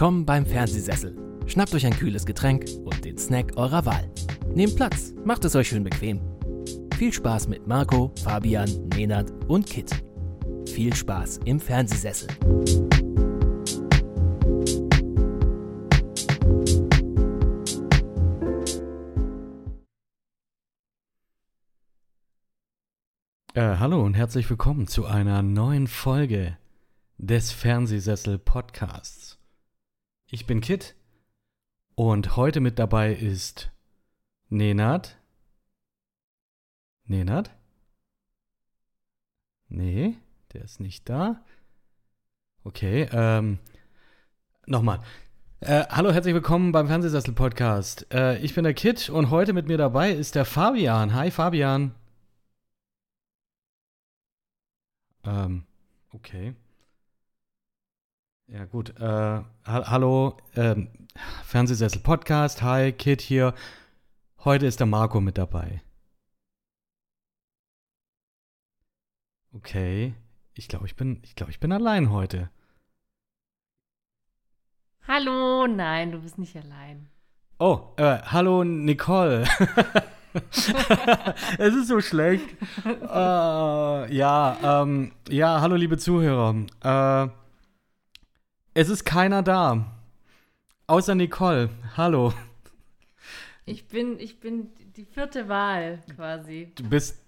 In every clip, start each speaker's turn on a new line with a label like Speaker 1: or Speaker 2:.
Speaker 1: Willkommen beim Fernsehsessel. Schnappt euch ein kühles Getränk und den Snack eurer Wahl. Nehmt Platz, macht es euch schön bequem. Viel Spaß mit Marco, Fabian, Nenad und Kit. Viel Spaß im Fernsehsessel.
Speaker 2: Äh, hallo und herzlich willkommen zu einer neuen Folge des Fernsehsessel Podcasts. Ich bin Kit und heute mit dabei ist Nenad. Nenad? Nee, der ist nicht da. Okay, ähm, nochmal. Äh, hallo, herzlich willkommen beim Fernsehsessel Podcast. Äh, ich bin der Kit und heute mit mir dabei ist der Fabian. Hi, Fabian. Ähm, okay. Ja, gut. Äh, ha hallo, ähm, Fernsehsessel Podcast. Hi, Kit hier. Heute ist der Marco mit dabei. Okay. Ich glaube, ich bin, ich glaube, ich bin allein heute.
Speaker 3: Hallo, nein, du bist nicht allein.
Speaker 2: Oh, äh, hallo Nicole. es ist so schlecht. äh, ja, ähm, ja, hallo liebe Zuhörer. Äh, es ist keiner da. Außer Nicole. Hallo.
Speaker 3: Ich bin, ich bin die vierte Wahl quasi.
Speaker 2: Du bist,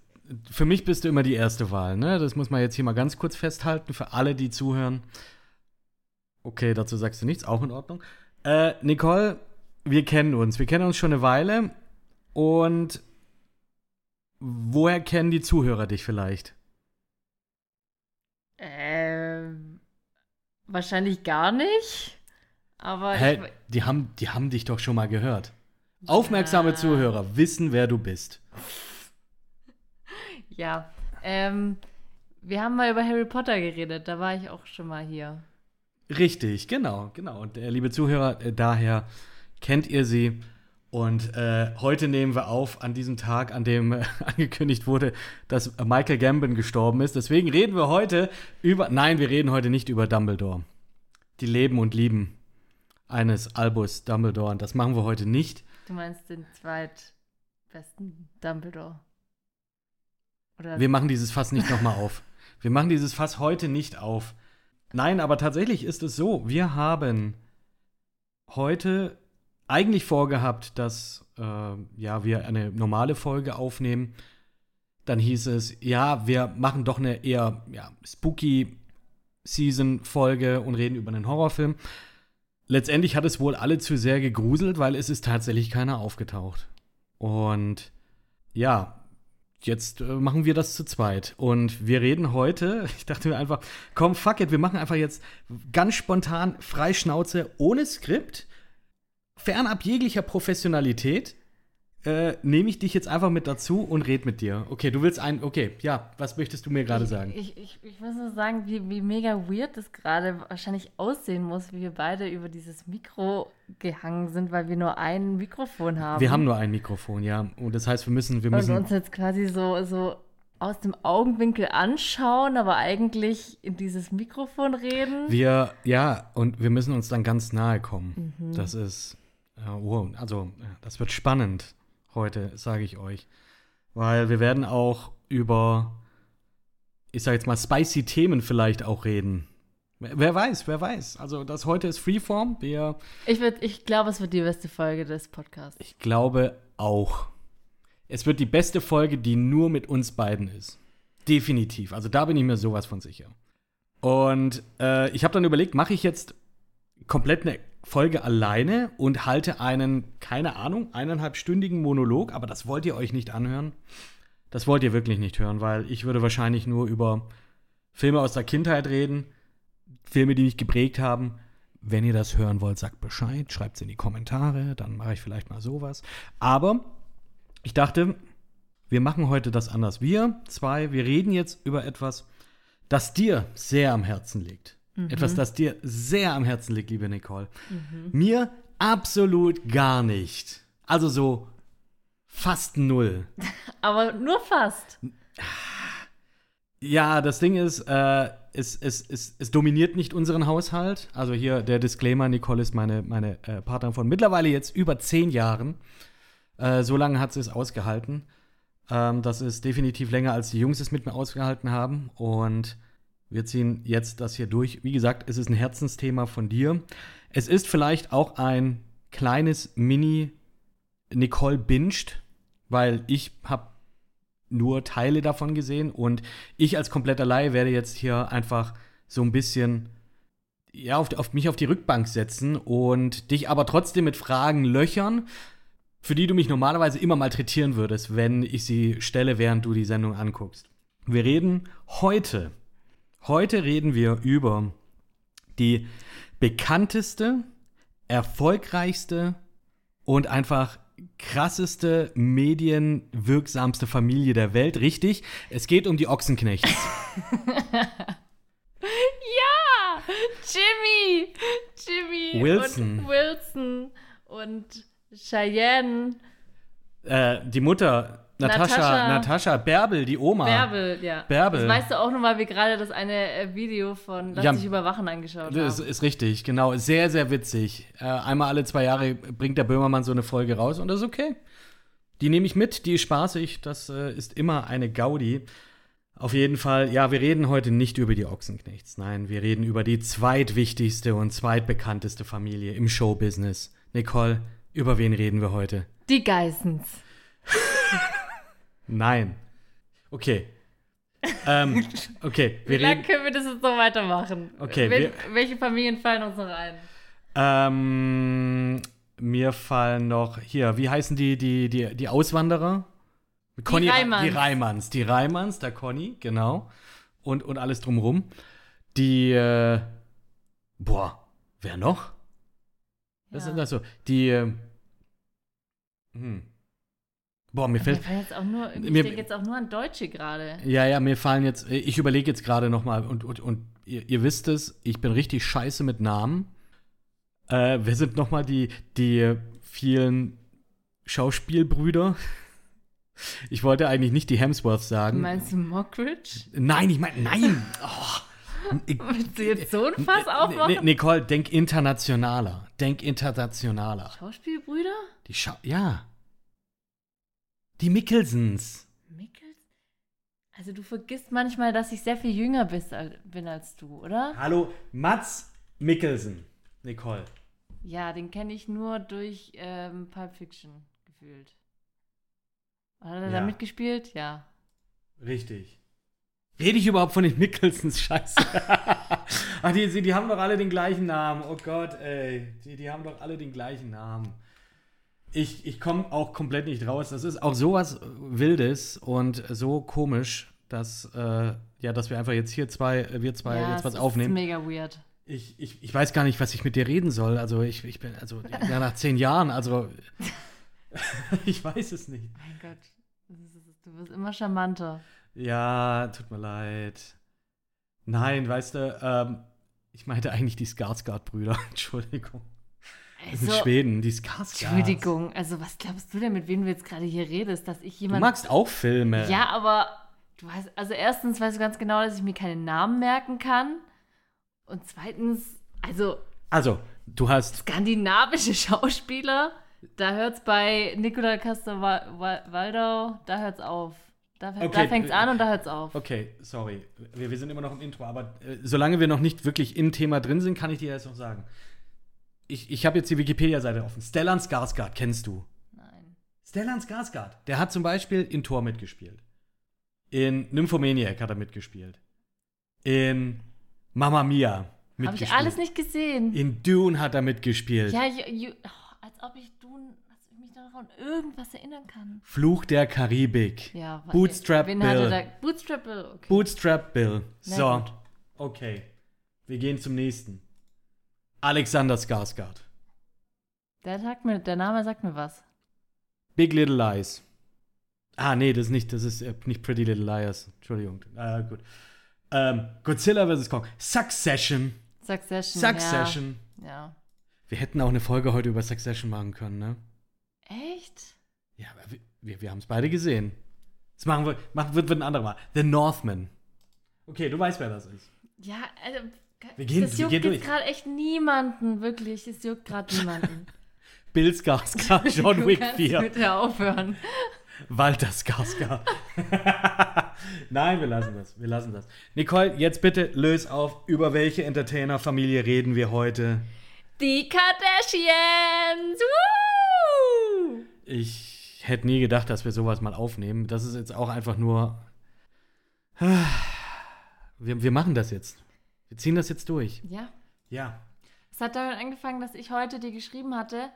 Speaker 2: für mich bist du immer die erste Wahl, ne? Das muss man jetzt hier mal ganz kurz festhalten für alle, die zuhören. Okay, dazu sagst du nichts, auch in Ordnung. Äh, Nicole, wir kennen uns. Wir kennen uns schon eine Weile. Und woher kennen die Zuhörer dich vielleicht?
Speaker 3: Wahrscheinlich gar nicht. Aber
Speaker 2: Hä?
Speaker 3: ich,
Speaker 2: Die haben, die haben dich doch schon mal gehört. Aufmerksame
Speaker 3: Ja.
Speaker 2: Zuhörer wissen, wer du bist.
Speaker 3: ja. Ähm, wir haben mal über Harry Potter geredet. Da war ich auch schon mal hier.
Speaker 2: Richtig, genau, genau. Und äh, liebe Zuhörer, äh, daher kennt ihr sie. Und äh, heute nehmen wir auf an diesem Tag, an dem äh, angekündigt wurde, dass Michael Gambon gestorben ist. Deswegen reden wir heute über. Nein, wir reden heute nicht über Dumbledore. Die Leben und Lieben eines Albus Dumbledore. Und das machen wir heute nicht.
Speaker 3: Du meinst den zweitbesten Dumbledore. Oder
Speaker 2: Wir machen dieses Fass nicht nochmal auf. Wir machen dieses Fass heute nicht auf. Nein, aber tatsächlich ist es so, wir haben heute eigentlich vorgehabt, dass äh, ja, wir eine normale Folge aufnehmen. Dann hieß es, ja, wir machen doch eine eher ja, spooky Season-Folge und reden über einen Horrorfilm. Letztendlich hat es wohl alle zu sehr gegruselt, weil es ist tatsächlich keiner aufgetaucht. Und ja, jetzt äh, machen wir das zu zweit. Und wir reden heute, ich dachte mir einfach, komm, fuck it, wir machen einfach jetzt ganz spontan, Freischnauze, ohne Skript, fernab jeglicher Professionalität, äh, nehme ich dich jetzt einfach mit dazu und red mit dir. Okay, du willst ein, okay, ja, was möchtest du mir gerade sagen?
Speaker 3: Ich, ich, ich muss nur sagen, wie, wie mega weird das gerade wahrscheinlich aussehen muss, wie wir beide über dieses Mikro gehangen sind, weil wir nur ein Mikrofon haben.
Speaker 2: Wir haben nur ein Mikrofon, ja. Und das heißt, wir müssen, wir
Speaker 3: und
Speaker 2: müssen.
Speaker 3: uns jetzt quasi so, so aus dem Augenwinkel anschauen, aber eigentlich in dieses Mikrofon reden.
Speaker 2: Wir, ja, und wir müssen uns dann ganz nahe kommen.
Speaker 3: Mhm.
Speaker 2: Das ist, wow, also, äh, das wird spannend heute, sage ich euch. Weil wir werden auch über, ich sage jetzt mal, spicy Themen vielleicht auch reden. Wer wer weiß, wer weiß. Also, das heute ist Freeform. Wir,
Speaker 3: Ich, würd- ich glaube, es wird die beste Folge des Podcasts.
Speaker 2: ich glaube auch. Es wird die beste Folge, die nur mit uns beiden ist. Definitiv. Also, da bin ich mir sowas von sicher. Und äh, ich habe dann überlegt, mache ich jetzt komplett eine Folge alleine und halte einen, keine Ahnung, eineinhalbstündigen Monolog, aber das wollt ihr euch nicht anhören. Das wollt ihr wirklich nicht hören, weil ich würde wahrscheinlich nur über Filme aus der Kindheit reden, Filme, die mich geprägt haben. Wenn ihr das hören wollt, sagt Bescheid, schreibt es in die Kommentare, dann mache ich vielleicht mal sowas. Aber ich dachte, wir machen heute das anders. Wir zwei, wir reden jetzt über etwas, das dir sehr am Herzen liegt. Etwas, das dir sehr am Herzen liegt, liebe Nicole. Mir absolut gar nicht. Also so fast null.
Speaker 3: Aber nur fast.
Speaker 2: Ja, das Ding ist, äh, es, es, es, es dominiert nicht unseren Haushalt. Also hier der Disclaimer, Nicole ist meine, meine äh, Partnerin von mittlerweile jetzt über zehn Jahren. Äh, so lange hat sie es ausgehalten. Ähm, das ist definitiv länger, als die Jungs es mit mir ausgehalten haben. Und wir ziehen jetzt das hier durch. Wie gesagt, es ist ein Herzensthema von dir. Es ist vielleicht auch ein kleines Mini Nicole binscht, weil ich habe nur Teile davon gesehen und ich als kompletter Laie werde jetzt hier einfach so ein bisschen ja, auf, auf mich auf die Rückbank setzen und dich aber trotzdem mit Fragen löchern, für die du mich normalerweise immer malträtieren würdest, wenn ich sie stelle, während du die Sendung anguckst. Wir reden heute, heute reden wir über die bekannteste, erfolgreichste und einfach krasseste, medienwirksamste Familie der Welt, richtig? Es geht um die Ochsenknechts.
Speaker 3: ja! Jimmy! Jimmy!
Speaker 2: Wilson.
Speaker 3: Und Wilson und Cheyenne.
Speaker 2: Äh, die Mutter, Natascha,
Speaker 3: Natascha.
Speaker 2: Natascha Bärbel, die Oma.
Speaker 3: Bärbel, ja.
Speaker 2: Bärbel.
Speaker 3: Das weißt du auch noch mal, wie gerade das eine äh, Video von Lass
Speaker 2: Ja.
Speaker 3: dich überwachen angeschaut
Speaker 2: Das
Speaker 3: haben.
Speaker 2: ist richtig, genau. Sehr, sehr witzig. Äh, einmal alle zwei Jahre bringt der Böhmermann so eine Folge raus und das ist okay. Die nehme ich mit, die ist spaßig, das äh, ist immer eine Gaudi. Auf jeden Fall, ja, wir reden heute nicht über die Ochsenknechts. Nein, wir reden über die zweitwichtigste und zweitbekannteste Familie im Showbusiness. Nicole, über wen reden wir heute?
Speaker 3: Die Geissens.
Speaker 2: Nein. Okay. ähm, okay,
Speaker 3: Wie lange können wir das jetzt noch weitermachen?
Speaker 2: Okay,
Speaker 3: Wel
Speaker 2: wir-
Speaker 3: welche Familien fallen uns noch ein?
Speaker 2: Ähm, mir fallen noch hier, wie heißen die, die, die, die Auswanderer? Conny,
Speaker 3: Reimanns.
Speaker 2: Die Reimanns, die Reimanns, der Conny, genau. Und, und alles drumrum. Die, äh, boah, wer noch? Was
Speaker 3: Ja.
Speaker 2: sind das so? Die, äh, hm. Boah, mir
Speaker 3: Mir
Speaker 2: fällt,
Speaker 3: fallen jetzt auch nur, ich
Speaker 2: Mir-
Speaker 3: denke jetzt auch nur an Deutsche gerade.
Speaker 2: ja, ja, mir fallen jetzt, ich überlege jetzt gerade noch mal und, und, und ihr, ihr wisst es, ich bin richtig scheiße mit Namen. Äh, wer sind noch mal die, die vielen Schauspielbrüder? Ich wollte eigentlich nicht die Hemsworths sagen.
Speaker 3: Meinst du Mockridge?
Speaker 2: nein, ich meine, nein! Oh,
Speaker 3: Willst du jetzt so ein Fass aufmachen?
Speaker 2: Nicole, denk internationaler. Denk internationaler.
Speaker 3: Schauspielbrüder?
Speaker 2: Die Schau ja. Die Mickelsens.
Speaker 3: Mickels? Also du vergisst manchmal, dass ich sehr viel jünger bist, bin als du, oder?
Speaker 2: Hallo, Mats Mikkelsen. Nicole.
Speaker 3: Ja, den kenne ich nur durch ähm, Pulp Fiction gefühlt. Hat er
Speaker 2: Ja.
Speaker 3: da mitgespielt? Ja.
Speaker 2: Richtig. Rede ich überhaupt von den Mickelsens? Scheiße. Ach, die, die, die haben doch alle den gleichen Namen. Oh Gott, ey. Die, die haben doch alle den gleichen Namen. Ich, ich komme auch komplett nicht raus. Das ist auch sowas Wildes und so komisch, dass, äh, ja, dass wir einfach jetzt hier zwei, äh, wir zwei
Speaker 3: ja,
Speaker 2: jetzt was aufnehmen.
Speaker 3: ist mega weird.
Speaker 2: Ich, ich, ich weiß gar nicht, was ich mit dir reden soll. Also ich, ich bin, also ja, nach zehn Jahren, also ich weiß es nicht.
Speaker 3: Mein Gott. Das du wirst immer charmanter.
Speaker 2: Ja, tut mir leid. Nein, weißt du, ähm, ich meinte eigentlich die Skarsgård-Brüder. Entschuldigung.
Speaker 3: Also,
Speaker 2: Schweden, die Skarsgård.
Speaker 3: Entschuldigung, also was glaubst du denn, mit wem du jetzt gerade hier redest, dass ich
Speaker 2: Du
Speaker 3: jemand.
Speaker 2: magst auch Filme.
Speaker 3: Ja, aber du weißt, also erstens weißt du ganz genau, dass ich mir keine Namen merken kann. Und zweitens, also
Speaker 2: Also, du hast.
Speaker 3: skandinavische Schauspieler, da hört's bei Nicola Coster-Waldau, da hört's auf. Da,
Speaker 2: Okay.
Speaker 3: da fängt's an und da hört's auf.
Speaker 2: Okay, sorry. Wir, wir sind immer noch im Intro, aber äh, solange wir noch nicht wirklich im Thema drin sind, kann ich dir jetzt noch sagen. Ich, ich habe jetzt die Wikipedia-Seite offen. Stellan Skarsgård kennst du.
Speaker 3: Nein.
Speaker 2: Stellan Skarsgård, der hat zum Beispiel in Thor mitgespielt. In Nymphomaniac hat er mitgespielt. In Mamma Mia
Speaker 3: Habe
Speaker 2: mitgespielt.
Speaker 3: ich alles nicht gesehen.
Speaker 2: In Dune hat er mitgespielt.
Speaker 3: Ja, ju, ju, oh, als ob ich du, als ich mich davon irgendwas erinnern kann.
Speaker 2: Fluch der Karibik.
Speaker 3: Ja,
Speaker 2: Bootstrap
Speaker 3: wen
Speaker 2: Bill.
Speaker 3: Hatte da, Bootstrap Bill, okay.
Speaker 2: Bootstrap Bill. So, okay. Wir gehen zum nächsten. Alexander Skarsgård.
Speaker 3: der, sagt mir, der Name sagt mir was.
Speaker 2: Big Little Lies. Ah, nee, das ist nicht, das ist äh, nicht Pretty Little Liars. Entschuldigung. Äh, gut. Ähm, Godzilla vs. Kong. Succession.
Speaker 3: Succession.
Speaker 2: Succession.
Speaker 3: Ja. ja.
Speaker 2: Wir hätten auch eine Folge heute über Succession machen können, ne?
Speaker 3: Echt?
Speaker 2: Ja, aber wir, wir, wir haben es beide gesehen. Das machen wir, machen, wird, wird ein anderer Mal. The Northman. Okay, du weißt, wer das ist.
Speaker 3: Ja, also.
Speaker 2: Wir gehen-
Speaker 3: das
Speaker 2: wir
Speaker 3: juckt jetzt gerade echt niemanden, wirklich. Es juckt gerade niemanden.
Speaker 2: Bill Skarsgård, John
Speaker 3: Du
Speaker 2: Wick
Speaker 3: kannst
Speaker 2: 4,
Speaker 3: bitte aufhören.
Speaker 2: Walter Skarsgård. Nein, wir lassen das. Wir lassen das. Nicole, jetzt bitte löse auf, über welche Entertainer-Familie reden wir heute?
Speaker 3: Die Kardashians! Woo!
Speaker 2: Ich hätte nie gedacht, dass wir sowas mal aufnehmen. Das ist jetzt auch einfach nur. Wir, wir machen das jetzt. Wir ziehen das jetzt durch.
Speaker 3: Ja.
Speaker 2: Ja.
Speaker 3: Es hat damit angefangen, dass ich heute dir geschrieben hatte,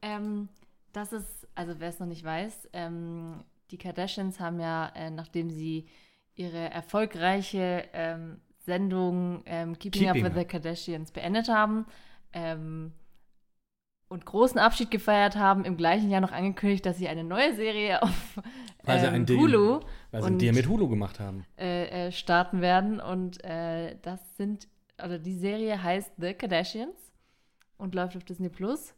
Speaker 3: ähm, dass es, also wer es noch nicht weiß, ähm, die Kardashians haben ja, äh, nachdem sie ihre erfolgreiche ähm, Sendung ähm, Keeping,
Speaker 2: Keeping
Speaker 3: Up with the Kardashians beendet haben ähm, und großen Abschied gefeiert haben, im gleichen Jahr noch angekündigt, dass sie eine neue Serie auf ähm,
Speaker 2: ein Deal-
Speaker 3: Hulu
Speaker 2: Weil sie einen
Speaker 3: Und-
Speaker 2: Deal mit Hulu gemacht haben.
Speaker 3: äh, äh, starten werden. Und äh, das sind, oder die Serie heißt The Kardashians und läuft auf Disney Plus.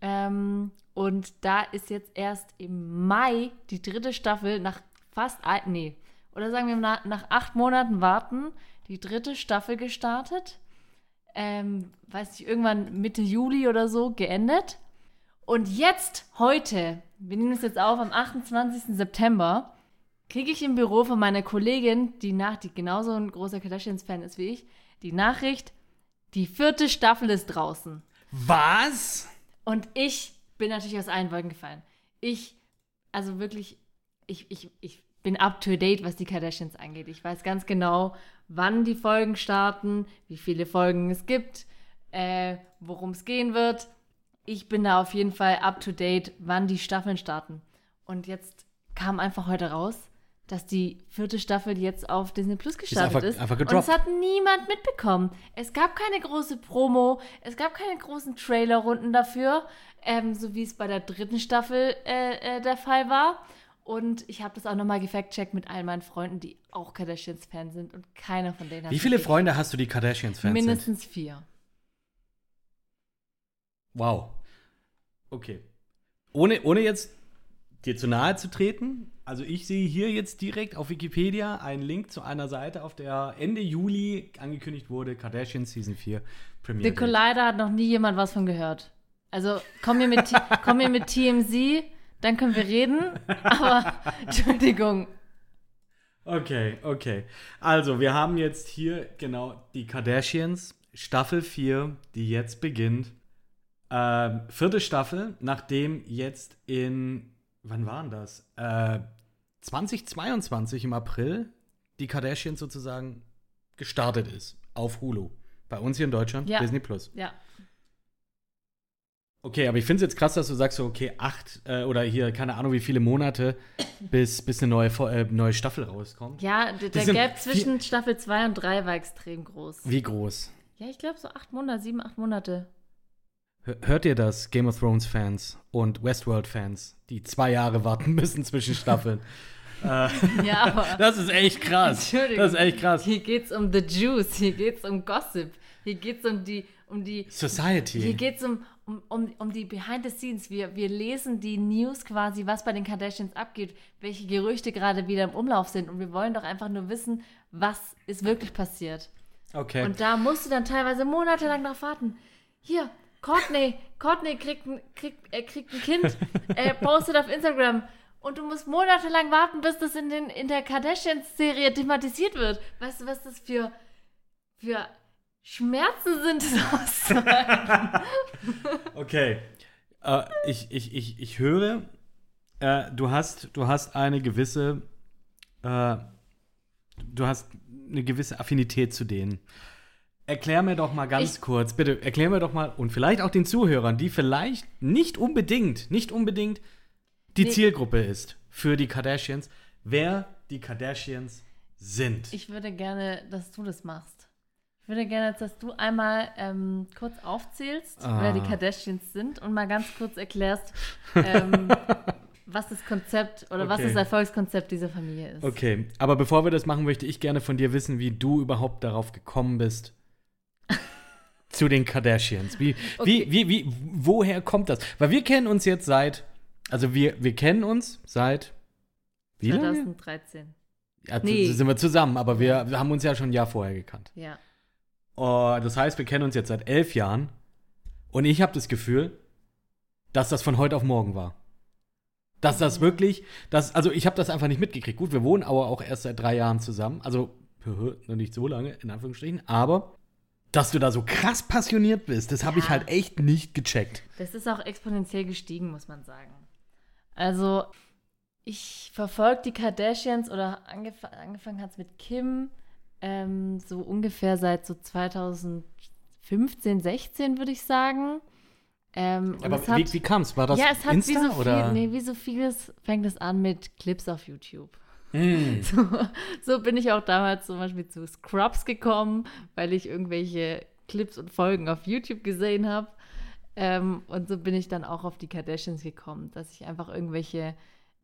Speaker 3: Ähm, und da ist jetzt erst im Mai die dritte Staffel nach fast, nee, oder sagen wir nach, nach acht Monaten warten, die dritte Staffel gestartet. Ähm, weiß nicht, irgendwann Mitte Juli oder so geendet. Und jetzt, heute, wir nehmen es jetzt auf am 28. September, kriege ich im Büro von meiner Kollegin, die nach, die genauso ein großer Kardashians-Fan ist wie ich, die Nachricht, die vierte Staffel ist draußen.
Speaker 2: Was?
Speaker 3: Und ich bin natürlich aus allen Wolken gefallen. Ich, also wirklich, ich, ich, ich bin up to date, was die Kardashians angeht. Ich weiß ganz genau, wann die Folgen starten, wie viele Folgen es gibt, äh, worum es gehen wird. Ich bin da auf jeden Fall up to date, wann die Staffeln starten. Und jetzt kam einfach heute raus, dass die vierte Staffel jetzt auf Disney Plus gestartet
Speaker 2: einfach-
Speaker 3: ist.
Speaker 2: einfach
Speaker 3: und es hat niemand mitbekommen. Es gab keine große Promo, es gab keine großen Trailerrunden dafür, ähm, so wie es bei der dritten Staffel äh, äh, der Fall war. Und ich habe das auch nochmal gefact-checkt mit all meinen Freunden, die auch Kardashians-Fans sind. Und keiner von denen hat
Speaker 2: Wie viele. Freunde hast du, die Kardashians-Fans sind?
Speaker 3: Mindestens vier.
Speaker 2: Wow. Okay. Ohne, ohne jetzt dir zu nahe zu treten, also ich sehe hier jetzt direkt auf Wikipedia einen Link zu einer Seite, auf der Ende Juli angekündigt wurde, Kardashian Season 4 Premiere.
Speaker 3: The Collider hat noch nie jemand was von gehört. Also komm mir mit, komm mir mit TMZ, dann können wir reden. Aber Entschuldigung.
Speaker 2: Okay, okay. Also, wir haben jetzt hier genau die Kardashians, Staffel 4, die jetzt beginnt. Ähm, vierte Staffel, nachdem jetzt in, wann waren das? Äh, 2022 im April die Kardashians sozusagen gestartet ist auf Hulu. Bei uns hier in Deutschland,
Speaker 3: Ja.
Speaker 2: Disney Plus.
Speaker 3: Ja.
Speaker 2: Okay, aber ich finde es jetzt krass, dass du sagst, so, okay, acht äh, oder hier, keine Ahnung, wie viele Monate, bis, bis eine neue, äh, neue Staffel rauskommt.
Speaker 3: Ja, der
Speaker 2: sind
Speaker 3: Gap zwischen Staffel 2 und 3 war extrem groß.
Speaker 2: Wie groß?
Speaker 3: Ja, ich glaube so acht Monate, sieben, acht Monate.
Speaker 2: Hör- Hört ihr das, Game of Thrones Fans und Westworld Fans, die zwei Jahre warten müssen zwischen Staffeln?
Speaker 3: Ja, aber
Speaker 2: das ist echt krass.
Speaker 3: Entschuldigung.
Speaker 2: Das ist echt krass.
Speaker 3: hier geht's um the Juice, hier geht's um Gossip, hier geht's um die, um die, hier
Speaker 2: Society.
Speaker 3: geht's um, um, um, um die Behind the Scenes. Wir, wir lesen die News quasi, was bei den Kardashians abgeht, welche Gerüchte gerade wieder im Umlauf sind. Und wir wollen doch einfach nur wissen, was ist wirklich passiert.
Speaker 2: Okay.
Speaker 3: Und da musst du dann teilweise monatelang drauf warten. Hier, Courtney, Courtney kriegt ein, kriegt, äh, kriegt ein Kind, äh, postet auf Instagram. Und du musst monatelang warten, bis das in, den, in der Kardashians-Serie thematisiert wird. Weißt du, was das für, für Schmerzen sind, das auszuhalten?
Speaker 2: Okay. Äh, ich, ich, ich, ich höre, äh, du, hast, du hast eine gewisse, äh, du hast eine gewisse Affinität zu denen. Erklär mir doch mal ganz
Speaker 3: Ich-
Speaker 2: kurz, bitte, erklär mir doch mal und vielleicht auch den Zuhörern, die vielleicht nicht unbedingt, nicht unbedingt die
Speaker 3: Nee.
Speaker 2: Zielgruppe ist für die Kardashians, wer die Kardashians sind.
Speaker 3: Ich würde gerne, dass du das machst. Ich würde gerne, dass du einmal ähm, kurz aufzählst, wer die
Speaker 2: Ah.
Speaker 3: Kardashians sind und mal ganz kurz erklärst, ähm, was das Konzept oder was
Speaker 2: Okay.
Speaker 3: das Erfolgskonzept dieser Familie ist.
Speaker 2: Okay, aber bevor wir das machen, möchte ich gerne von dir wissen, wie du überhaupt darauf gekommen bist. zu den Kardashians. Wie,
Speaker 3: Okay.
Speaker 2: wie, wie, wie, woher kommt das? Weil wir kennen uns jetzt seit, also wir, wir kennen uns seit, wie lange?
Speaker 3: 2013.
Speaker 2: Ja,
Speaker 3: Nee.
Speaker 2: sind wir zusammen, aber wir, wir haben uns ja schon ein Jahr vorher gekannt.
Speaker 3: Ja.
Speaker 2: Oh, das heißt, wir kennen uns jetzt seit elf Jahren. Und ich habe das Gefühl, dass das von heute auf morgen war. Dass das wirklich, dass, also ich habe das einfach nicht mitgekriegt. Gut, wir wohnen aber auch erst seit drei Jahren zusammen. Also noch nicht so lange, in Anführungsstrichen. Aber dass du da so krass passioniert bist, das habe ich
Speaker 3: Ja.
Speaker 2: halt echt nicht gecheckt.
Speaker 3: Das ist auch exponentiell gestiegen, muss man sagen. Also, ich verfolge die Kardashians oder angef angefangen hat es mit Kim, ähm, so ungefähr seit so 2015, 16 würde ich sagen. Ähm,
Speaker 2: Aber
Speaker 3: es hat,
Speaker 2: wie, wie kam's? War das
Speaker 3: ja, es hat
Speaker 2: Insta
Speaker 3: wie so
Speaker 2: oder?
Speaker 3: viel, nee, wie so vieles fängt es an mit Clips auf YouTube.
Speaker 2: Mm.
Speaker 3: So, so bin ich auch damals zum Beispiel zu Scrubs gekommen, weil ich irgendwelche Clips und Folgen auf YouTube gesehen habe. Ähm, und so bin ich dann auch auf die Kardashians gekommen, dass ich einfach irgendwelche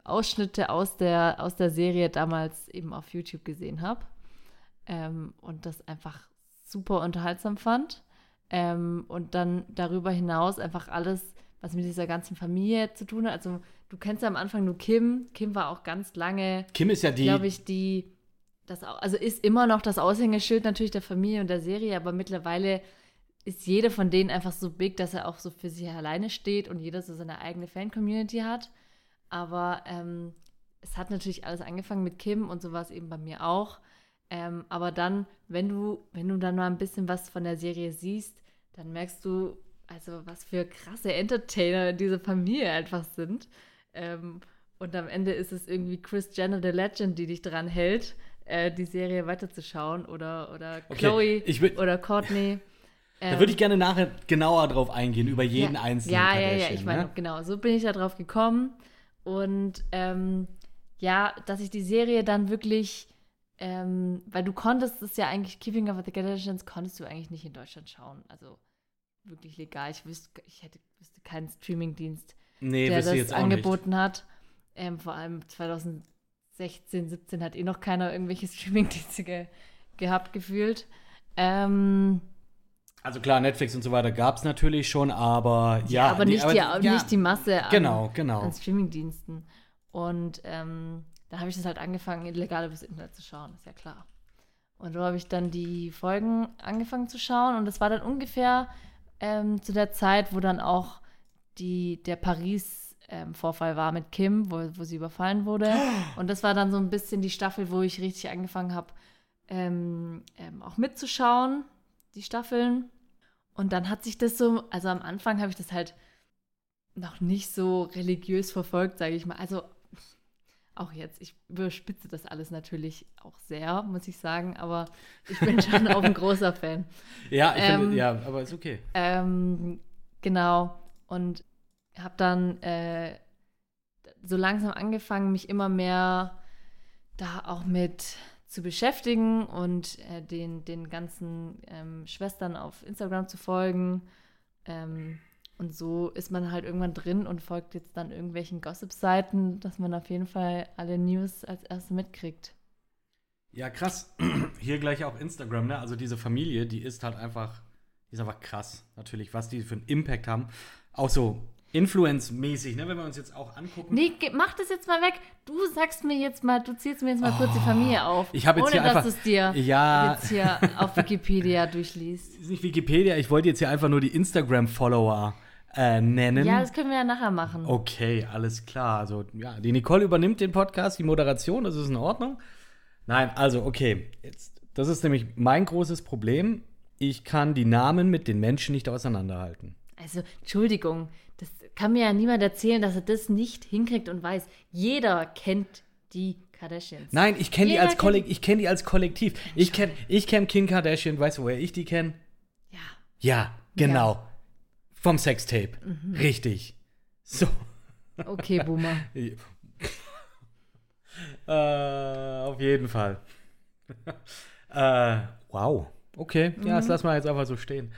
Speaker 3: Ausschnitte aus der, aus der Serie damals eben auf YouTube gesehen habe. Ähm, und das einfach super unterhaltsam fand. Ähm, und dann darüber hinaus einfach alles, was mit dieser ganzen Familie zu tun hat. Also du kennst ja am Anfang nur Kim. Kim war auch ganz lange
Speaker 2: Kim ist ja die.
Speaker 3: glaube ich, die, das, also ist immer noch das Aushängeschild natürlich der Familie und der Serie, aber mittlerweile ist jeder von denen einfach so big, dass er auch so für sich alleine steht und jeder so seine eigene Fan-Community hat. Aber ähm, es hat natürlich alles angefangen mit Kim und so war es eben bei mir auch. Ähm, aber dann, wenn du, wenn du dann mal ein bisschen was von der Serie siehst, dann merkst du, also was für krasse Entertainer diese Familie einfach sind. Ähm, und am Ende ist es irgendwie Chris Jenner, the Legend, die dich dran hält, äh, die Serie weiterzuschauen. Oder, oder
Speaker 2: Okay,
Speaker 3: Chloe oder Courtney.
Speaker 2: da würde ich gerne nachher genauer drauf eingehen, über jeden
Speaker 3: ja,
Speaker 2: einzelnen
Speaker 3: Ja, ja, ja, ich meine,
Speaker 2: ne?
Speaker 3: genau, so bin ich da drauf gekommen. Und ähm, ja, dass ich die Serie dann wirklich, ähm, weil du konntest es ja eigentlich, Keeping Up with the Kardashians, konntest du eigentlich nicht in Deutschland schauen. Also wirklich legal. Ich wüsste, ich hätte wüsste keinen Streamingdienst,
Speaker 2: Nee,
Speaker 3: der das angeboten hat. Ähm, vor allem 2016, 17 hat eh noch keiner irgendwelche Streamingdienste ge gehabt, gefühlt. Ähm,
Speaker 2: Also klar, Netflix und so weiter gab es natürlich schon, aber ja.
Speaker 3: aber,
Speaker 2: die-
Speaker 3: nicht, die,
Speaker 2: ja,
Speaker 3: nicht die Masse an,
Speaker 2: Genau, genau.
Speaker 3: an Streamingdiensten. Und ähm, da habe ich das halt angefangen, illegal übers Internet zu schauen, ist ja klar. Und so habe ich dann die Folgen angefangen zu schauen und das war dann ungefähr ähm, zu der Zeit, wo dann auch die, der Paris-Vorfall war mit Kim, wo, wo sie überfallen wurde. Und das war dann so ein bisschen die Staffel, wo ich richtig angefangen habe, ähm, ähm, auch mitzuschauen, die Staffeln. Und dann hat sich das so, also am Anfang habe ich das halt noch nicht so religiös verfolgt, sage ich mal. Also auch jetzt, ich überspitze das alles natürlich auch sehr, muss ich sagen, aber ich bin schon auch ein großer Fan.
Speaker 2: Ja, ich
Speaker 3: Ähm,
Speaker 2: finde, ja, aber ist okay.
Speaker 3: Ähm, genau. Und habe dann äh, so langsam angefangen, mich immer mehr da auch mit zu beschäftigen und äh, den, den ganzen ähm, Schwestern auf Instagram zu folgen. Ähm, und so ist man halt irgendwann drin und folgt jetzt dann irgendwelchen Gossip-Seiten, dass man auf jeden Fall alle News als erste mitkriegt.
Speaker 2: Ja, krass. Hier gleich auch Instagram, ne? Also diese Familie, die ist halt einfach, die ist einfach krass, natürlich, was die für einen Impact haben. Auch so Influence-mäßig, ne? Wenn wir uns jetzt auch angucken.
Speaker 3: Nee, mach das jetzt mal weg. Du sagst mir jetzt mal, du zählst mir jetzt mal kurz die Familie auf.
Speaker 2: Oh, ich hab jetzt
Speaker 3: ohne
Speaker 2: hier
Speaker 3: dass
Speaker 2: einfach-
Speaker 3: du es dir
Speaker 2: Ja.
Speaker 3: jetzt hier auf Wikipedia durchliest.
Speaker 2: ist nicht Wikipedia, ich wollte jetzt hier einfach nur die Instagram-Follower äh, nennen.
Speaker 3: Ja, das können wir ja nachher machen.
Speaker 2: Okay, alles klar. Also, ja, die Nicole übernimmt den Podcast, die Moderation, das ist in Ordnung. Nein, also, okay. Jetzt, das ist nämlich mein großes Problem. Ich kann die Namen mit den Menschen nicht auseinanderhalten.
Speaker 3: Also, Entschuldigung, das kann mir ja niemand erzählen, dass er das nicht hinkriegt und weiß. Jeder kennt die Kardashians.
Speaker 2: Nein, ich kenne die, als Kollek ich kenn die als Kollektiv. Ich kenne ich kenn Kim Kardashian, weißt du, woher ich die kenne?
Speaker 3: Ja.
Speaker 2: Ja, genau. Vom Sextape.
Speaker 3: Mhm.
Speaker 2: Richtig. So.
Speaker 3: Okay, Boomer.
Speaker 2: äh, auf jeden Fall. äh, wow. Okay, ja, das lassen wir jetzt einfach so stehen.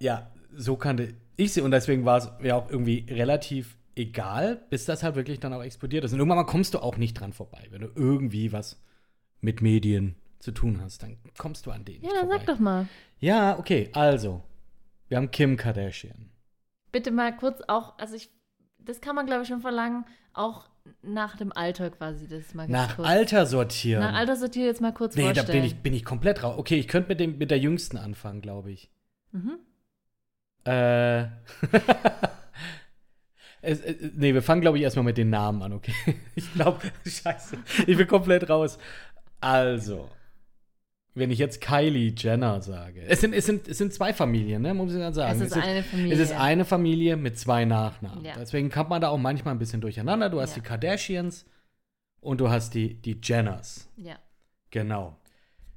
Speaker 2: Ja, so kannte ich sie und deswegen war es mir auch irgendwie relativ egal, bis das halt wirklich dann auch explodiert ist. Und irgendwann mal kommst du auch nicht dran vorbei, wenn du irgendwie was mit Medien zu tun hast, dann kommst du an denen
Speaker 3: Ja, dann sag doch mal.
Speaker 2: Ja, okay, also. Wir haben Kim Kardashian.
Speaker 3: Bitte mal kurz auch, also ich, das kann man glaube ich schon verlangen, auch nach dem Alter quasi das mal ganz
Speaker 2: Nach
Speaker 3: kurz.
Speaker 2: Alter sortieren.
Speaker 3: Nach Alter sortiert jetzt mal kurz
Speaker 2: nee, da
Speaker 3: vorstellen.
Speaker 2: bin ich, bin ich komplett raus. Okay, ich könnte mit, dem- mit der Jüngsten anfangen, glaube ich.
Speaker 3: Mhm.
Speaker 2: Äh. es, äh, nee, wir fangen, glaube ich, erstmal mit den Namen an, okay? Ich glaube, scheiße. Ich bin komplett raus. Also, wenn ich jetzt Kylie Jenner sage. Es sind, es sind, es sind zwei Familien, ne? Muss ich dann sagen.
Speaker 3: Es ist eine Familie.
Speaker 2: Es ist eine Familie mit zwei Nachnamen.
Speaker 3: Ja.
Speaker 2: Deswegen kommt man da auch manchmal ein bisschen durcheinander. Du hast
Speaker 3: Ja.
Speaker 2: die Kardashians und du hast die, die Jenners.
Speaker 3: Ja.
Speaker 2: Genau.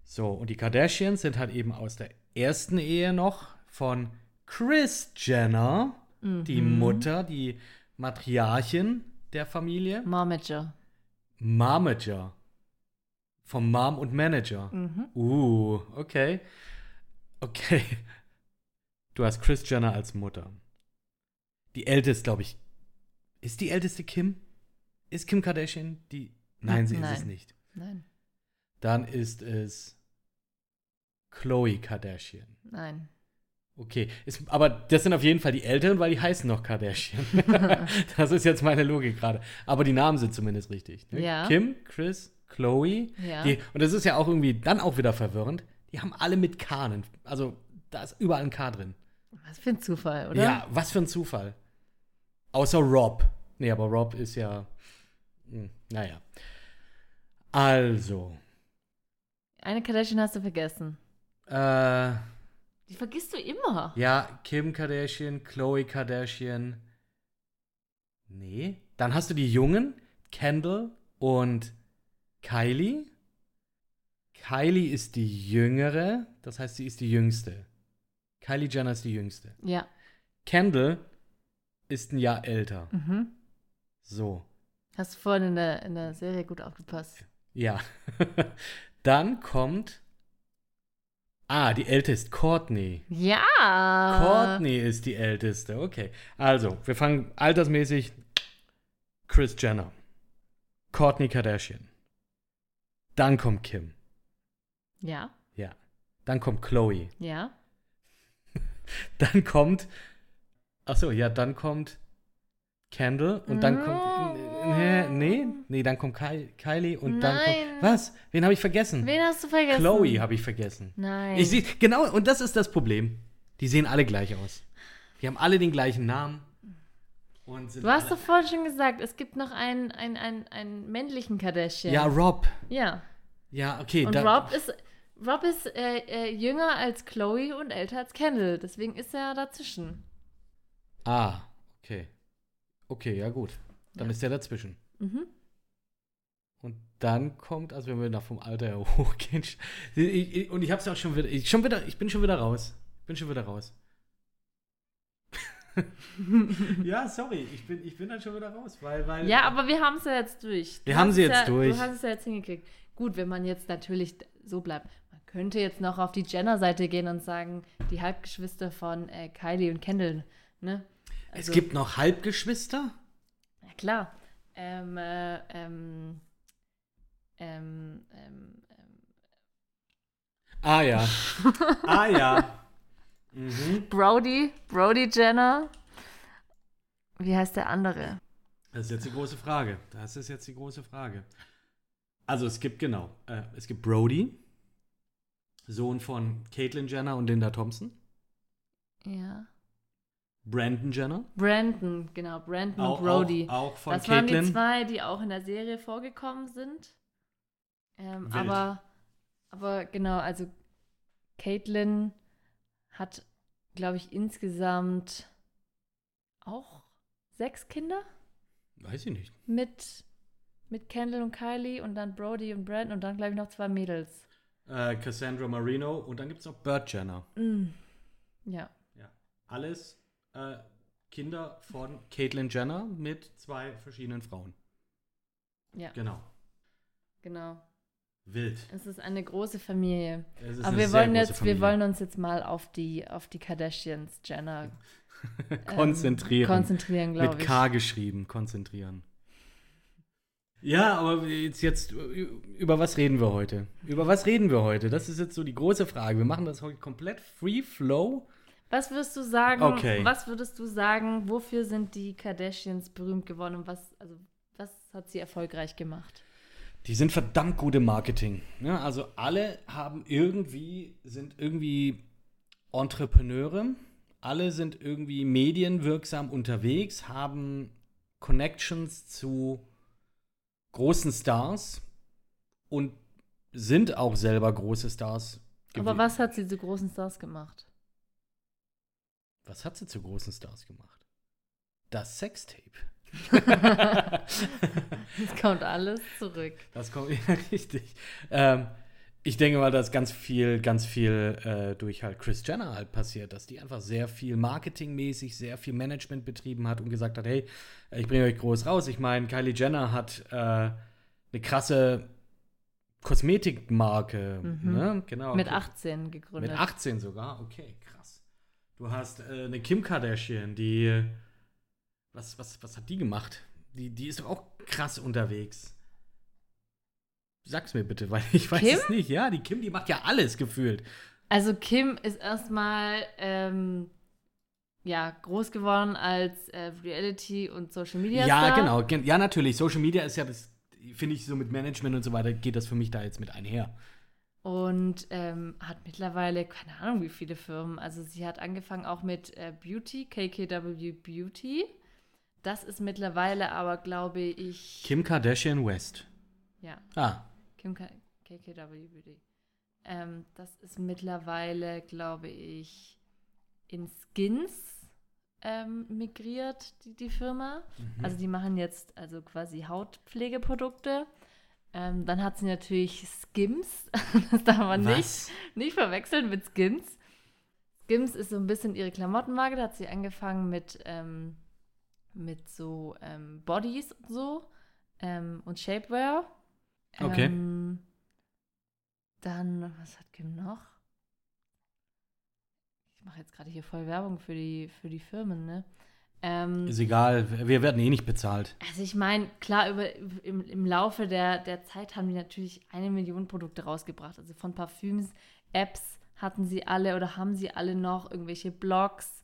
Speaker 2: So, und die Kardashians sind halt eben aus der ersten Ehe noch von Chris Jenner, die
Speaker 3: Mhm.
Speaker 2: Mutter, die Matriarchin der Familie.
Speaker 3: Momager.
Speaker 2: Momager. Vom Mom und Manager.
Speaker 3: Mhm.
Speaker 2: Uh, okay. Okay. Du hast Chris Jenner als Mutter. Die älteste, glaube ich. Ist die älteste Kim? Ist Kim Kardashian die? Nein, sie ist es
Speaker 3: Nein.
Speaker 2: nicht.
Speaker 3: Nein.
Speaker 2: Dann ist es Chloe Kardashian.
Speaker 3: Nein.
Speaker 2: Okay, ist, aber das sind auf jeden Fall die Älteren, weil die heißen noch Kardashian. das ist jetzt meine Logik gerade. Aber die Namen sind zumindest richtig. Ne?
Speaker 3: Ja.
Speaker 2: Kim, Chris, Chloe.
Speaker 3: Ja.
Speaker 2: Die, und das ist ja auch irgendwie dann auch wieder verwirrend. Die haben alle mit K. nen- Also da ist überall ein K drin.
Speaker 3: Was für ein Zufall, oder?
Speaker 2: Ja, was für ein Zufall. Außer Rob. Nee, aber Rob ist ja. Hm, naja. Also.
Speaker 3: Eine Kardashian hast du vergessen.
Speaker 2: Äh.
Speaker 3: Die vergisst du immer.
Speaker 2: Ja, Kim Kardashian, Chloe Kardashian. Nee. Dann hast du die Jungen, Kendall und Kylie. Kylie ist die Jüngere, das heißt, sie ist die Jüngste. Kylie Jenner ist die Jüngste.
Speaker 3: Ja.
Speaker 2: Kendall ist ein Jahr älter.
Speaker 3: Mhm.
Speaker 2: So,
Speaker 3: Hast du vorhin in der, in der Serie gut aufgepasst.
Speaker 2: ja. Dann kommt. Ah, die älteste, Courtney.
Speaker 3: Ja.
Speaker 2: Courtney ist die älteste. Okay. Also, wir fangen altersmäßig. Chris Jenner. Courtney Kardashian. Dann kommt Kim.
Speaker 3: Ja.
Speaker 2: Ja. Dann kommt Chloe.
Speaker 3: Ja.
Speaker 2: Dann kommt. Achso, ja, dann kommt Kendall und dann kommt. Nee, nee, nee, dann kommt Ky Kylie und dann
Speaker 3: Nein.
Speaker 2: kommt. Was? Wen habe ich vergessen?
Speaker 3: Wen hast du vergessen?
Speaker 2: Chloe habe ich vergessen.
Speaker 3: Nein.
Speaker 2: Ich sehe, genau, und das ist das Problem. Die sehen alle gleich aus. Die haben alle den gleichen Namen. Und sind
Speaker 3: du hast doch vorhin schon gesagt, es gibt noch einen, einen, einen, einen männlichen Kardashian.
Speaker 2: Ja, Rob.
Speaker 3: Ja.
Speaker 2: Ja, okay.
Speaker 3: Und Rob ist, Rob ist äh, äh, jünger als Chloe und älter als Kendall. Deswegen ist er dazwischen.
Speaker 2: Ah, okay. Okay, ja, gut. Dann ist der dazwischen.
Speaker 3: Mhm.
Speaker 2: Und dann kommt, also wenn wir nach vom Alter her hochgehen, ich, ich, und ich hab's ja auch schon wieder, ich, schon wieder, ich bin schon wieder raus. Ich bin schon wieder raus. ja, sorry, ich bin, ich bin dann schon wieder raus, weil, weil.
Speaker 3: Ja, aber wir haben es ja jetzt durch.
Speaker 2: Wir
Speaker 3: Du
Speaker 2: haben sie
Speaker 3: es
Speaker 2: jetzt
Speaker 3: ja,
Speaker 2: durch.
Speaker 3: Du hast es ja jetzt hingekriegt. Gut, wenn man jetzt natürlich so bleibt. Man könnte jetzt noch auf die Jenner-Seite gehen und sagen, die Halbgeschwister von äh, Kylie und Kendall. Ne?
Speaker 2: es
Speaker 3: Also-
Speaker 2: gibt noch Halbgeschwister?
Speaker 3: Ja, klar. Ähm, äh, ähm, ähm, ähm, ähm,
Speaker 2: Ah ja. ah ja. Mhm.
Speaker 3: Brody, Brody Jenner. Wie heißt der andere?
Speaker 2: Das ist jetzt die große Frage. Das ist jetzt die große Frage. Also es gibt genau, äh, es gibt Brody, Sohn von Caitlyn Jenner und Linda Thompson.
Speaker 3: Ja.
Speaker 2: Brandon Jenner.
Speaker 3: Brandon, genau, Brandon
Speaker 2: Auch,
Speaker 3: und Brody.
Speaker 2: auch, auch von
Speaker 3: das waren die
Speaker 2: Caitlyn.
Speaker 3: zwei, die auch in der Serie vorgekommen sind. Ähm, aber, aber genau, also Caitlyn hat, glaube ich, insgesamt auch sechs Kinder
Speaker 2: Weiß ich nicht.
Speaker 3: mit, mit Kendall und Kylie und dann Brody und Brandon und dann, glaube ich, noch zwei Mädels.
Speaker 2: Äh, Cassandra Marino und dann gibt es noch Burt Jenner.
Speaker 3: Mm. Ja.
Speaker 2: Ja. Alles äh, Kinder von Caitlyn Jenner mit zwei verschiedenen Frauen.
Speaker 3: Ja,
Speaker 2: Genau.
Speaker 3: genau.
Speaker 2: Wild.
Speaker 3: Es ist eine große Familie.
Speaker 2: Es ist
Speaker 3: Aber
Speaker 2: eine
Speaker 3: wir wollen
Speaker 2: große
Speaker 3: jetzt, wir
Speaker 2: Familie.
Speaker 3: wollen uns jetzt mal auf die, auf die Kardashians, Jenner ähm,
Speaker 2: konzentrieren.
Speaker 3: konzentrieren, glaube
Speaker 2: Mit
Speaker 3: ich.
Speaker 2: K geschrieben, konzentrieren. Ja, aber jetzt, jetzt, über was reden wir heute? Über was reden wir heute? Das ist jetzt so die große Frage. Wir machen das heute komplett free flow.
Speaker 3: Was würdest du sagen?
Speaker 2: Okay.
Speaker 3: Was würdest du sagen? Wofür sind die Kardashians berühmt geworden? Und was, also, was hat sie erfolgreich gemacht?
Speaker 2: Die sind verdammt gute Marketing. Ne? Also alle haben irgendwie, sind irgendwie Entrepreneure, alle sind irgendwie medienwirksam unterwegs, haben Connections zu großen Stars und sind auch selber große Stars.
Speaker 3: Aber was hat sie zu großen Stars gemacht?
Speaker 2: Was hat sie zu großen Stars gemacht? Das Sextape.
Speaker 3: Es kommt alles zurück.
Speaker 2: Das kommt ja richtig. Ähm, ich denke mal, dass ganz viel, ganz viel äh, durch halt Chris Jenner halt passiert, dass die einfach sehr viel marketingmäßig, sehr viel Management betrieben hat und gesagt hat, hey, ich bringe euch groß raus. Ich meine, Kylie Jenner hat äh, eine krasse Kosmetikmarke,
Speaker 3: Mhm.
Speaker 2: ne? Genau.
Speaker 3: Mit 18 gegründet.
Speaker 2: Mit 18 sogar? Okay, krass. Du hast äh, eine Kim Kardashian, die. Was, was, was hat die gemacht? Die, die ist doch auch krass unterwegs. Sag's mir bitte, weil ich weiß
Speaker 3: Kim?
Speaker 2: es nicht. Ja, die Kim, die macht ja alles gefühlt.
Speaker 3: Also Kim ist erstmal ähm, ja, groß geworden als äh, Reality- und Social Media
Speaker 2: Ja,
Speaker 3: Star.
Speaker 2: genau. Gen- Ja, natürlich. Social Media ist ja das, finde ich, so mit Management und so weiter, geht das für mich da jetzt mit einher.
Speaker 3: Und ähm, hat mittlerweile, keine Ahnung, wie viele Firmen. Also sie hat angefangen auch mit äh, Beauty, KKW Beauty. Das ist mittlerweile aber, glaube ich,
Speaker 2: Kim Kardashian West.
Speaker 3: ja,
Speaker 2: Ah,
Speaker 3: Kim K KKW Beauty. Ähm, das ist mittlerweile, glaube ich, in Skins ähm, migriert, die, die Firma.
Speaker 2: Mhm.
Speaker 3: Also die machen jetzt also quasi Hautpflegeprodukte. Ähm, dann hat sie natürlich Skims. das darf man nicht,
Speaker 2: was?
Speaker 3: nicht verwechseln mit Skims. Skims ist so ein bisschen ihre Klamottenmarke. Da hat sie angefangen mit, ähm, mit so ähm, Bodies und so ähm, und Shapewear.
Speaker 2: Okay.
Speaker 3: Ähm, dann, was hat Kim noch? Ich mache jetzt gerade hier voll Werbung für die, für die Firmen, ne? Ähm,
Speaker 2: Ist egal, wir werden eh nicht bezahlt.
Speaker 3: also ich meine, klar, über, im, im Laufe der, der Zeit haben die natürlich eine Million Produkte rausgebracht. Also von Parfüms, Apps hatten sie alle oder haben sie alle noch, irgendwelche Blogs,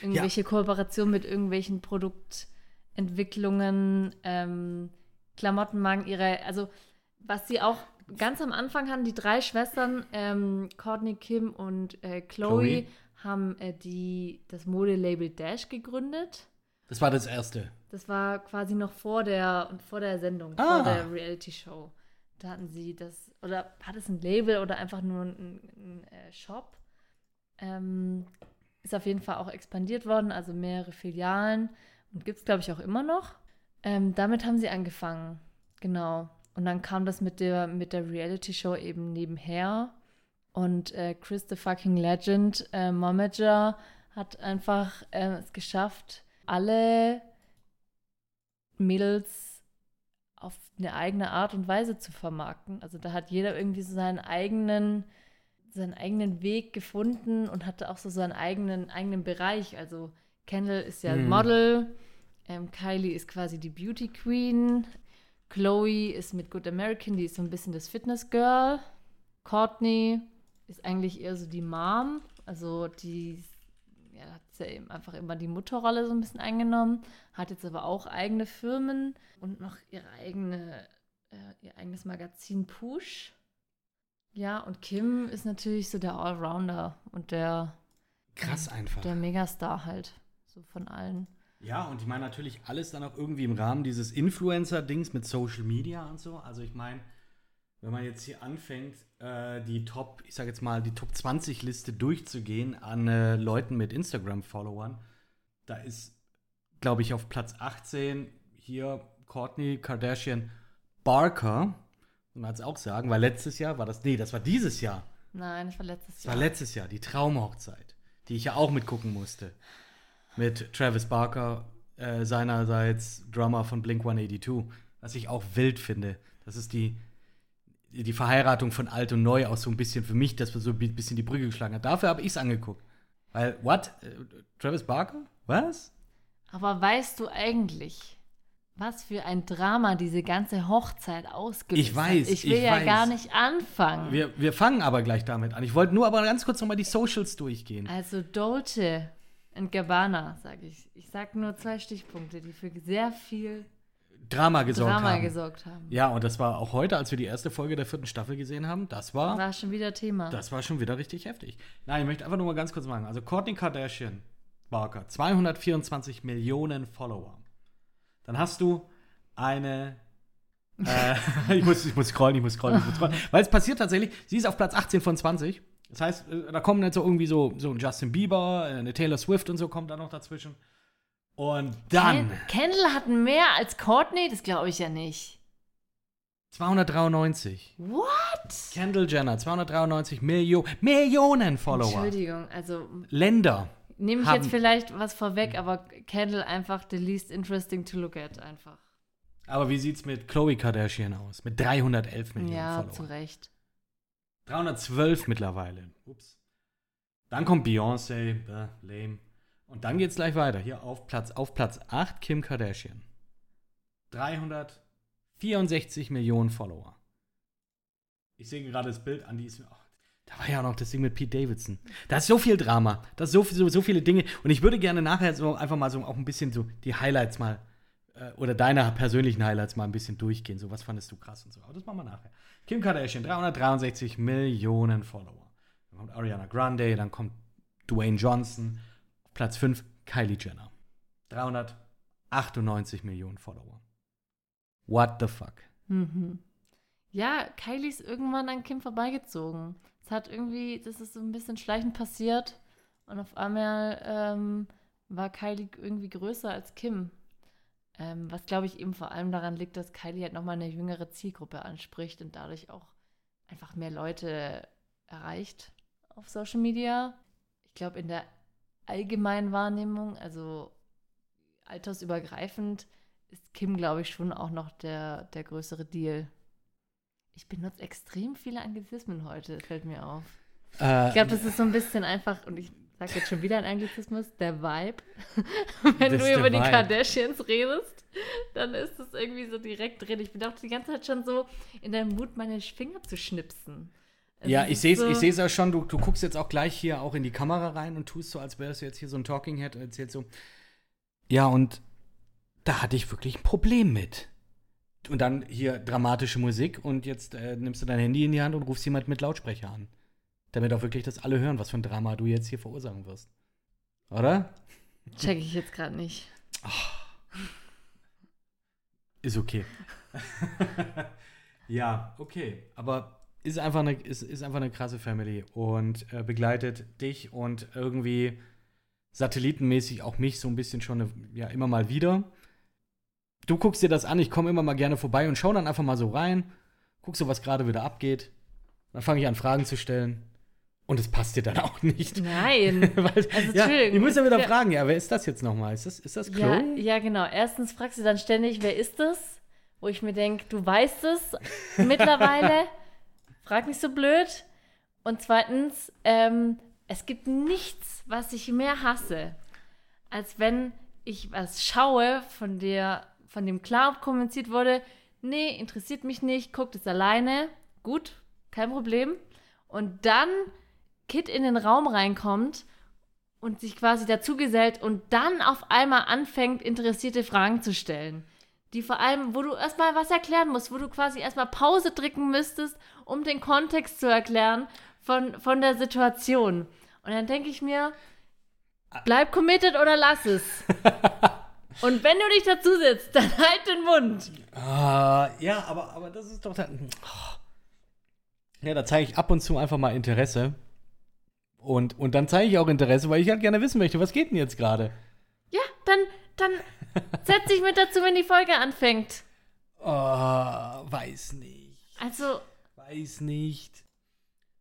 Speaker 3: ja, irgendwelche Kooperationen mit irgendwelchen Produktentwicklungen, ähm, Klamottenmarken, ihre, also was sie auch ganz am Anfang hatten, die drei Schwestern, ähm, Courtney, Kim und äh, Chloe,
Speaker 2: Chloe.
Speaker 3: haben äh, die, das Modelabel Dash gegründet.
Speaker 2: Das war das Erste.
Speaker 3: Das war quasi noch vor der, vor der Sendung,
Speaker 2: Ah.
Speaker 3: vor der Reality-Show. Da hatten sie das, oder hat es ein Label oder einfach nur ein, ein, ein äh, Shop. Ähm, ist auf jeden Fall auch expandiert worden, also mehrere Filialen und gibt es, glaube ich, auch immer noch. Ähm, damit haben sie angefangen, genau. Und dann kam das mit der, mit der Reality-Show eben nebenher. Und äh, Chris the fucking Legend, äh, Momager, hat einfach äh, es geschafft, alle Mädels auf eine eigene Art und Weise zu vermarkten. Also da hat jeder irgendwie so seinen eigenen, seinen eigenen Weg gefunden und hatte auch so seinen eigenen, eigenen Bereich. Also Kendall ist ja
Speaker 2: Mhm.
Speaker 3: Model, ähm, Kylie ist quasi die Beauty Queen, Chloe ist mit Good American, die ist so ein bisschen das Fitness Girl, Courtney ist eigentlich eher so die Mom, also die ja, hat ja eben einfach immer die Mutterrolle so ein bisschen eingenommen, hat jetzt aber auch eigene Firmen und noch ihre eigene, äh, ihr eigenes Magazin Push. Ja, und Kim ist natürlich so der Allrounder und der,
Speaker 2: Krass einfach.
Speaker 3: der Megastar halt, so von allen.
Speaker 2: Ja, und ich meine natürlich alles dann auch irgendwie im Rahmen dieses Influencer-Dings mit Social Media und so. Also ich meine, wenn man jetzt hier anfängt, äh, die Top, ich sage jetzt mal, die Top 20-Liste durchzugehen an äh, Leuten mit Instagram-Followern, da ist, glaube ich, auf Platz 18 hier Courtney Kardashian Barker. Man jetzt auch sagen, weil letztes Jahr war das, nee, das war dieses Jahr.
Speaker 3: Nein, das war letztes
Speaker 2: Das
Speaker 3: Jahr.
Speaker 2: war letztes Jahr, die Traumhochzeit, die ich ja auch mitgucken musste. Mit Travis Barker, äh, seinerseits Drummer von Blink 182. Was ich auch wild finde. Das ist die, die Verheiratung von alt und neu auch so ein bisschen für mich, dass wir so ein bisschen die Brücke geschlagen haben. Dafür habe ich es angeguckt. Weil, what? Äh, Travis Barker? Was?
Speaker 3: Aber weißt du eigentlich, was für ein Drama diese ganze Hochzeit ausgelöst
Speaker 2: Ich weiß,
Speaker 3: hat? Ich will
Speaker 2: ich
Speaker 3: ja
Speaker 2: weiß.
Speaker 3: gar nicht anfangen.
Speaker 2: Wir, wir fangen aber gleich damit an. Ich wollte nur aber ganz kurz nochmal die Socials durchgehen.
Speaker 3: also Dolce und Gabbana, sage ich. Ich sage nur zwei Stichpunkte, die für sehr viel
Speaker 2: Drama gesorgt
Speaker 3: Drama
Speaker 2: haben.
Speaker 3: gesorgt haben.
Speaker 2: Ja, und das war auch heute, als wir die erste Folge der vierten Staffel gesehen haben, das war,
Speaker 3: War schon wieder Thema.
Speaker 2: das war schon wieder richtig heftig. Nein, ich möchte einfach nur mal ganz kurz machen. Also Courtney Kardashian, Barker, 224 Millionen Follower. Dann hast du eine äh, ich, muss, ich muss scrollen, ich muss scrollen, ich muss scrollen. Weil es passiert tatsächlich, sie ist auf Platz 18 von 20. Das heißt, äh, da kommen jetzt so irgendwie so, so ein Justin Bieber, äh, eine Taylor Swift und so kommt da noch dazwischen. Und dann
Speaker 3: Ken Kendall hat mehr als Courtney? Das glaube ich ja nicht.
Speaker 2: 293.
Speaker 3: What?
Speaker 2: Kendall Jenner, 293 Millio Millionen Follower.
Speaker 3: Entschuldigung, also
Speaker 2: Länder.
Speaker 3: Nehme ich
Speaker 2: Haben-
Speaker 3: jetzt vielleicht was vorweg, aber Kendall einfach the least interesting to look at einfach.
Speaker 2: Aber wie sieht's mit Khloe Kardashian aus? Mit 311 Millionen
Speaker 3: ja,
Speaker 2: Follower.
Speaker 3: zu Recht.
Speaker 2: 312 mittlerweile. Ups. Dann kommt Beyoncé, äh, lame. Und dann geht's gleich weiter. Hier auf Platz, auf Platz 8 Kim Kardashian. 364 Millionen Follower. Ich sehe gerade das Bild an, die ist. Oh, da war ja auch noch das Ding mit Pete Davidson. Da ist so viel Drama. Da ist so, so, so viele Dinge. Und ich würde gerne nachher so einfach mal so auch ein bisschen so die Highlights mal äh, oder deine persönlichen Highlights mal ein bisschen durchgehen. So, was fandest du krass und so. Aber das machen wir nachher. Kim Kardashian, 363 Millionen Follower. Dann kommt Ariana Grande, dann kommt Dwayne Johnson. Platz 5 Kylie Jenner. 398 Millionen Follower. What the fuck?
Speaker 3: Mhm. Ja, Kylie ist irgendwann an Kim vorbeigezogen. Hat irgendwie, das ist so ein bisschen schleichend passiert und auf einmal ähm, war Kylie irgendwie größer als Kim. Ähm, was glaube ich eben vor allem daran liegt, dass Kylie halt nochmal eine jüngere Zielgruppe anspricht und dadurch auch einfach mehr Leute erreicht auf Social Media. Ich glaube, in der allgemeinen Wahrnehmung, also altersübergreifend, ist Kim, glaube ich, schon auch noch der, der größere Deal. Ich benutze extrem viele Anglizismen heute, fällt mir auf.
Speaker 2: Äh,
Speaker 3: Ich glaube, das ist so ein bisschen einfach, und ich sage jetzt schon wieder ein Anglizismus, der Vibe. Wenn du über die
Speaker 2: Vibe.
Speaker 3: Kardashians redest, dann ist es irgendwie so direkt drin. Ich bin auch die ganze Zeit schon so in der Mut, meine Finger zu schnipsen. Also
Speaker 2: ja, ich sehe es
Speaker 3: so-
Speaker 2: ich seh's ja schon. Du, du guckst jetzt auch gleich hier auch in die Kamera rein und tust so, als wärst du jetzt hier so ein Talking Head und erzählst so. Ja, und da hatte ich wirklich ein Problem mit. Und dann hier dramatische Musik und jetzt äh, nimmst du dein Handy in die Hand und rufst jemand mit Lautsprecher an. Damit auch wirklich das alle hören, was für ein Drama du jetzt hier verursachen wirst. Oder?
Speaker 3: Check ich jetzt gerade nicht.
Speaker 2: Ist okay. ja, okay. Aber ist einfach eine, ist, ist einfach eine krasse Family und äh, begleitet dich und irgendwie satellitenmäßig auch mich so ein bisschen schon eine, ja, immer mal wieder. Du guckst dir das an, ich komme immer mal gerne vorbei und schau dann einfach mal so rein, guck so, was gerade wieder abgeht. Dann fange ich an, Fragen zu stellen. Und es passt dir dann auch nicht.
Speaker 3: Nein.
Speaker 2: Weil,
Speaker 3: Also,
Speaker 2: ja, ich muss ja wieder
Speaker 3: ja-
Speaker 2: fragen, ja, wer ist das jetzt nochmal? Ist das, ist das
Speaker 3: Ja,
Speaker 2: Chloe?
Speaker 3: ja, genau. Erstens fragst du dann ständig, wer ist das? Wo ich mir denke, du weißt es mittlerweile. Frag nicht so blöd. Und zweitens, ähm, es gibt nichts, was ich mehr hasse, als wenn ich was schaue, von der, von dem klar kommuniziert wurde, nee, interessiert mich nicht, guckt es alleine, gut, kein Problem. Und dann Kid in den Raum reinkommt und sich quasi dazugesellt und dann auf einmal anfängt, interessierte Fragen zu stellen. Die vor allem, wo du erstmal was erklären musst, wo du quasi erstmal Pause drücken müsstest, um den Kontext zu erklären von, von der Situation. Und dann denke ich mir, bleib committed oder lass es. und wenn du dich dazu sitzt, dann halt den Mund.
Speaker 2: Ah, ja, aber, aber das ist doch. dann- Ja, da zeige ich ab und zu einfach mal Interesse. Und, und dann zeige ich auch Interesse, weil ich halt gerne wissen möchte, was geht denn jetzt gerade?
Speaker 3: Ja, dann, dann setz dich mit dazu, wenn die Folge anfängt.
Speaker 2: Oh, weiß nicht.
Speaker 3: Also,
Speaker 2: Weiß nicht.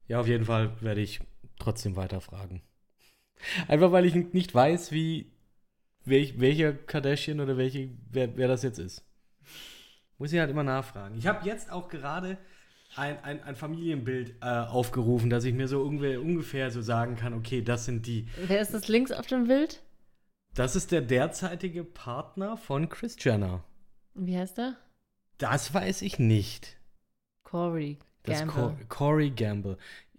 Speaker 2: Ja, auf jeden Fall werde ich trotzdem weiterfragen. Einfach weil ich nicht weiß, wie welch, welcher Kardashian oder welche, wer, wer das jetzt ist. Muss ich halt immer nachfragen. Ich habe jetzt auch gerade ein, ein, ein Familienbild äh, aufgerufen, dass ich mir so ungefähr, ungefähr so sagen kann, okay, das sind die.
Speaker 3: wer ist das links auf dem Bild?
Speaker 2: Das ist der derzeitige Partner von Chris Jenner.
Speaker 3: Wie heißt er?
Speaker 2: Das weiß ich nicht.
Speaker 3: Corey
Speaker 2: Das
Speaker 3: Gamble.
Speaker 2: Cor Corey Gamble.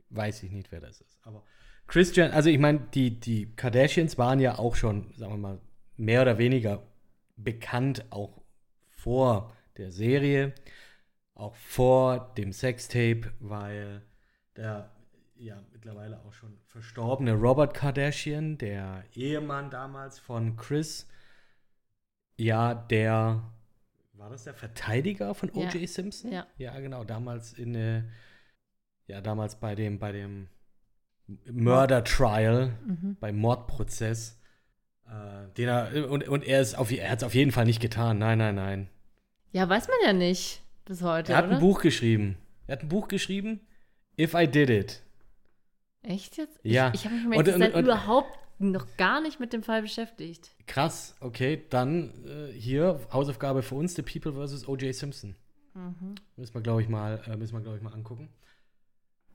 Speaker 2: Weiß ich nicht, wer das ist. Aber Chris Jenner, also ich meine, die, die Kardashians waren ja auch schon, sagen wir mal, mehr oder weniger bekannt auch vor der Serie, auch vor dem Sextape, weil der ja mittlerweile auch schon verstorbene Robert Kardashian, der Ehemann damals von Chris, ja, der war das der Verteidiger von O.J.
Speaker 3: Ja.
Speaker 2: Simpson?
Speaker 3: Ja.
Speaker 2: Ja, genau, damals in äh, ja, damals bei dem bei dem Murder Trial,
Speaker 3: Mhm.
Speaker 2: beim Mordprozess, den er und, und er ist auf er hat es auf jeden Fall nicht getan. Nein, nein, nein.
Speaker 3: Ja, weiß man ja nicht bis heute,
Speaker 2: Er hat
Speaker 3: oder?
Speaker 2: ein Buch geschrieben. Er hat ein Buch geschrieben, If I Did It.
Speaker 3: Echt jetzt?
Speaker 2: Ja.
Speaker 3: Ich, ich habe mich mit
Speaker 2: Und- und- und-
Speaker 3: überhaupt noch gar nicht mit dem Fall beschäftigt.
Speaker 2: Krass, okay, dann äh, hier Hausaufgabe für uns, The People vs. O.J. Simpson.
Speaker 3: Mhm.
Speaker 2: Müssen wir, glaube ich, mal, äh, müssen wir, glaube ich, mal angucken.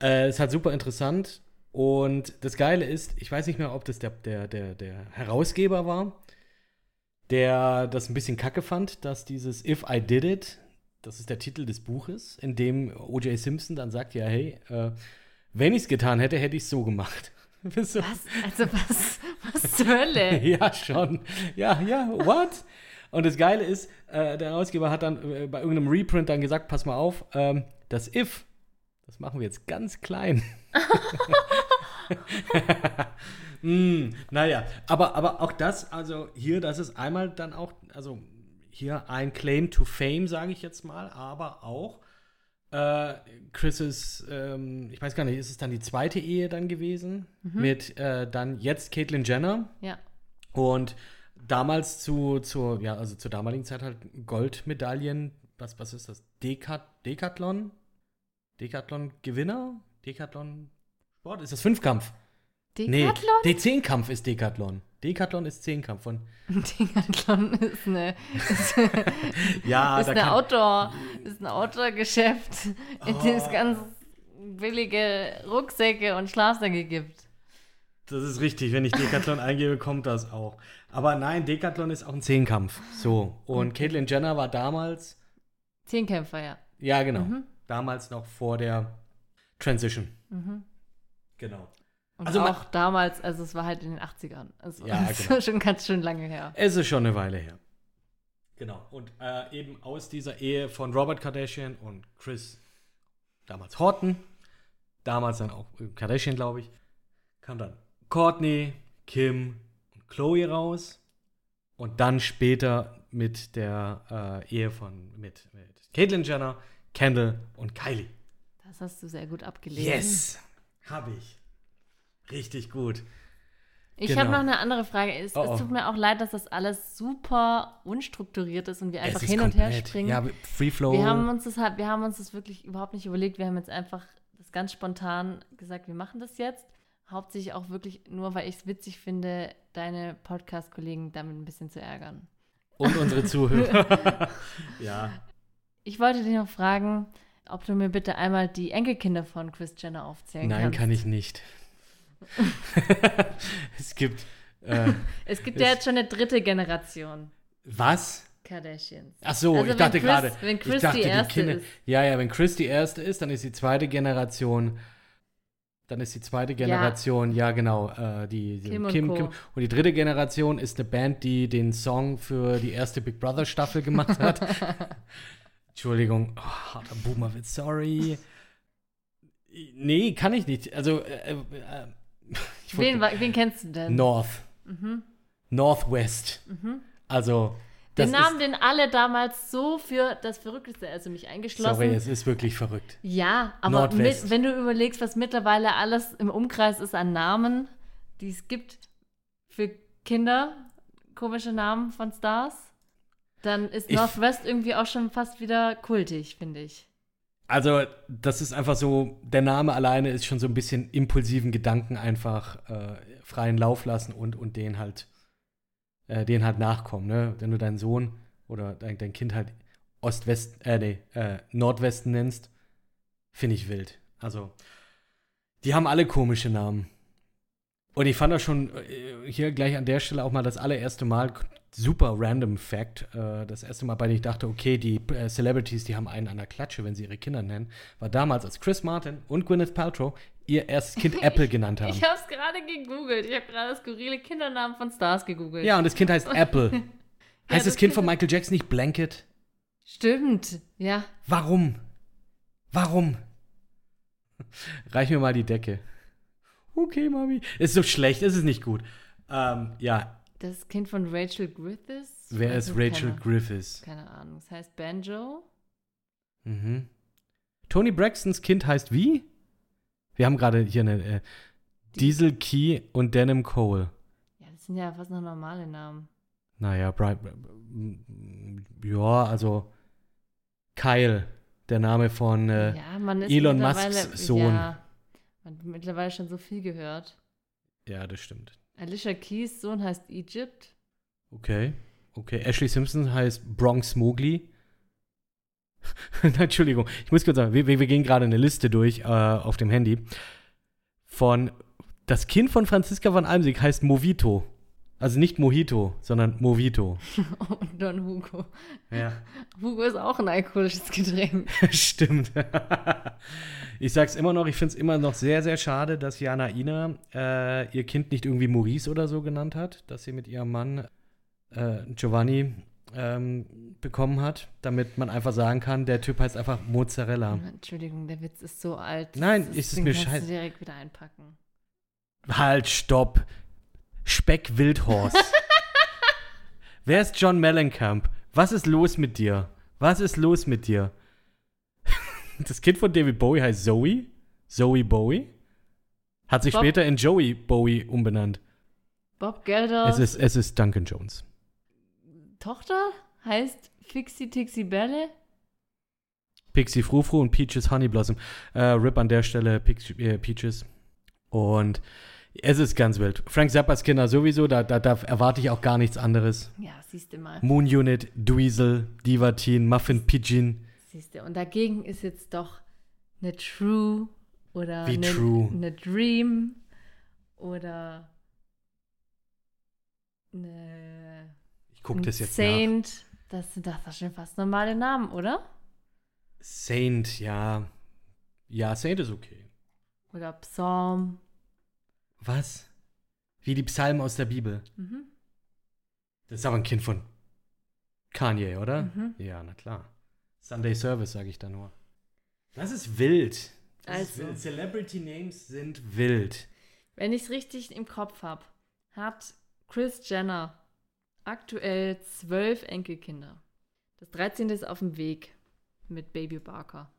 Speaker 2: Äh, ist halt super interessant. Und das Geile ist, ich weiß nicht mehr, ob das der, der, der, der Herausgeber war, der das ein bisschen kacke fand, dass dieses If I Did It, das ist der Titel des Buches, in dem O.J. Simpson dann sagt, ja, hey, äh, wenn ich es getan hätte, hätte ich es so gemacht. so,
Speaker 3: Was? Also was? Was zur Hölle?
Speaker 2: ja, schon. Ja, ja, what? Und das Geile ist, äh, der Herausgeber hat dann äh, bei irgendeinem Reprint dann gesagt, pass mal auf, ähm, das If, das machen wir jetzt ganz klein. mm, naja, aber, aber auch das, also hier, das ist einmal dann auch, also hier ein Claim to Fame, sage ich jetzt mal, aber auch äh, Chris's, ähm, ich weiß gar nicht, ist es dann die zweite Ehe dann gewesen? Mit äh, dann jetzt Caitlyn Jenner.
Speaker 3: Ja.
Speaker 2: Und damals zu, zu, ja, also zur damaligen Zeit halt Goldmedaillen, was, was ist das? Dekat, Decathlon? Decathlon-Gewinner? Decathlon Sport? Ist das Fünfkampf?
Speaker 3: Decathlon?
Speaker 2: Nee, D10-Kampf ist Decathlon. Decathlon ist Zehnkampf von.
Speaker 3: Decathlon ist eine, ist,
Speaker 2: Ja,
Speaker 3: ist eine Outdoor, ist ein Outdoor-Geschäft, in dem es ganz billige Rucksäcke und Schlafsäcke gibt.
Speaker 2: Das ist richtig, wenn ich Decathlon eingebe, kommt das auch. Aber nein, Decathlon ist auch ein Zehnkampf. So. Und Caitlyn Jenner war damals,
Speaker 3: Zehnkämpfer, ja.
Speaker 2: ja genau,
Speaker 3: Mhm.
Speaker 2: damals noch vor der Transition.
Speaker 3: Mhm.
Speaker 2: Genau.
Speaker 3: Und
Speaker 2: Also
Speaker 3: auch damals, also es war halt in den 80ern. Also
Speaker 2: Ja,
Speaker 3: das
Speaker 2: genau.
Speaker 3: ist schon ganz schön lange her.
Speaker 2: Es ist schon eine Weile her. Genau. Und äh, eben aus dieser Ehe von Robert Kardashian und Chris, damals Horton, damals dann auch äh, Kardashian, glaube ich, kam dann Courtney, Kim und Chloe raus. Und dann später mit der äh, Ehe von, mit, mit Caitlyn Jenner, Kendall und Kylie.
Speaker 3: Das hast du sehr gut abgelesen.
Speaker 2: Yes! Habe ich. Richtig gut.
Speaker 3: Ich
Speaker 2: Genau.
Speaker 3: habe noch eine andere Frage. Es,
Speaker 2: Oh, oh.
Speaker 3: es tut mir auch leid, dass das alles super unstrukturiert ist und wir einfach hin und her springen.
Speaker 2: Ja, Free Flow.
Speaker 3: wir, haben uns das halt, wir haben uns das wirklich überhaupt nicht überlegt. Wir haben jetzt einfach das ganz spontan gesagt, wir machen das jetzt. Hauptsächlich auch wirklich nur, weil ich es witzig finde, deine Podcast-Kollegen damit ein bisschen zu ärgern.
Speaker 2: und unsere Zuhörer. ja.
Speaker 3: Ich wollte dich noch fragen, ob du mir bitte einmal die Enkelkinder von Chris Jenner aufzählen
Speaker 2: Nein,
Speaker 3: kannst.
Speaker 2: kann ich nicht. es gibt. Äh,
Speaker 3: Es gibt ja jetzt schon eine dritte Generation
Speaker 2: was?
Speaker 3: Kardashians.
Speaker 2: Ach so,
Speaker 3: Also
Speaker 2: ich dachte
Speaker 3: Chris-
Speaker 2: gerade.
Speaker 3: wenn Chris
Speaker 2: dachte,
Speaker 3: die erste
Speaker 2: Kinder,
Speaker 3: ist.
Speaker 2: Ja, ja, wenn Chris die erste ist, dann ist die zweite Generation. Dann ist die zweite Generation, ja, genau, äh, die, die
Speaker 3: Kim und
Speaker 2: Kim,
Speaker 3: Co.
Speaker 2: Kim. Und die dritte Generation ist eine Band, die den Song für die erste Big Brother Staffel gemacht hat. Entschuldigung, oh, harter Boomerwitz, sorry. Nee, kann ich nicht. Also, äh, äh, ich wollte-
Speaker 3: Wen, wen kennst du denn?
Speaker 2: North.
Speaker 3: Mhm.
Speaker 2: Northwest. Also, das
Speaker 3: Den Namen, den alle damals so für das Verrückteste, also mich eingeschlossen.
Speaker 2: sorry, es ist wirklich verrückt.
Speaker 3: ja, aber mit, wenn du überlegst, was mittlerweile alles im Umkreis ist an Namen, die es gibt für Kinder, komische Namen von Stars, dann ist
Speaker 2: Ich-
Speaker 3: Northwest irgendwie auch schon fast wieder kultig, finde ich.
Speaker 2: Also, das ist einfach so, der Name alleine ist schon so ein bisschen impulsiven Gedanken einfach äh, freien Lauf lassen und, und den halt, äh, den halt nachkommen, ne? Wenn du deinen Sohn oder dein, dein Kind halt Ost-West, äh, nee, äh, Nordwesten nennst, finde ich wild. Also, die haben alle komische Namen. Und ich fand das schon äh, hier gleich an der Stelle auch mal das allererste Mal super random Fact. Äh, das erste Mal, bei dem ich dachte, okay, die äh, Celebrities, die haben einen an der Klatsche, wenn sie ihre Kinder nennen, war damals, als Chris Martin und Gwyneth Paltrow ihr erstes Kind Apple genannt haben.
Speaker 3: Ich habe es gerade gegoogelt. Ich habe gerade skurrile Kindernamen von Stars gegoogelt.
Speaker 2: Ja, und das Kind heißt Apple. heißt
Speaker 3: das
Speaker 2: das Kind von Michael Jackson nicht Blanket?
Speaker 3: Stimmt, ja.
Speaker 2: Warum? Warum? Reich mir mal die Decke. Okay, Mami. Ist so schlecht, ist es nicht gut. Ähm, ja,
Speaker 3: Das Kind von Rachel Griffiths.
Speaker 2: wer ist Rachel
Speaker 3: keine,
Speaker 2: Griffiths?
Speaker 3: Keine Ahnung. Es heißt Banjo.
Speaker 2: Mhm. Tony Braxtons Kind heißt wie? Wir haben gerade hier eine äh, Diesel Key und Denim Cole.
Speaker 3: Ja, das sind ja fast noch normale Namen.
Speaker 2: Naja, Brian, ja, also Kyle, der Name von äh,
Speaker 3: ja, man ist
Speaker 2: Elon Musks Sohn.
Speaker 3: Ja, man hat mittlerweile schon so viel gehört.
Speaker 2: ja, das stimmt.
Speaker 3: Alicia Keys Sohn heißt Egypt.
Speaker 2: Okay, okay. Ashley Simpson heißt Bronx Mowgli. Entschuldigung, ich muss kurz sagen, wir, wir gehen gerade eine Liste durch äh, auf dem Handy. Von das Kind von Franziska von Almsig heißt Movito. Also nicht Mojito, sondern Movito.
Speaker 3: Und Don Hugo.
Speaker 2: Ja.
Speaker 3: Hugo ist auch ein alkoholisches Getränk.
Speaker 2: Stimmt. ich sag's immer noch, ich find's immer noch sehr, sehr schade, dass Jana Ina äh, ihr Kind nicht irgendwie Maurice oder so genannt hat, dass sie mit ihrem Mann äh, Giovanni ähm, bekommen hat, damit man einfach sagen kann, der Typ heißt einfach Mozzarella.
Speaker 3: Entschuldigung, der Witz ist so alt.
Speaker 2: Nein, ist es mir
Speaker 3: kannst
Speaker 2: scheiß-
Speaker 3: du direkt wieder einpacken.
Speaker 2: Halt, stopp. Speck Wildhorst. Wer ist John Mellencamp? Was ist los mit dir? Was ist los mit dir? Das Kind von David Bowie heißt Zoe? Zoe Bowie? Hat sich
Speaker 3: Bob-
Speaker 2: später in Joey Bowie umbenannt.
Speaker 3: Bob Gelder.
Speaker 2: Es ist, es ist Duncan Jones.
Speaker 3: Tochter heißt Fixie Tixie Belle.
Speaker 2: Pixie Frufru und Peaches Honeyblossom. Äh, Rip an der Stelle Pix, äh, Peaches. Und es ist ganz wild. Frank Zappas Kinder sowieso, da, da, da erwarte ich auch gar nichts anderes.
Speaker 3: Ja, siehst du mal.
Speaker 2: Moon Unit, Dweezil, Divatin, Muffin Pigeon.
Speaker 3: Siehst du. Und dagegen ist jetzt doch eine True oder
Speaker 2: Wie
Speaker 3: eine,
Speaker 2: True?
Speaker 3: eine Dream oder eine
Speaker 2: Ich gucke das jetzt
Speaker 3: Saint. Das sind doch schon fast normale Namen, oder?
Speaker 2: nach. Saint, ja. Ja, Saint ist okay.
Speaker 3: Oder Psalm.
Speaker 2: Was? Wie die Psalmen aus der Bibel.
Speaker 3: Mhm.
Speaker 2: Das ist aber ein Kind von Kanye, oder?
Speaker 3: Mhm.
Speaker 2: Ja, na klar. Sunday Service, sage ich da nur. Das ist wild. Das ist
Speaker 3: Also.
Speaker 2: wild. Celebrity Names sind wild.
Speaker 3: Wenn ich es richtig im Kopf habe, hat Chris Jenner aktuell zwölf Enkelkinder. Das 13. ist auf dem Weg mit Baby Barker.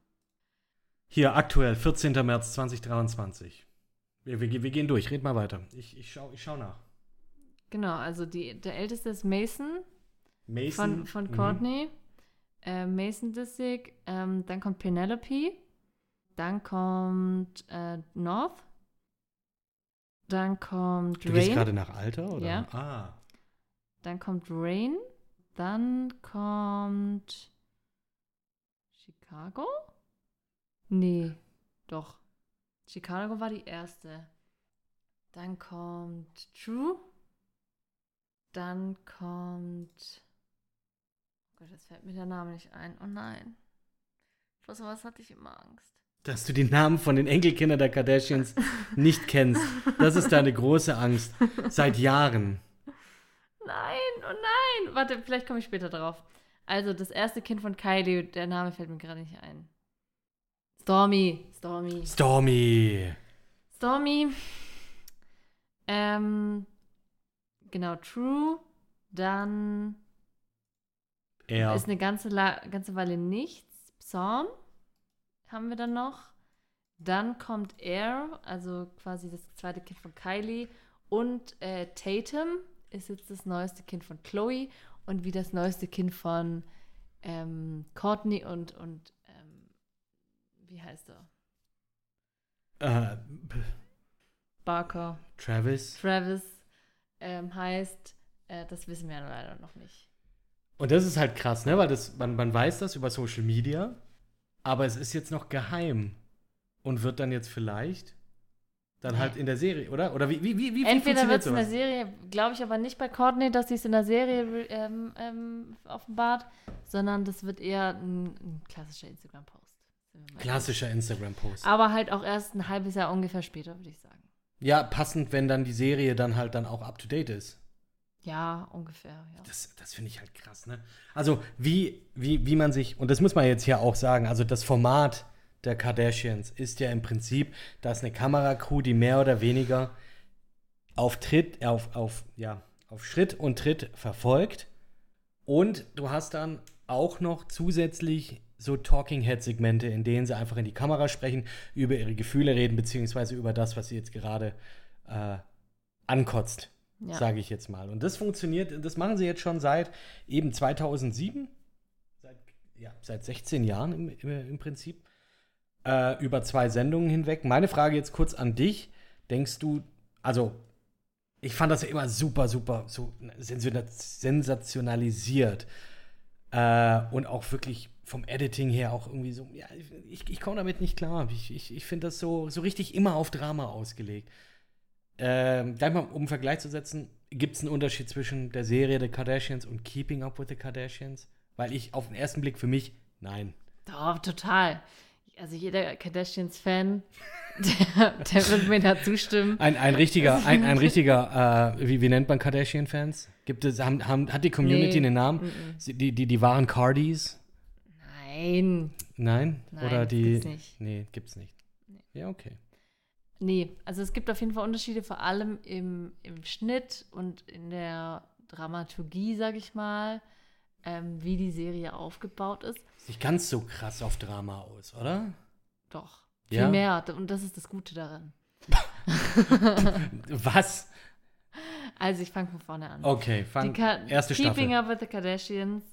Speaker 2: Hier, aktuell, 14. März 2023. Wir, wir, wir gehen durch, red mal weiter. Ich, ich, schau, ich schau nach.
Speaker 3: Genau, also die, der älteste ist Mason
Speaker 2: Mason.
Speaker 3: von, von
Speaker 2: mhm.
Speaker 3: Courtney. Äh, Mason Disick. Ähm, dann kommt Penelope. Dann kommt äh, North. Dann kommt
Speaker 2: Du gehst
Speaker 3: Rain.
Speaker 2: gerade nach Alter, oder?
Speaker 3: Ja.
Speaker 2: Ah.
Speaker 3: Dann kommt Rain. Dann kommt Chicago? Nee, doch. Chicago war die erste. Dann kommt True. Dann kommt. Oh Gott, jetzt fällt mir der Name nicht ein. Oh nein. Vor sowas hatte ich immer Angst.
Speaker 2: Dass du die Namen von den Enkelkindern der Kardashians nicht kennst. Das ist deine große Angst. Seit Jahren.
Speaker 3: Nein, oh nein. Warte, vielleicht komme ich später drauf. Also, das erste Kind von Kylie, der Name fällt mir gerade nicht ein. Stormy. Stormy.
Speaker 2: Stormy.
Speaker 3: Stormy. Ähm, genau, True. Dann
Speaker 2: Er.
Speaker 3: ist eine ganze, La ganze Weile nichts. Psalm haben wir dann noch. Dann kommt Air, also quasi das zweite Kind von Kylie. Und äh, Tatum ist jetzt das neueste Kind von Chloe und wie das neueste Kind von ähm, Courtney und, und wie heißt er?
Speaker 2: Äh,
Speaker 3: Barker.
Speaker 2: Travis.
Speaker 3: Travis ähm, heißt, äh, das wissen wir leider noch nicht.
Speaker 2: Und das ist halt krass, ne? Weil das, man, man weiß das über Social Media, aber es ist jetzt noch geheim. Und wird dann jetzt vielleicht dann
Speaker 3: Nee.
Speaker 2: halt in der Serie, oder? Oder wie, wie, wie, wie
Speaker 3: Entweder wird es in der? Serie, glaube ich aber nicht bei Courtney, dass sie es in der Serie ähm, ähm, offenbart, sondern das wird eher ein, ein klassischer Instagram-Post. Mal
Speaker 2: Klassischer Instagram-Post.
Speaker 3: Aber halt auch erst ein halbes Jahr ungefähr später, würde ich sagen.
Speaker 2: Ja, passend, wenn dann die Serie dann halt dann auch up to date ist.
Speaker 3: Ja, ungefähr, ja.
Speaker 2: Das, das finde ich halt krass, ne? Also, wie, wie, wie man sich, und das muss man jetzt hier auch sagen, also das Format der Kardashians ist ja im Prinzip, da ist eine Kameracrew, die mehr oder weniger auf Tritt, auf, auf, ja, auf Schritt und Tritt verfolgt. Und du hast dann auch noch zusätzlich so Talking Head Segmente, in denen sie einfach in die Kamera sprechen, über ihre Gefühle reden, beziehungsweise über das, was sie jetzt gerade äh, ankotzt,
Speaker 3: Ja.
Speaker 2: sage ich jetzt mal. Und das funktioniert, das machen sie jetzt schon seit eben 2007, seit, ja, seit 16 Jahren im, im, im Prinzip, äh, über zwei Sendungen hinweg. Meine Frage jetzt kurz an dich. Denkst du, also ich fand das ja immer super, super so sensationalisiert. Äh, und auch wirklich vom Editing her auch irgendwie so, ja, ich, ich komme damit nicht klar. Ich, ich, ich finde das so, so richtig immer auf Drama ausgelegt. Ähm, gleich mal, um einen Vergleich zu setzen, gibt es einen Unterschied zwischen der Serie The Kardashians und Keeping Up with the Kardashians? Weil ich auf den ersten Blick für mich, nein.
Speaker 3: Doch, total. Also jeder Kardashians-Fan, der, der wird mir da zustimmen.
Speaker 2: Ein, ein richtiger, ein, ein richtiger, äh, wie, wie nennt man Kardashian-Fans? Gibt es, haben, haben, hat die Community
Speaker 3: Nee.
Speaker 2: einen Namen?
Speaker 3: Mm-mm.
Speaker 2: Sie- Die, die, die wahren Cardis?
Speaker 3: Nein,
Speaker 2: Nein?
Speaker 3: Nein,
Speaker 2: Oder die.
Speaker 3: gibt's nicht.
Speaker 2: Nee, gibt's nicht. Ja, okay.
Speaker 3: nee. Also es gibt auf jeden Fall Unterschiede, vor allem im, im Schnitt und in der Dramaturgie, sag ich mal, ähm, wie die Serie aufgebaut ist.
Speaker 2: Ist nicht ganz so krass auf Drama aus, oder?
Speaker 3: Doch,
Speaker 2: Ja?
Speaker 3: viel mehr. Und das ist das Gute daran.
Speaker 2: Was?
Speaker 3: Also ich fange von vorne an.
Speaker 2: Okay,
Speaker 3: Die
Speaker 2: fang,
Speaker 3: Ka
Speaker 2: erste
Speaker 3: Keeping
Speaker 2: Staffel.
Speaker 3: Up with the Kardashians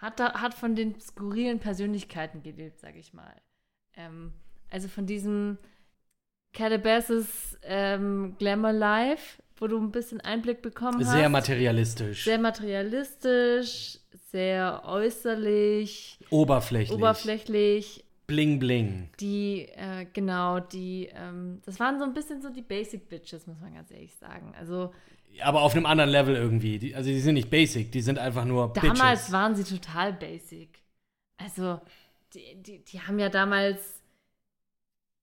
Speaker 3: hat, da, hat von den skurrilen Persönlichkeiten gelebt, sag ich mal. Ähm, also von diesem Calabasas ähm, Glamour Life, wo du ein bisschen Einblick bekommen hast.
Speaker 2: Sehr materialistisch.
Speaker 3: Sehr materialistisch, sehr äußerlich,
Speaker 2: oberflächlich.
Speaker 3: oberflächlich.
Speaker 2: Bling, bling.
Speaker 3: Die, äh, genau, die, ähm, das waren so ein bisschen so die Basic Bitches, muss man ganz ehrlich sagen. Also
Speaker 2: Aber auf einem anderen Level irgendwie. Die, also, die sind nicht basic, die sind einfach nur
Speaker 3: Damals
Speaker 2: Bitches.
Speaker 3: waren sie total basic. Also, die, die, die haben ja damals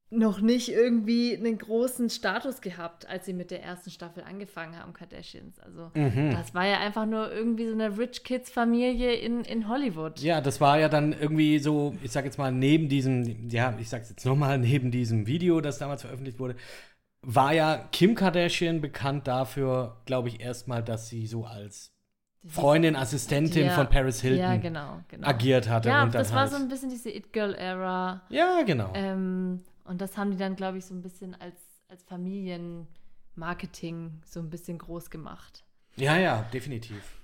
Speaker 3: noch nicht irgendwie einen großen Status gehabt, als sie mit der ersten Staffel angefangen haben, Kardashians. Also,
Speaker 2: Mhm.
Speaker 3: das war ja einfach nur irgendwie so eine Rich Kids Familie in, in Hollywood.
Speaker 2: Ja, das war ja dann irgendwie so, ich sag jetzt mal, neben diesem, ja, ich sag's jetzt nochmal, neben diesem Video, das damals veröffentlicht wurde, war ja Kim Kardashian bekannt dafür, glaube ich, erstmal, dass sie so als Freundin, Assistentin
Speaker 3: Ja,
Speaker 2: von Paris Hilton
Speaker 3: Ja, genau, genau.
Speaker 2: agiert hatte.
Speaker 3: Ja,
Speaker 2: und
Speaker 3: das war
Speaker 2: halt,
Speaker 3: so ein bisschen diese It-Girl-Ära.
Speaker 2: Ja, genau.
Speaker 3: Ähm, und das haben die dann, glaube ich, so ein bisschen als, als Familienmarketing so ein bisschen groß gemacht.
Speaker 2: ja, ja, definitiv.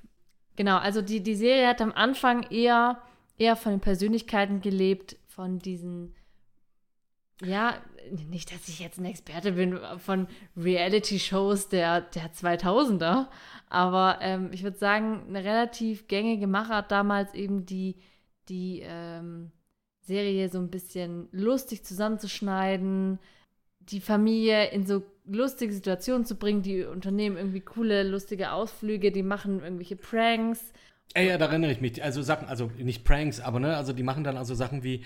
Speaker 3: Genau, also die, die Serie hat am Anfang eher, eher von den Persönlichkeiten gelebt, von diesen, ja, nicht, dass ich jetzt ein Experte bin von Reality-Shows der, der 2000er, aber ähm, ich würde sagen, eine relativ gängige Machart damals eben die, die ähm, Serie so ein bisschen lustig zusammenzuschneiden, die Familie in so lustige Situationen zu bringen, die unternehmen irgendwie coole, lustige Ausflüge, die machen irgendwelche Pranks.
Speaker 2: Ey, ja, da erinnere ich mich. Also Sachen, also nicht Pranks, aber ne, also die machen dann also Sachen wie,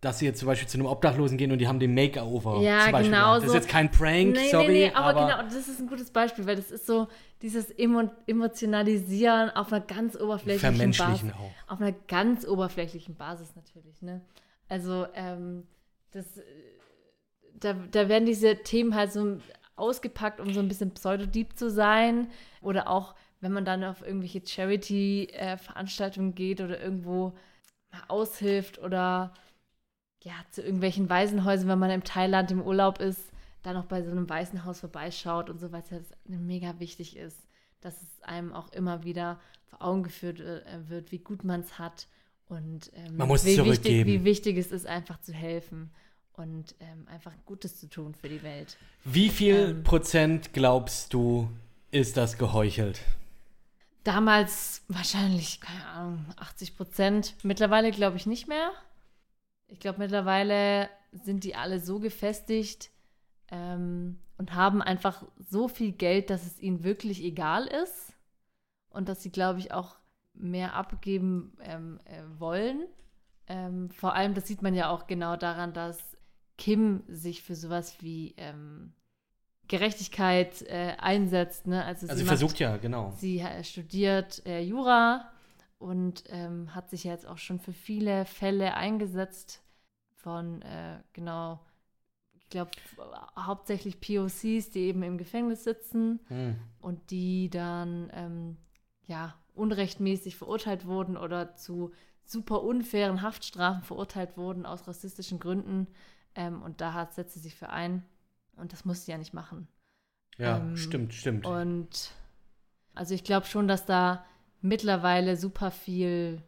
Speaker 2: dass sie jetzt zum Beispiel zu einem Obdachlosen gehen und die haben den Makeover.
Speaker 3: Ja, genau
Speaker 2: gemacht. Das ist jetzt kein Prank, sorry,
Speaker 3: nee, nee, aber,
Speaker 2: aber,
Speaker 3: genau, das ist ein gutes Beispiel, weil das ist so dieses Emo Emotionalisieren auf einer ganz oberflächlichen
Speaker 2: vermenschlichen
Speaker 3: Basis.
Speaker 2: auch.
Speaker 3: Auf einer ganz oberflächlichen Basis natürlich, ne? Also, ähm, das, äh, da, da werden diese Themen halt so ausgepackt, um so ein bisschen pseudo-deep zu sein. Oder auch, wenn man dann auf irgendwelche Charity-Veranstaltungen geht oder irgendwo mal aushilft oder ja, zu irgendwelchen Waisenhäusern, wenn man im Thailand im Urlaub ist, da noch bei so einem Waisenhaus vorbeischaut und so weiter, das mega wichtig ist, dass es einem auch immer wieder vor Augen geführt äh, wird, wie gut man es hat und ähm, wie, wichtig, wie wichtig es ist, einfach zu helfen und ähm, einfach Gutes zu tun für die Welt.
Speaker 2: Wie viel
Speaker 3: Ähm.
Speaker 2: Prozent glaubst du, ist das geheuchelt?
Speaker 3: Damals wahrscheinlich, keine Ahnung, 80 Prozent. Mittlerweile glaube ich nicht mehr. Ich glaube, mittlerweile sind die alle so gefestigt ähm, und haben einfach so viel Geld, dass es ihnen wirklich egal ist. Und dass sie, glaube ich, auch mehr abgeben ähm, äh, wollen. Ähm, vor allem, das sieht man ja auch genau daran, dass Kim sich für sowas wie ähm, Gerechtigkeit äh, einsetzt. Ne?
Speaker 2: Also, also sie versucht macht, ja, genau.
Speaker 3: Sie äh, studiert äh, Jura und ähm, hat sich jetzt auch schon für viele Fälle eingesetzt von, äh, genau, ich glaube, hauptsächlich POCs, die eben im Gefängnis sitzen hm. und die dann, ähm, ja, unrechtmäßig verurteilt wurden oder zu super unfairen Haftstrafen verurteilt wurden aus rassistischen Gründen. Ähm, und da hat, setzt sie sich für ein. Und das muss sie ja nicht machen.
Speaker 2: Ja, ähm, stimmt, stimmt.
Speaker 3: Und also ich glaube schon, dass da mittlerweile super viel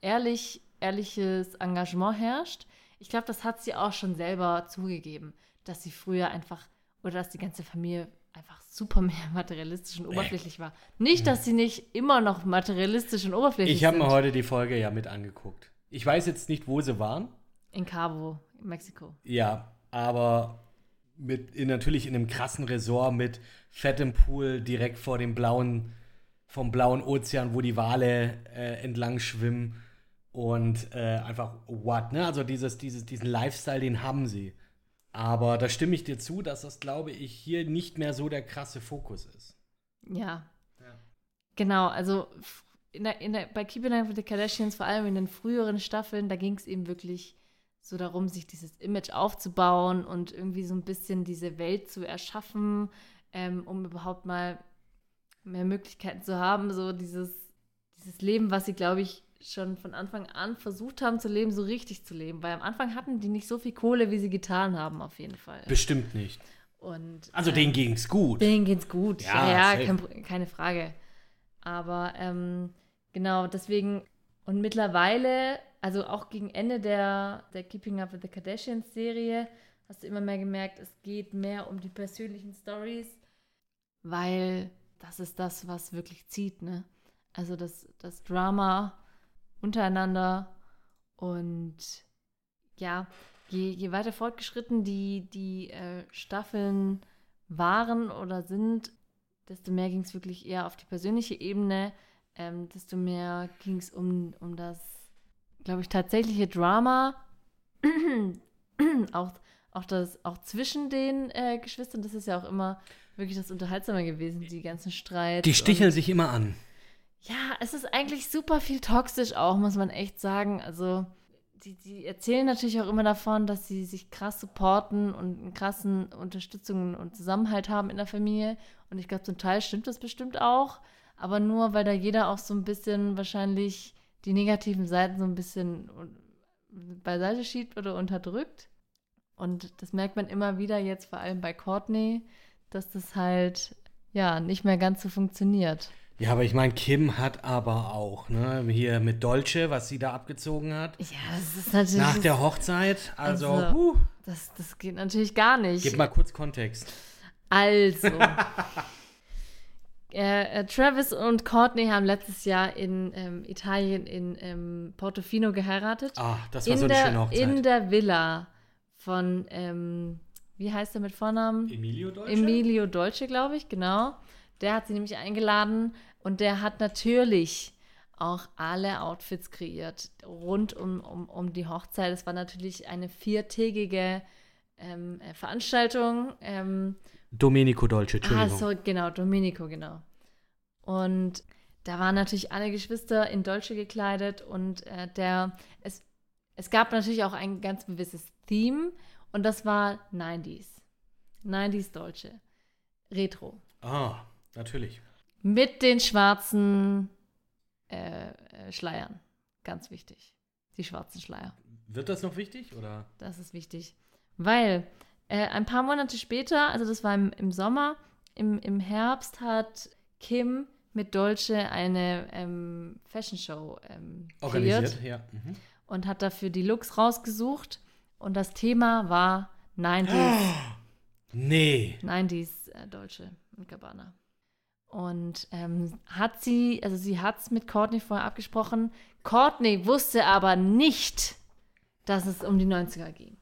Speaker 3: ehrlich, ehrliches Engagement herrscht. Ich glaube, das hat sie auch schon selber zugegeben, dass sie früher einfach oder dass die ganze Familie einfach super mehr materialistisch und oberflächlich war. Nicht, dass sie nicht immer noch materialistisch und oberflächlich
Speaker 2: ich habe mir heute die Folge ja mit angeguckt. Ich weiß jetzt nicht, wo sie waren.
Speaker 3: In Cabo, in Mexiko.
Speaker 2: Ja, aber mit in, natürlich in einem krassen Resort mit fettem Pool direkt vor dem blauen, vom blauen Ozean, wo die Wale äh, entlang schwimmen. Und äh, einfach what, ne? Also dieses, dieses, diesen Lifestyle, den haben sie. Aber da stimme ich dir zu, dass das, glaube ich, hier nicht mehr so der krasse Fokus ist.
Speaker 3: Ja. ja. Genau, also in der, in der, bei Keeping Up with the Kardashians, vor allem in den früheren Staffeln, da ging es eben wirklich so darum, sich dieses Image aufzubauen und irgendwie so ein bisschen diese Welt zu erschaffen, ähm, um überhaupt mal mehr Möglichkeiten zu haben, so dieses, dieses Leben, was sie, glaube ich, schon von Anfang an versucht haben zu leben, so richtig zu leben. Weil am Anfang hatten die nicht so viel Kohle, wie sie getan haben, auf jeden Fall.
Speaker 2: Bestimmt nicht.
Speaker 3: Und,
Speaker 2: also äh, denen ging es gut.
Speaker 3: Denen ging es gut, ja, ja kein, keine Frage. Aber ähm, genau, deswegen, und mittlerweile, also auch gegen Ende der, der Keeping Up with the Kardashians Serie, hast du immer mehr gemerkt, es geht mehr um die persönlichen Stories, weil das ist das, was wirklich zieht, ne? Also das, das Drama untereinander. Und ja, je, je weiter fortgeschritten die, die äh, Staffeln waren oder sind, desto mehr ging es wirklich eher auf die persönliche Ebene, ähm, desto mehr ging es um, um das, glaube ich, tatsächliche Drama. auch, auch, das, auch zwischen den äh, Geschwistern, das ist ja auch immer wirklich das Unterhaltsame gewesen, die ganzen Streits.
Speaker 2: Die sticheln sich immer an.
Speaker 3: Ja, es ist eigentlich super viel toxisch auch, muss man echt sagen. Also, die, die erzählen natürlich auch immer davon, dass sie sich krass supporten und einen krassen Unterstützung und Zusammenhalt haben in der Familie. Und ich glaube, zum Teil stimmt das bestimmt auch. Aber nur, weil da jeder auch so ein bisschen wahrscheinlich die negativen Seiten so ein bisschen beiseite schiebt oder unterdrückt. Und das merkt man immer wieder jetzt, vor allem bei Courtney, dass das halt ja nicht mehr ganz so funktioniert.
Speaker 2: Ja, aber ich meine, Kim hat aber auch, ne, hier mit Dolce, was sie da abgezogen hat.
Speaker 3: Ja, das ist natürlich.
Speaker 2: Nach der Hochzeit. Also, also
Speaker 3: uh, das, das geht natürlich gar nicht.
Speaker 2: Gib mal kurz Kontext.
Speaker 3: Also. äh, äh, Travis und Courtney haben letztes Jahr in ähm, Italien in ähm, Portofino geheiratet.
Speaker 2: Ah, das war in so eine der, schöne Hochzeit.
Speaker 3: In der Villa von, ähm, wie heißt er mit Vornamen?
Speaker 2: Emilio Dolce.
Speaker 3: Emilio Dolce, glaube ich, genau. Der hat sie nämlich eingeladen und der hat natürlich auch alle Outfits kreiert rund um, um, um die Hochzeit. Es war natürlich eine viertägige ähm, äh, Veranstaltung. Ähm,
Speaker 2: Domenico Dolce,
Speaker 3: Entschuldigung. Ah, so, genau, Domenico, genau. Und da waren natürlich alle Geschwister in Dolce gekleidet und äh, der, es, es gab natürlich auch ein ganz gewisses Theme und das war 90s. 90s Dolce. Retro.
Speaker 2: Ah, natürlich.
Speaker 3: Mit den schwarzen äh, äh, Schleiern. Ganz wichtig. Die schwarzen Schleier.
Speaker 2: Wird das noch wichtig? Oder?
Speaker 3: Das ist wichtig. Weil äh, ein paar Monate später, also das war im, im Sommer, im, im Herbst hat Kim mit Dolce eine ähm, Fashion Show ähm,
Speaker 2: organisiert ja. Mhm.
Speaker 3: und hat dafür die Looks rausgesucht und das Thema war 90s. Oh,
Speaker 2: nee.
Speaker 3: 90s äh, Dolce und Gabbana. Und ähm, hat sie, also sie hat es mit Courtney vorher abgesprochen. Courtney wusste aber nicht, dass es um die 90er ging.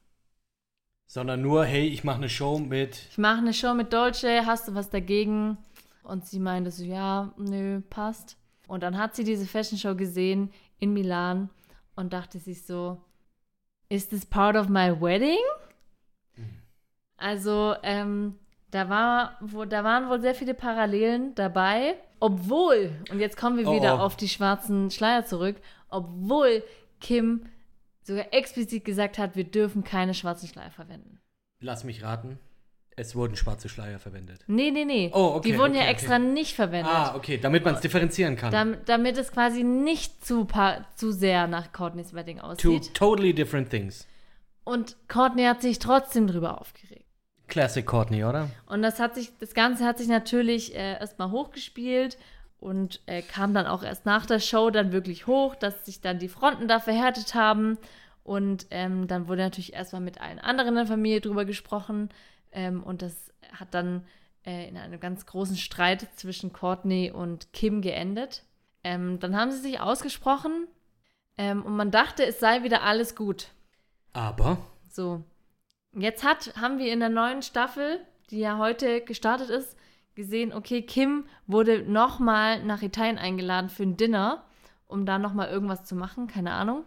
Speaker 2: Sondern nur, hey, ich mache eine Show mit.
Speaker 3: Ich mache eine Show mit Dolce, hast du was dagegen? Und sie meinte so, ja, nö, passt. Und dann hat sie diese Fashion Show gesehen in Milan und dachte sich so, is this part of my wedding? Mhm. Also, ähm, Da, war, wo, da waren wohl sehr viele Parallelen dabei, obwohl, und jetzt kommen wir
Speaker 2: Oh,
Speaker 3: wieder
Speaker 2: oh.
Speaker 3: auf die schwarzen Schleier zurück, obwohl Kim sogar explizit gesagt hat, wir dürfen keine schwarzen Schleier verwenden.
Speaker 2: Lass mich raten. Es wurden schwarze Schleier verwendet.
Speaker 3: Nee, nee, nee.
Speaker 2: Oh, okay,
Speaker 3: Die wurden ja
Speaker 2: okay,
Speaker 3: extra nicht verwendet.
Speaker 2: Ah, okay, damit man es differenzieren kann.
Speaker 3: Dam- damit es quasi nicht zu, zu sehr nach Courtneys Wedding
Speaker 2: Two
Speaker 3: aussieht.
Speaker 2: totally different things.
Speaker 3: Und Courtney hat sich trotzdem drüber aufgeregt.
Speaker 2: Classic Courtney, oder?
Speaker 3: Und das hat sich, das Ganze hat sich natürlich äh, erstmal hochgespielt und äh, kam dann auch erst nach der Show dann wirklich hoch, dass sich dann die Fronten da verhärtet haben. Und ähm, dann wurde natürlich erstmal mit allen anderen in der Familie drüber gesprochen. Ähm, und das hat dann äh, in einem ganz großen Streit zwischen Courtney und Kim geendet. Ähm, dann haben sie sich ausgesprochen ähm, und man dachte, es sei wieder alles gut.
Speaker 2: Aber
Speaker 3: So. Jetzt hat, haben wir in der neuen Staffel, die ja heute gestartet ist, gesehen, okay, Kim wurde nochmal nach Italien eingeladen für ein Dinner, um da nochmal irgendwas zu machen, keine Ahnung.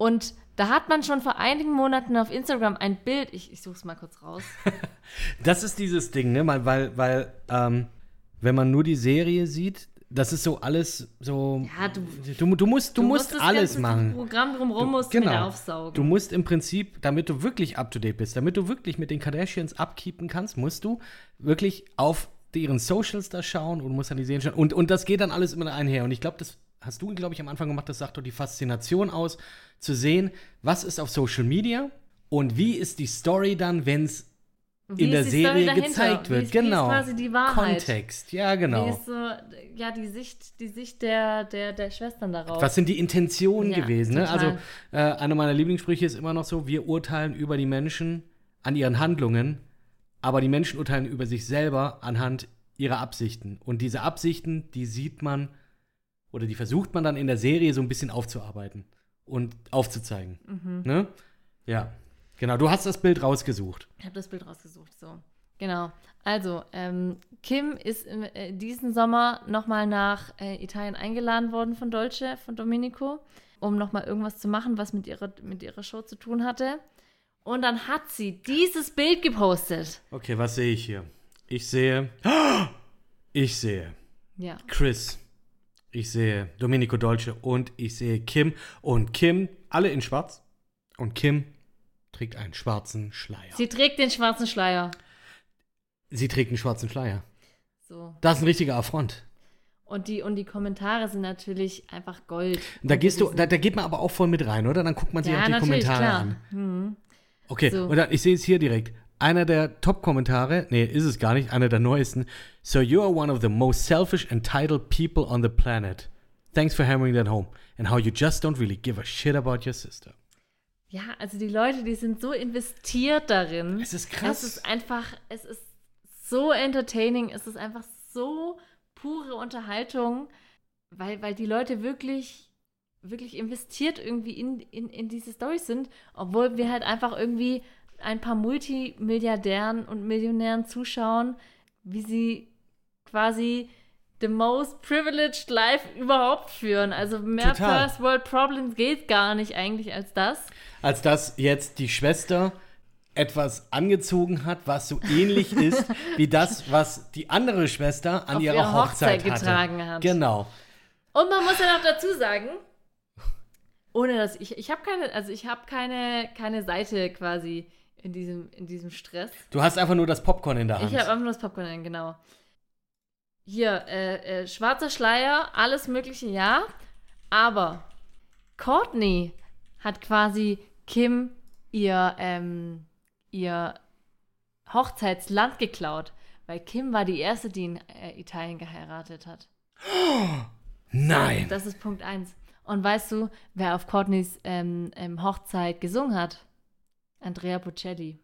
Speaker 3: Und da hat man schon vor einigen Monaten auf Instagram ein Bild, ich, ich suche es mal kurz raus.
Speaker 2: das ist dieses Ding, ne? Weil, weil, ähm, wenn man nur die Serie sieht, das ist so alles so.
Speaker 3: Ja, du-
Speaker 2: du, du musst, du, musst,
Speaker 3: das
Speaker 2: alles
Speaker 3: ganze
Speaker 2: machen.
Speaker 3: Programm drumherum
Speaker 2: Du-
Speaker 3: musst du
Speaker 2: genau.
Speaker 3: aufsaugen.
Speaker 2: Du musst im Prinzip, damit du wirklich up to date bist, damit du wirklich mit den Kardashians abkeepen kannst, musst du wirklich auf deren Socials da schauen und musst an die Serien schauen. Und, und das geht dann alles immer einher. Und ich glaube, das hast du, glaube ich, am Anfang gemacht, das sagt doch die Faszination aus, zu sehen, was ist auf Social Media und wie ist die Story dann, wenn es
Speaker 3: Wie
Speaker 2: in der Serie gezeigt
Speaker 3: Wie
Speaker 2: wird.
Speaker 3: ist,
Speaker 2: genau.
Speaker 3: Wie ist quasi die Wahrheit?
Speaker 2: Kontext, ja,
Speaker 3: Wie
Speaker 2: genau.
Speaker 3: ist so, ja, die Sicht, die Sicht der, der, der Schwestern darauf.
Speaker 2: Was sind die Intentionen
Speaker 3: Ja,
Speaker 2: gewesen? Ne? Also, äh, einer meiner Lieblingssprüche ist immer noch so: Wir urteilen über die Menschen an ihren Handlungen, aber die Menschen urteilen über sich selber anhand ihrer Absichten. Und diese Absichten, die sieht man oder die versucht man dann in der Serie so ein bisschen aufzuarbeiten und aufzuzeigen.
Speaker 3: Mhm.
Speaker 2: Ne? Ja, genau. Du hast das Bild rausgesucht.
Speaker 3: Ich habe das Bild rausgesucht, so. Genau. Also, ähm, Kim ist im, äh, diesen Sommer nochmal nach äh, Italien eingeladen worden von Dolce, von Domenico, um nochmal irgendwas zu machen, was mit ihrer, mit ihrer Show zu tun hatte. Und dann hat sie dieses Bild gepostet.
Speaker 2: Okay, was sehe ich hier? Ich sehe. Ich sehe
Speaker 3: Ja.
Speaker 2: Chris. Ich sehe Domenico Dolce und ich sehe Kim. Und Kim, alle in schwarz. Und Kim trägt einen schwarzen Schleier. Sie,
Speaker 3: Sie trägt den schwarzen Schleier.
Speaker 2: trägt einen schwarzen Schleier.
Speaker 3: So.
Speaker 2: Das ist ein richtiger Affront.
Speaker 3: Und die, und die Kommentare sind natürlich einfach Gold.
Speaker 2: Da gehst du, da, da geht man aber auch voll mit rein, oder? Dann guckt man sich
Speaker 3: ja,
Speaker 2: auch die Kommentare
Speaker 3: klar.
Speaker 2: an.
Speaker 3: Mhm.
Speaker 2: Okay,
Speaker 3: So.
Speaker 2: und dann, ich sehe es hier direkt. Einer der Top-Kommentare, nee, ist es gar nicht, einer der neuesten. So you are one of the most selfish, entitled people on the planet. Thanks for hammering that home. And how you just don't really give a shit about your sister.
Speaker 3: Ja, also die Leute, die sind so investiert darin.
Speaker 2: Es ist krass.
Speaker 3: Es ist einfach, es ist so entertaining, es ist einfach so pure Unterhaltung, weil, weil die Leute wirklich, wirklich investiert irgendwie in, in, in diese Storys sind, obwohl wir halt einfach irgendwie ein paar Multimilliardären und Millionären zuschauen, wie sie quasi the most privileged life überhaupt führen. Also mehr
Speaker 2: Total.
Speaker 3: First World Problems geht gar nicht eigentlich als das.
Speaker 2: Als dass jetzt die Schwester etwas angezogen hat, was so ähnlich ist wie das, was die andere Schwester an
Speaker 3: Auf
Speaker 2: ihrer
Speaker 3: ihrer
Speaker 2: Hochzeit,
Speaker 3: Hochzeit
Speaker 2: hatte.
Speaker 3: getragen hat.
Speaker 2: Genau.
Speaker 3: Und man muss ja noch dazu sagen, ohne dass ich, ich habe keine, also ich habe keine, keine Seite quasi in diesem, in diesem Stress.
Speaker 2: Du hast einfach nur das Popcorn in der Hand.
Speaker 3: Ich habe einfach nur das Popcorn, in, genau. Hier, äh, äh, schwarzer Schleier, alles mögliche, ja. Aber Courtney hat quasi Kim ihr, ähm, ihr Hochzeitsland geklaut. Weil Kim war die erste, die in äh, Italien geheiratet hat.
Speaker 2: Nein.
Speaker 3: Das ist Punkt 1. Und weißt du, wer auf Courtneys ähm, ähm, Hochzeit gesungen hat? Andrea Bocelli.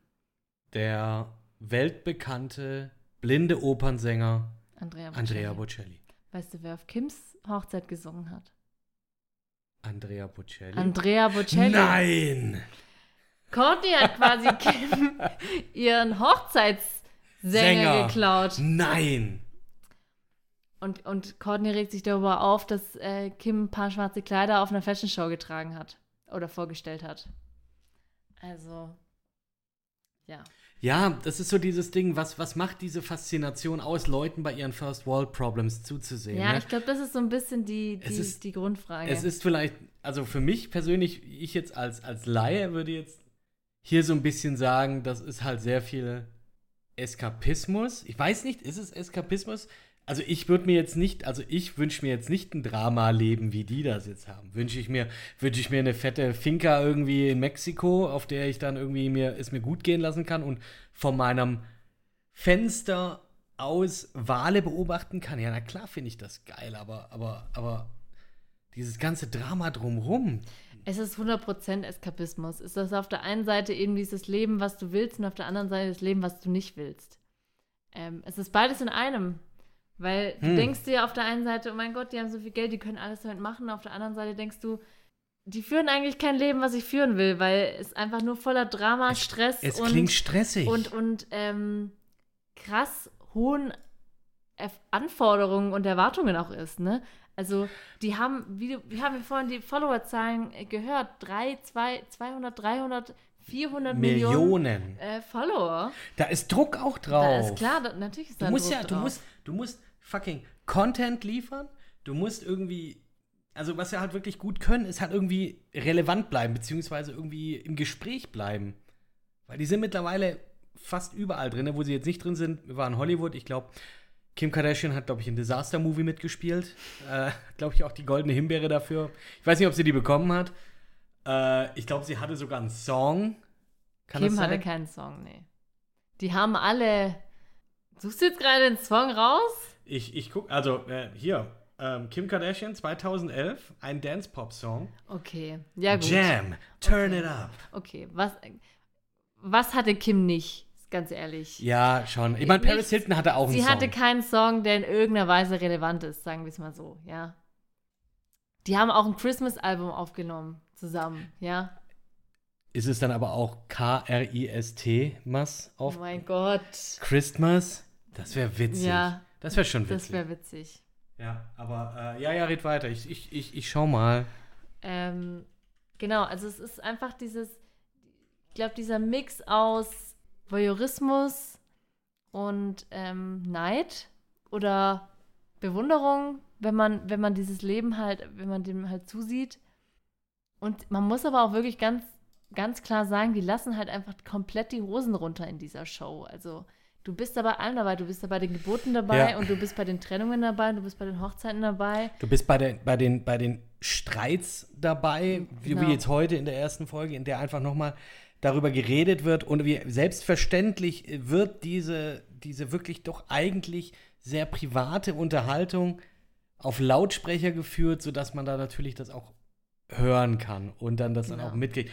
Speaker 2: Der weltbekannte blinde Opernsänger
Speaker 3: Andrea Bocelli.
Speaker 2: Andrea Bocelli.
Speaker 3: Weißt du, wer auf Kims Hochzeit gesungen hat?
Speaker 2: Andrea Bocelli.
Speaker 3: Andrea Bocelli.
Speaker 2: Nein!
Speaker 3: Courtney hat quasi Kim ihren Hochzeitssänger
Speaker 2: Sänger.
Speaker 3: geklaut.
Speaker 2: Nein!
Speaker 3: Und, und Courtney regt sich darüber auf, dass äh, Kim ein paar schwarze Kleider auf einer Fashion Show getragen hat. Oder vorgestellt hat. Also, ja.
Speaker 2: Ja, das ist so dieses Ding, was, was macht diese Faszination aus, Leuten bei ihren First World Problems zuzusehen?
Speaker 3: Ja,
Speaker 2: ne?
Speaker 3: ich glaube, das ist so ein bisschen die, die,
Speaker 2: ist-
Speaker 3: die Grundfrage.
Speaker 2: Es ist vielleicht, also für mich persönlich, ich jetzt als, als Laie würde jetzt hier so ein bisschen sagen, das ist halt sehr viel Eskapismus. Ich weiß nicht, ist es Eskapismus? Also ich würde mir jetzt nicht, also ich wünsche mir jetzt nicht ein Drama-Leben, wie die das jetzt haben. Wünsche ich mir, wünsche ich mir eine fette Finca irgendwie in Mexiko, auf der ich dann irgendwie mir, es mir gut gehen lassen kann und von meinem Fenster aus Wale beobachten kann. Ja, na klar finde ich das geil, aber, aber, aber dieses ganze Drama drumrum.
Speaker 3: Es ist 100% Eskapismus. Es ist auf der einen Seite eben dieses Leben, was du willst, und auf der anderen Seite das Leben, was du nicht willst. Ähm, es ist beides in einem. Weil du
Speaker 2: Hm.
Speaker 3: denkst dir auf der einen Seite, oh mein Gott, die haben so viel Geld, die können alles damit machen. Auf der anderen Seite denkst du, die führen eigentlich kein Leben, was ich führen will, weil es einfach nur voller Drama,
Speaker 2: Es-
Speaker 3: Stress
Speaker 2: Es
Speaker 3: und,
Speaker 2: klingt stressig.
Speaker 3: und, und ähm, krass hohen Anforderungen und Erwartungen auch ist, ne? Also, die haben, wie, du, wie haben wir vorhin die Followerzahlen gehört? Drei, zwei, 200, 300, 400 Millionen,
Speaker 2: Millionen.
Speaker 3: äh, Follower.
Speaker 2: Da ist Druck auch drauf.
Speaker 3: Da ist klar, da, natürlich ist da
Speaker 2: Du musst
Speaker 3: Druck
Speaker 2: ja, du
Speaker 3: drauf.
Speaker 2: musst, du musst fucking Content liefern. Du musst irgendwie, also was wir halt wirklich gut können, ist halt irgendwie relevant bleiben, beziehungsweise irgendwie im Gespräch bleiben. Weil die sind mittlerweile fast überall drin, wo sie jetzt nicht drin sind. Wir waren in Hollywood, ich glaube, Kim Kardashian hat, glaube ich, in Disaster-Movie mitgespielt. Äh, glaube ich, auch die goldene Himbeere dafür. Ich weiß nicht, ob sie die bekommen hat. Äh, ich glaube, sie hatte sogar einen Song. Kann
Speaker 3: Kim hatte keinen Song, nee. Die haben alle. Suchst du jetzt gerade den Song raus?
Speaker 2: Ich, ich guck, also äh, hier, ähm, Kim Kardashian 2011, ein Dance-Pop-Song.
Speaker 3: Okay, ja gut.
Speaker 2: Jam, turn
Speaker 3: Okay.
Speaker 2: it up.
Speaker 3: Okay, was, was hatte Kim nicht? Ganz ehrlich.
Speaker 2: Ja, schon. Ich meine, Paris. Hilton hatte auch einen
Speaker 3: Sie
Speaker 2: Song.
Speaker 3: hatte keinen Song, der in irgendeiner Weise relevant ist, sagen wir es mal so, ja. Die haben auch ein Christmas-Album aufgenommen, zusammen, ja.
Speaker 2: Ist es dann aber auch K-R-I-S-T, Mas
Speaker 3: Oh
Speaker 2: auf
Speaker 3: mein Gott.
Speaker 2: Christmas? Das wäre witzig.
Speaker 3: Ja,
Speaker 2: Das wäre schon
Speaker 3: das
Speaker 2: witzig.
Speaker 3: wäre witzig.
Speaker 2: ja, aber äh, ja, ja, red weiter. Ich, ich, ich, ich schau mal.
Speaker 3: Ähm, genau, also es ist einfach dieses, ich glaube, dieser Mix aus Voyeurismus und ähm, Neid oder Bewunderung, wenn man, wenn man dieses Leben halt, wenn man dem halt zusieht. Und man muss aber auch wirklich ganz, ganz klar sagen, die lassen halt einfach komplett die Hosen runter in dieser Show. Also du bist da bei allem dabei, du bist da bei den Geburten dabei
Speaker 2: Ja.
Speaker 3: und du bist bei den Trennungen dabei, du bist bei den Hochzeiten dabei.
Speaker 2: Du bist bei, der, bei, den, bei den Streits dabei, wie,
Speaker 3: Genau.
Speaker 2: wie jetzt heute in der ersten Folge, in der einfach nochmal darüber geredet wird und wie selbstverständlich wird diese, diese wirklich doch eigentlich sehr private Unterhaltung auf Lautsprecher geführt, sodass man da natürlich das auch hören kann und dann das dann
Speaker 3: Genau.
Speaker 2: auch mitkriegt.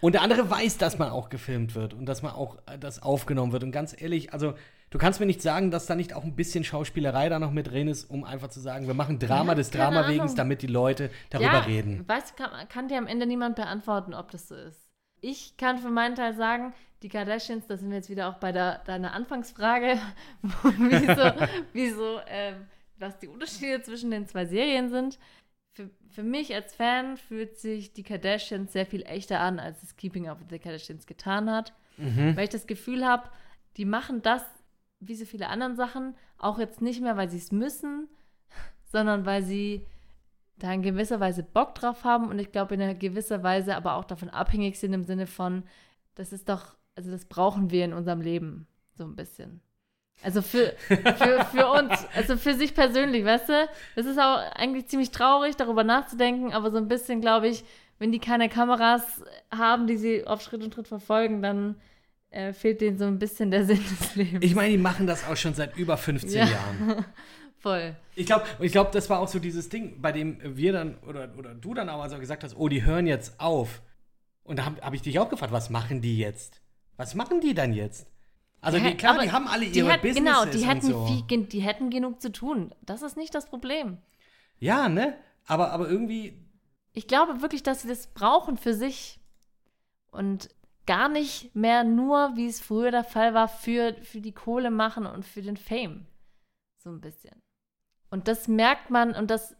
Speaker 2: Und der andere weiß, dass man auch gefilmt wird und dass man auch äh, das aufgenommen wird. Und ganz ehrlich, also du kannst mir nicht sagen, dass da nicht auch ein bisschen Schauspielerei da noch mit drin ist, um einfach zu sagen, wir machen Drama
Speaker 3: Ja,
Speaker 2: des Drama wegen,
Speaker 3: Ahnung.
Speaker 2: damit die Leute darüber
Speaker 3: ja,
Speaker 2: reden.
Speaker 3: Weißt kann, kann dir am Ende niemand beantworten, ob das so ist. Ich kann für meinen Teil sagen, die Kardashians, da sind wir jetzt wieder auch bei der, deiner Anfangsfrage, wieso, wieso ähm, was die Unterschiede zwischen den zwei Serien sind. Für, für mich als Fan fühlt sich die Kardashians sehr viel echter an, als es Keeping Up with the Kardashians getan hat.
Speaker 2: Mhm.
Speaker 3: Weil ich das Gefühl habe, die machen das, wie so viele anderen Sachen, auch jetzt nicht mehr, weil sie es müssen, sondern weil sie da in gewisser Weise Bock drauf haben und ich glaube in einer gewisser Weise aber auch davon abhängig sind im Sinne von, das ist doch, also das brauchen wir in unserem Leben so ein bisschen. Also für, für, für uns, also für sich persönlich, weißt du? Das ist auch eigentlich ziemlich traurig, darüber nachzudenken, aber so ein bisschen, glaube ich, wenn die keine Kameras haben, die sie auf Schritt und Tritt verfolgen, dann äh, fehlt denen so ein bisschen der Sinn des Lebens.
Speaker 2: Ich meine, die machen das auch schon seit über 15
Speaker 3: Ja.
Speaker 2: Jahren.
Speaker 3: Voll.
Speaker 2: Ich glaube, ich glaub, das war auch so dieses Ding, bei dem wir dann, oder, oder du dann auch also gesagt hast, oh, die hören jetzt auf. Und da habe hab ich dich auch gefragt, was machen die jetzt? Was machen die dann jetzt? Also
Speaker 3: Ja,
Speaker 2: die, klar, die haben alle
Speaker 3: die
Speaker 2: ihre
Speaker 3: hätten,
Speaker 2: Businesses
Speaker 3: Genau, die hätten,
Speaker 2: so.
Speaker 3: viel, die hätten genug zu tun. Das ist nicht das Problem.
Speaker 2: Ja, ne? Aber, aber irgendwie,
Speaker 3: Ich glaube wirklich, dass sie das brauchen für sich und gar nicht mehr nur, wie es früher der Fall war, für, für die Kohle machen und für den Fame. So ein bisschen. Und das merkt man und das,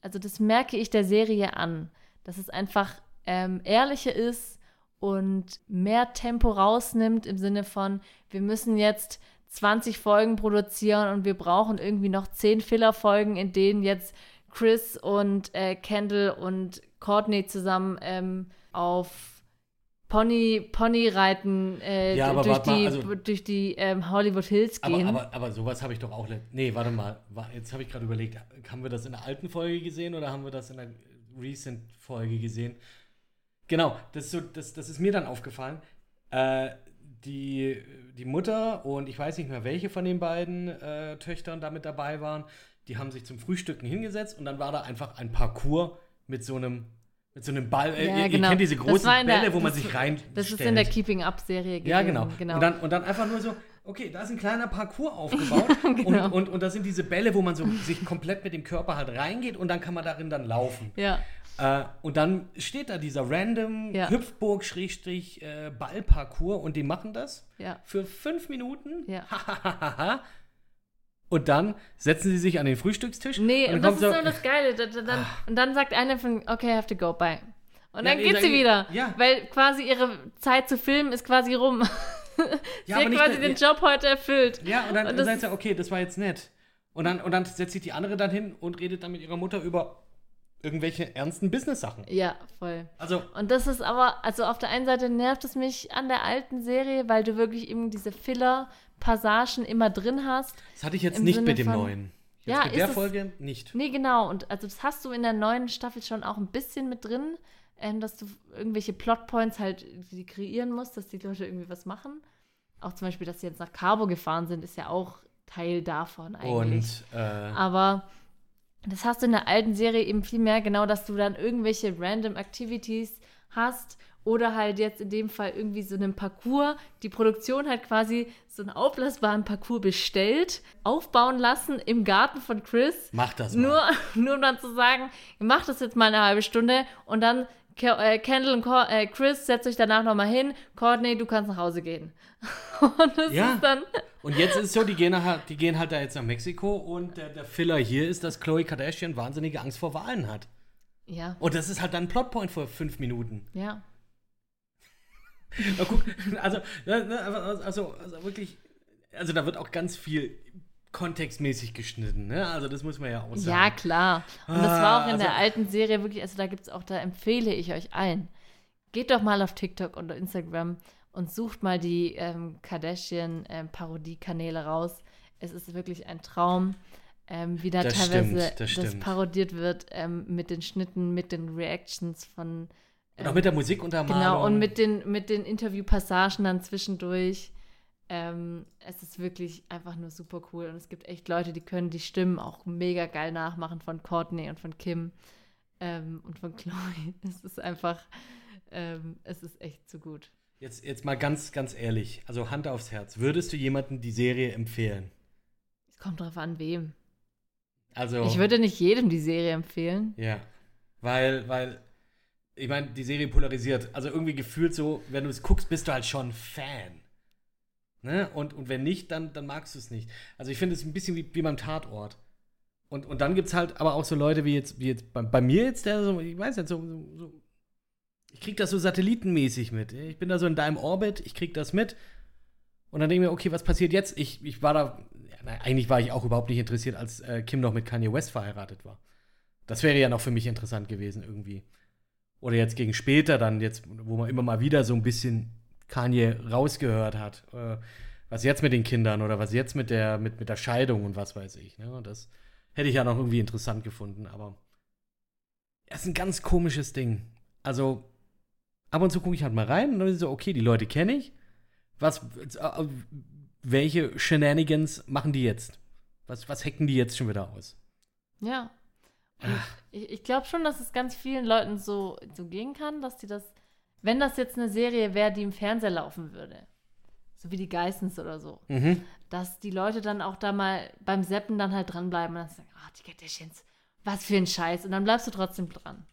Speaker 3: also das merke ich der Serie an, dass es einfach ähm, ehrlicher ist und mehr Tempo rausnimmt im Sinne von, wir müssen jetzt 20 Folgen produzieren und wir brauchen irgendwie noch 10 Filler-Folgen, in denen jetzt Chris und äh, Kendall und Courtney zusammen ähm, auf Pony, Ponyreiten äh,
Speaker 2: Ja, aber
Speaker 3: durch,
Speaker 2: warte
Speaker 3: die,
Speaker 2: also-
Speaker 3: durch die ähm, Hollywood Hills
Speaker 2: Aber,
Speaker 3: gehen.
Speaker 2: aber, aber sowas habe ich doch auch. Nee, warte mal. Jetzt habe ich gerade überlegt, haben wir das in der alten Folge gesehen oder haben wir das in der Recent-Folge gesehen? Genau, das ist, so, das, das ist mir dann aufgefallen. Äh, die, die Mutter und ich weiß nicht mehr, welche von den beiden äh, Töchtern da mit dabei waren, die haben sich zum Frühstücken hingesetzt und dann war da einfach ein Parcours mit so einem, mit so einem Ball. Äh,
Speaker 3: Ja,
Speaker 2: ihr, ihr
Speaker 3: genau.
Speaker 2: kennt diese großen
Speaker 3: der-
Speaker 2: Bälle, wo man sich rein.
Speaker 3: das ist in der Keeping Up-Serie gewesen.
Speaker 2: Ja, genau.
Speaker 3: genau.
Speaker 2: Und, dann, und dann einfach nur so, okay, da ist ein kleiner Parcours aufgebaut
Speaker 3: Genau.
Speaker 2: und, und, und das sind diese Bälle, wo man so sich komplett mit dem Körper halt reingeht und dann kann man darin dann laufen.
Speaker 3: ja,
Speaker 2: Äh, und dann steht da dieser random
Speaker 3: Ja.
Speaker 2: Hüpfburg-Ball-Parcours und die machen das
Speaker 3: ja,
Speaker 2: für fünf Minuten.
Speaker 3: ja.
Speaker 2: und dann setzen sie sich an den Frühstückstisch.
Speaker 3: Nee,
Speaker 2: und
Speaker 3: und
Speaker 2: dann
Speaker 3: das ist
Speaker 2: kommt
Speaker 3: nur das Geile. Da, da, dann, und dann sagt eine von, okay, I have to go, bye. Und
Speaker 2: Ja,
Speaker 3: dann
Speaker 2: nee,
Speaker 3: geht
Speaker 2: dann
Speaker 3: sie wieder.
Speaker 2: ja.
Speaker 3: Weil quasi ihre Zeit zu filmen ist quasi rum. sie
Speaker 2: aber
Speaker 3: hat
Speaker 2: nicht
Speaker 3: quasi
Speaker 2: nur-
Speaker 3: den Job heute erfüllt.
Speaker 2: Ja, und dann,
Speaker 3: Und
Speaker 2: dann sagt sie, okay, das war jetzt nett. Und dann, und dann setzt sich die andere dann hin und redet dann mit ihrer Mutter über irgendwelche ernsten Business-Sachen.
Speaker 3: Ja, voll.
Speaker 2: Also,
Speaker 3: Und das ist aber, also auf der einen Seite nervt es mich an der alten Serie, weil du wirklich eben diese Filler-Passagen immer drin hast.
Speaker 2: das hatte ich jetzt nicht
Speaker 3: Sinne
Speaker 2: mit dem
Speaker 3: von-
Speaker 2: neuen. Jetzt
Speaker 3: Ja,
Speaker 2: mit der
Speaker 3: ist es-
Speaker 2: Folge nicht.
Speaker 3: Nee, genau. Und also das hast du in der neuen Staffel schon auch ein bisschen mit drin, ähm, dass du irgendwelche Plotpoints halt irgendwie kreieren musst, dass die Leute irgendwie was machen. Auch zum Beispiel, dass sie jetzt nach Cabo gefahren sind, ist ja auch Teil davon eigentlich.
Speaker 2: Und äh,
Speaker 3: Aber das hast du in der alten Serie eben viel mehr, genau, dass du dann irgendwelche random Activities hast oder halt jetzt in dem Fall irgendwie so einen Parcours. Die Produktion hat quasi so einen aufblasbaren Parcours bestellt, aufbauen lassen im Garten von Chris.
Speaker 2: mach das mal.
Speaker 3: Nur, nur um dann zu sagen, ihr macht das jetzt mal eine halbe Stunde und dann Kendall und Cor äh, Chris, setzt euch danach nochmal hin. Courtney, du kannst nach Hause gehen. und das
Speaker 2: Ja.
Speaker 3: ist dann.
Speaker 2: Und jetzt ist es so, die gehen, halt, die gehen halt da jetzt nach Mexiko und der, der Filler hier ist, dass Khloe Kardashian wahnsinnige Angst vor Wahlen hat.
Speaker 3: Ja,
Speaker 2: Und das ist halt dann ein Plotpoint vor fünf Minuten.
Speaker 3: ja.
Speaker 2: Guck, also, ne, also, also wirklich, also da wird auch ganz viel kontextmäßig geschnitten, ne? Also das muss man ja auch sagen.
Speaker 3: Ja, klar. Und das war auch in
Speaker 2: Ah,
Speaker 3: der
Speaker 2: also-
Speaker 3: alten Serie wirklich, also da gibt es auch, da empfehle ich euch allen. Geht doch mal auf TikTok und Instagram und sucht mal die ähm, Kardashian-Parodie-Kanäle raus. Es ist wirklich ein Traum, ähm, wie da
Speaker 2: Das
Speaker 3: teilweise
Speaker 2: stimmt, das stimmt.
Speaker 3: parodiert wird ähm, mit den Schnitten, mit den Reactions von.
Speaker 2: Und auch mit der Musikuntermalung.
Speaker 3: Genau, und mit den, mit den Interviewpassagen dann zwischendurch. Ähm, es ist wirklich einfach nur super cool. Und es gibt echt Leute, die können die Stimmen auch mega geil nachmachen von Courtney und von Kim ähm, und von Chloe. Es ist einfach, ähm, es ist echt zu gut.
Speaker 2: Jetzt, jetzt mal ganz, ganz ehrlich, also Hand aufs Herz. Würdest du jemandem die Serie empfehlen?
Speaker 3: Es kommt drauf an, wem.
Speaker 2: Also.
Speaker 3: Ich würde nicht jedem die Serie empfehlen.
Speaker 2: Ja. Weil, weil, ich meine, die Serie polarisiert. Also irgendwie gefühlt so, wenn du es guckst, bist du halt schon Fan. Ne? Und, und wenn nicht, dann, dann magst du es nicht. Also ich finde es ein bisschen wie, wie beim Tatort. Und, und dann gibt es halt aber auch so Leute wie jetzt, wie jetzt bei, bei mir jetzt, der so, ich weiß nicht, so, so, so ich krieg das so satellitenmäßig mit. Ich bin da so in deinem Orbit, ich krieg das mit. Und dann denke ich mir, okay, was passiert jetzt? Ich, ich war da, ja, nein, eigentlich war ich auch überhaupt nicht interessiert, als äh, Kim noch mit Kanye West verheiratet war. Das wäre ja noch für mich interessant gewesen irgendwie. Oder jetzt gegen später dann, jetzt, wo man immer mal wieder so ein bisschen Kanye rausgehört hat. Äh, was jetzt mit den Kindern oder was jetzt mit der, mit, mit der Scheidung und was weiß ich. Ne? Und das hätte ich ja noch irgendwie interessant gefunden, aber es ist ein ganz komisches Ding. Also, ab und zu gucke ich halt mal rein und dann ist so, okay, die Leute kenne ich. Was, äh, welche Shenanigans machen die jetzt? Was, was hacken die jetzt schon wieder aus?
Speaker 3: Ja. Ich ich glaube schon, dass es ganz vielen Leuten so, so gehen kann, dass die das, wenn das jetzt eine Serie wäre, die im Fernseher laufen würde, so wie die Geissens oder so,
Speaker 2: Mhm.
Speaker 3: dass die Leute dann auch da mal beim Seppen dann halt dranbleiben und dann sagen, ah, die Kardashians, was für ein Scheiß. Und dann bleibst du trotzdem dran.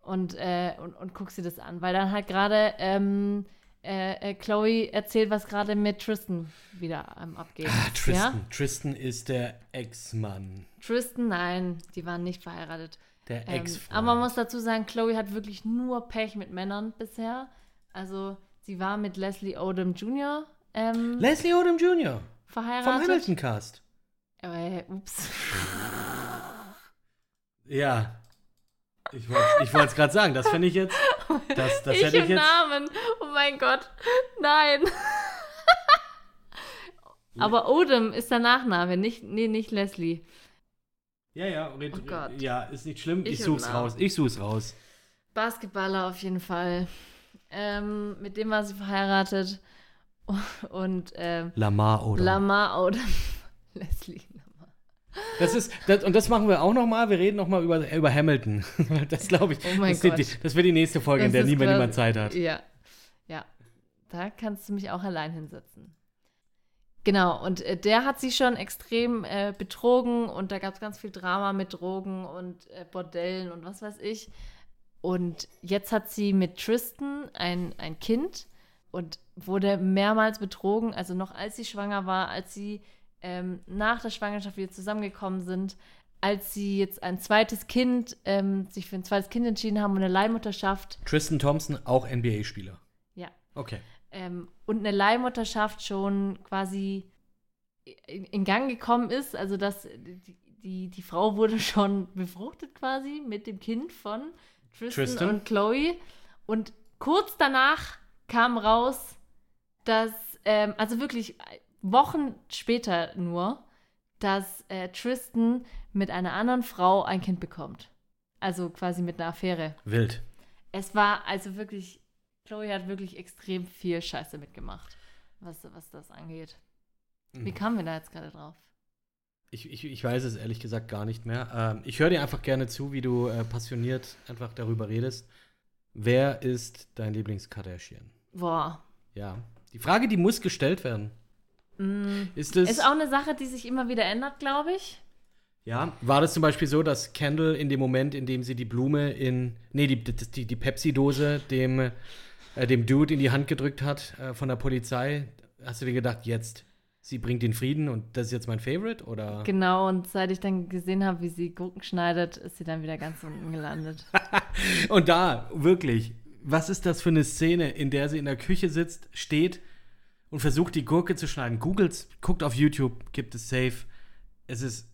Speaker 3: Und, äh, und, und guckst dir das an. Weil dann halt gerade ähm, äh, äh, Chloe erzählt, was gerade mit Tristan wieder ähm, abgeht.
Speaker 2: Ah, Tristan.
Speaker 3: Ja?
Speaker 2: Tristan ist der Ex-Mann.
Speaker 3: Tristan, nein, die waren nicht verheiratet.
Speaker 2: Der
Speaker 3: Ähm,
Speaker 2: Ex-Freund.
Speaker 3: aber man muss dazu sagen, Chloe hat wirklich nur Pech mit Männern bisher. Also, sie war mit Leslie Odom Jr. Ähm,
Speaker 2: Leslie Odom Jr. vom
Speaker 3: verheiratet.
Speaker 2: Hamilton Cast.
Speaker 3: Äh, ups.
Speaker 2: Ja. Ich wollte es gerade sagen, das finde ich jetzt. Das, das
Speaker 3: ich
Speaker 2: hätte ich
Speaker 3: im
Speaker 2: jetzt.
Speaker 3: Namen. Oh mein Gott. Nein. Aber Odom ist der Nachname, nicht, nee, nicht Leslie.
Speaker 2: Ja, ja, red,
Speaker 3: Oh Gott.
Speaker 2: ja, ist nicht schlimm. Ich,
Speaker 3: Ich
Speaker 2: such's raus. Ich such's raus.
Speaker 3: Basketballer auf jeden Fall. Ähm, mit dem war sie verheiratet. Und ähm,
Speaker 2: Lamar oder?
Speaker 3: Lamar Odom. Leslie Lamar.
Speaker 2: Das ist, das, und das machen wir auch nochmal. Wir reden nochmal über, über Hamilton. Das glaube ich.
Speaker 3: Oh mein
Speaker 2: das, wird
Speaker 3: Gott.
Speaker 2: die, das wird die nächste Folge, in
Speaker 3: Das
Speaker 2: der
Speaker 3: ist
Speaker 2: nie mehr
Speaker 3: quasi-
Speaker 2: niemand Zeit hat.
Speaker 3: Ja. Ja. Da kannst du mich auch allein hinsetzen. Genau, und äh, der hat sie schon extrem äh, betrogen und da gab es ganz viel Drama mit Drogen und äh, Bordellen und was weiß ich. Und jetzt hat sie mit Tristan ein, ein Kind und wurde mehrmals betrogen, also noch als sie schwanger war, als sie ähm, nach der Schwangerschaft wieder zusammengekommen sind, als sie jetzt ein zweites Kind, ähm, sich für ein zweites Kind entschieden haben und eine Leihmutterschaft
Speaker 2: Tristan Thompson, auch NBA-Spieler.
Speaker 3: Ja.
Speaker 2: Okay.
Speaker 3: Ähm, und eine Leihmutterschaft schon quasi in, in Gang gekommen ist. Also dass die, die, die Frau wurde schon befruchtet quasi mit dem Kind von Tristan,
Speaker 2: Tristan.
Speaker 3: und Chloe. Und kurz danach kam raus, dass, ähm, also wirklich Wochen später nur, dass äh, Tristan mit einer anderen Frau ein Kind bekommt. Also quasi mit einer Affäre.
Speaker 2: Wild.
Speaker 3: Es war also wirklich, Chloe hat wirklich extrem viel Scheiße mitgemacht, was, was das angeht.
Speaker 2: Mhm.
Speaker 3: Wie kamen wir da jetzt gerade drauf?
Speaker 2: Ich, ich, ich weiß es ehrlich gesagt gar nicht mehr. Ähm, ich höre dir einfach gerne zu, wie du äh, passioniert einfach darüber redest. Wer ist dein Lieblings-Kardashian?
Speaker 3: Boah.
Speaker 2: Ja. Die Frage, die muss gestellt werden.
Speaker 3: Mm.
Speaker 2: Ist es.
Speaker 3: Ist auch eine Sache, die sich immer wieder ändert, glaube ich.
Speaker 2: Ja, war das zum Beispiel so, dass Kendall in dem Moment, in dem sie die Blume in, nee, die, die, die Pepsi-Dose dem, äh, dem Dude in die Hand gedrückt hat äh, von der Polizei, hast du dir gedacht, jetzt, sie bringt den Frieden und das ist jetzt mein Favorite? Oder?
Speaker 3: Genau, und seit ich dann gesehen habe, wie sie Gurken schneidet, ist sie dann wieder ganz unten gelandet.
Speaker 2: Und da, wirklich, was ist das für eine Szene, in der sie in der Küche sitzt, steht und versucht, die Gurke zu schneiden? Googles, guckt auf YouTube, gibt es safe. Es ist.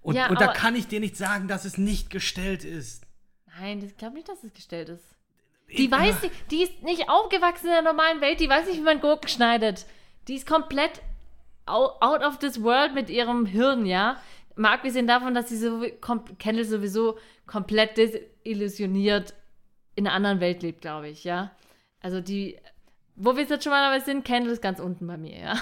Speaker 2: Und,
Speaker 3: Ja,
Speaker 2: und da kann ich dir nicht sagen, dass es nicht gestellt ist.
Speaker 3: Nein, ich glaube nicht, dass es gestellt ist. Die weiß nicht, die ist nicht aufgewachsen in der normalen Welt, die weiß nicht, wie man Gurken schneidet. Die ist komplett out, of this world mit ihrem Hirn, ja. Mal abgesehen davon, dass sie so, Kendall sowieso komplett desillusioniert in einer anderen Welt lebt, glaube ich, ja. Also die, wo wir jetzt schon mal sind, Kendall ist ganz unten bei mir, ja.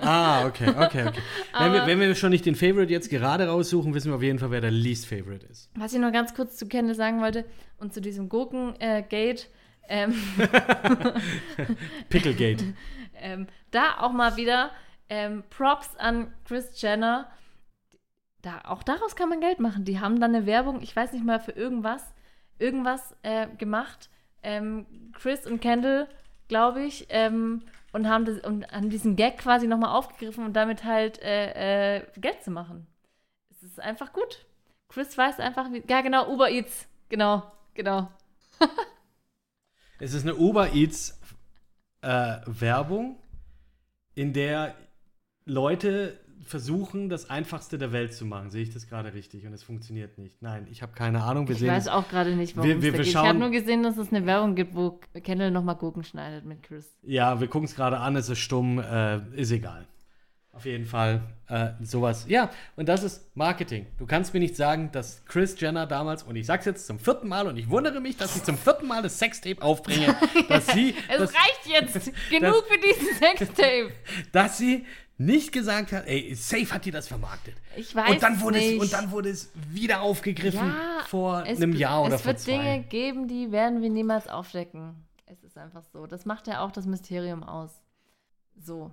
Speaker 2: Ah, okay, okay, okay. wenn, wir, wenn wir schon nicht den Favorite jetzt gerade raussuchen, wissen wir auf jeden Fall, wer der Least Favorite ist.
Speaker 3: Was ich noch ganz kurz zu Kendall sagen wollte und zu diesem Gurken-Gate, ähm,
Speaker 2: Picklegate.
Speaker 3: Ähm, da auch mal wieder ähm, Props an Chris Jenner. Da, auch daraus kann man Geld machen. Die haben dann eine Werbung, ich weiß nicht mal für irgendwas, irgendwas äh, gemacht. Ähm, Chris und Kendall, glaube ich, ähm, und haben, das, und haben diesen Gag quasi nochmal aufgegriffen und damit halt äh, äh, Geld zu machen. Es ist einfach gut. Chris weiß einfach, wie. Ja, genau, Uber Eats. Genau, genau.
Speaker 2: Es ist eine Uber Eats äh, Werbung, in der Leute versuchen, das Einfachste der Welt zu machen. Sehe ich das gerade richtig? Und es funktioniert nicht. Nein, ich habe keine Ahnung. Wir
Speaker 3: Ich weiß auch gerade nicht, warum
Speaker 2: Wir- wir- wir.
Speaker 3: Ich habe nur gesehen, dass es eine Werbung gibt, wo Kendall nochmal Gurken schneidet mit Chris.
Speaker 2: Ja, wir gucken es gerade an, es ist stumm, äh, ist egal. Auf jeden Fall äh, sowas. Ja, und das ist Marketing. Du kannst mir nicht sagen, dass Chris Jenner damals, und ich sag's jetzt zum vierten Mal, und ich wundere mich, dass ich zum vierten Mal das Sextape aufbringe, dass sie,
Speaker 3: Es
Speaker 2: dass,
Speaker 3: reicht jetzt! Genug für diesen Sextape!
Speaker 2: dass sie nicht gesagt hat, ey, safe hat die das vermarktet.
Speaker 3: Ich weiß
Speaker 2: und dann wurde
Speaker 3: nicht.
Speaker 2: es und dann wurde es wieder aufgegriffen
Speaker 3: Ja,
Speaker 2: vor
Speaker 3: es,
Speaker 2: einem Jahr oder
Speaker 3: es
Speaker 2: vor
Speaker 3: wird
Speaker 2: zwei.
Speaker 3: Dinge geben, die werden wir niemals aufdecken. Es ist einfach so. Das macht ja auch das Mysterium aus. So.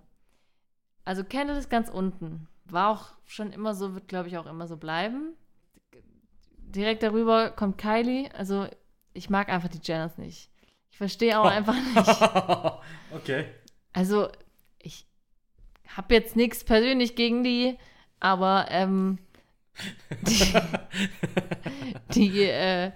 Speaker 3: Also Kendall ist ganz unten. War auch schon immer so, wird glaube ich auch immer so bleiben. Direkt darüber kommt Kylie. Also ich mag einfach die Jenners nicht. Ich verstehe auch einfach nicht.
Speaker 2: okay.
Speaker 3: Also, ich habe jetzt nichts persönlich gegen die, aber ähm, die, die, äh,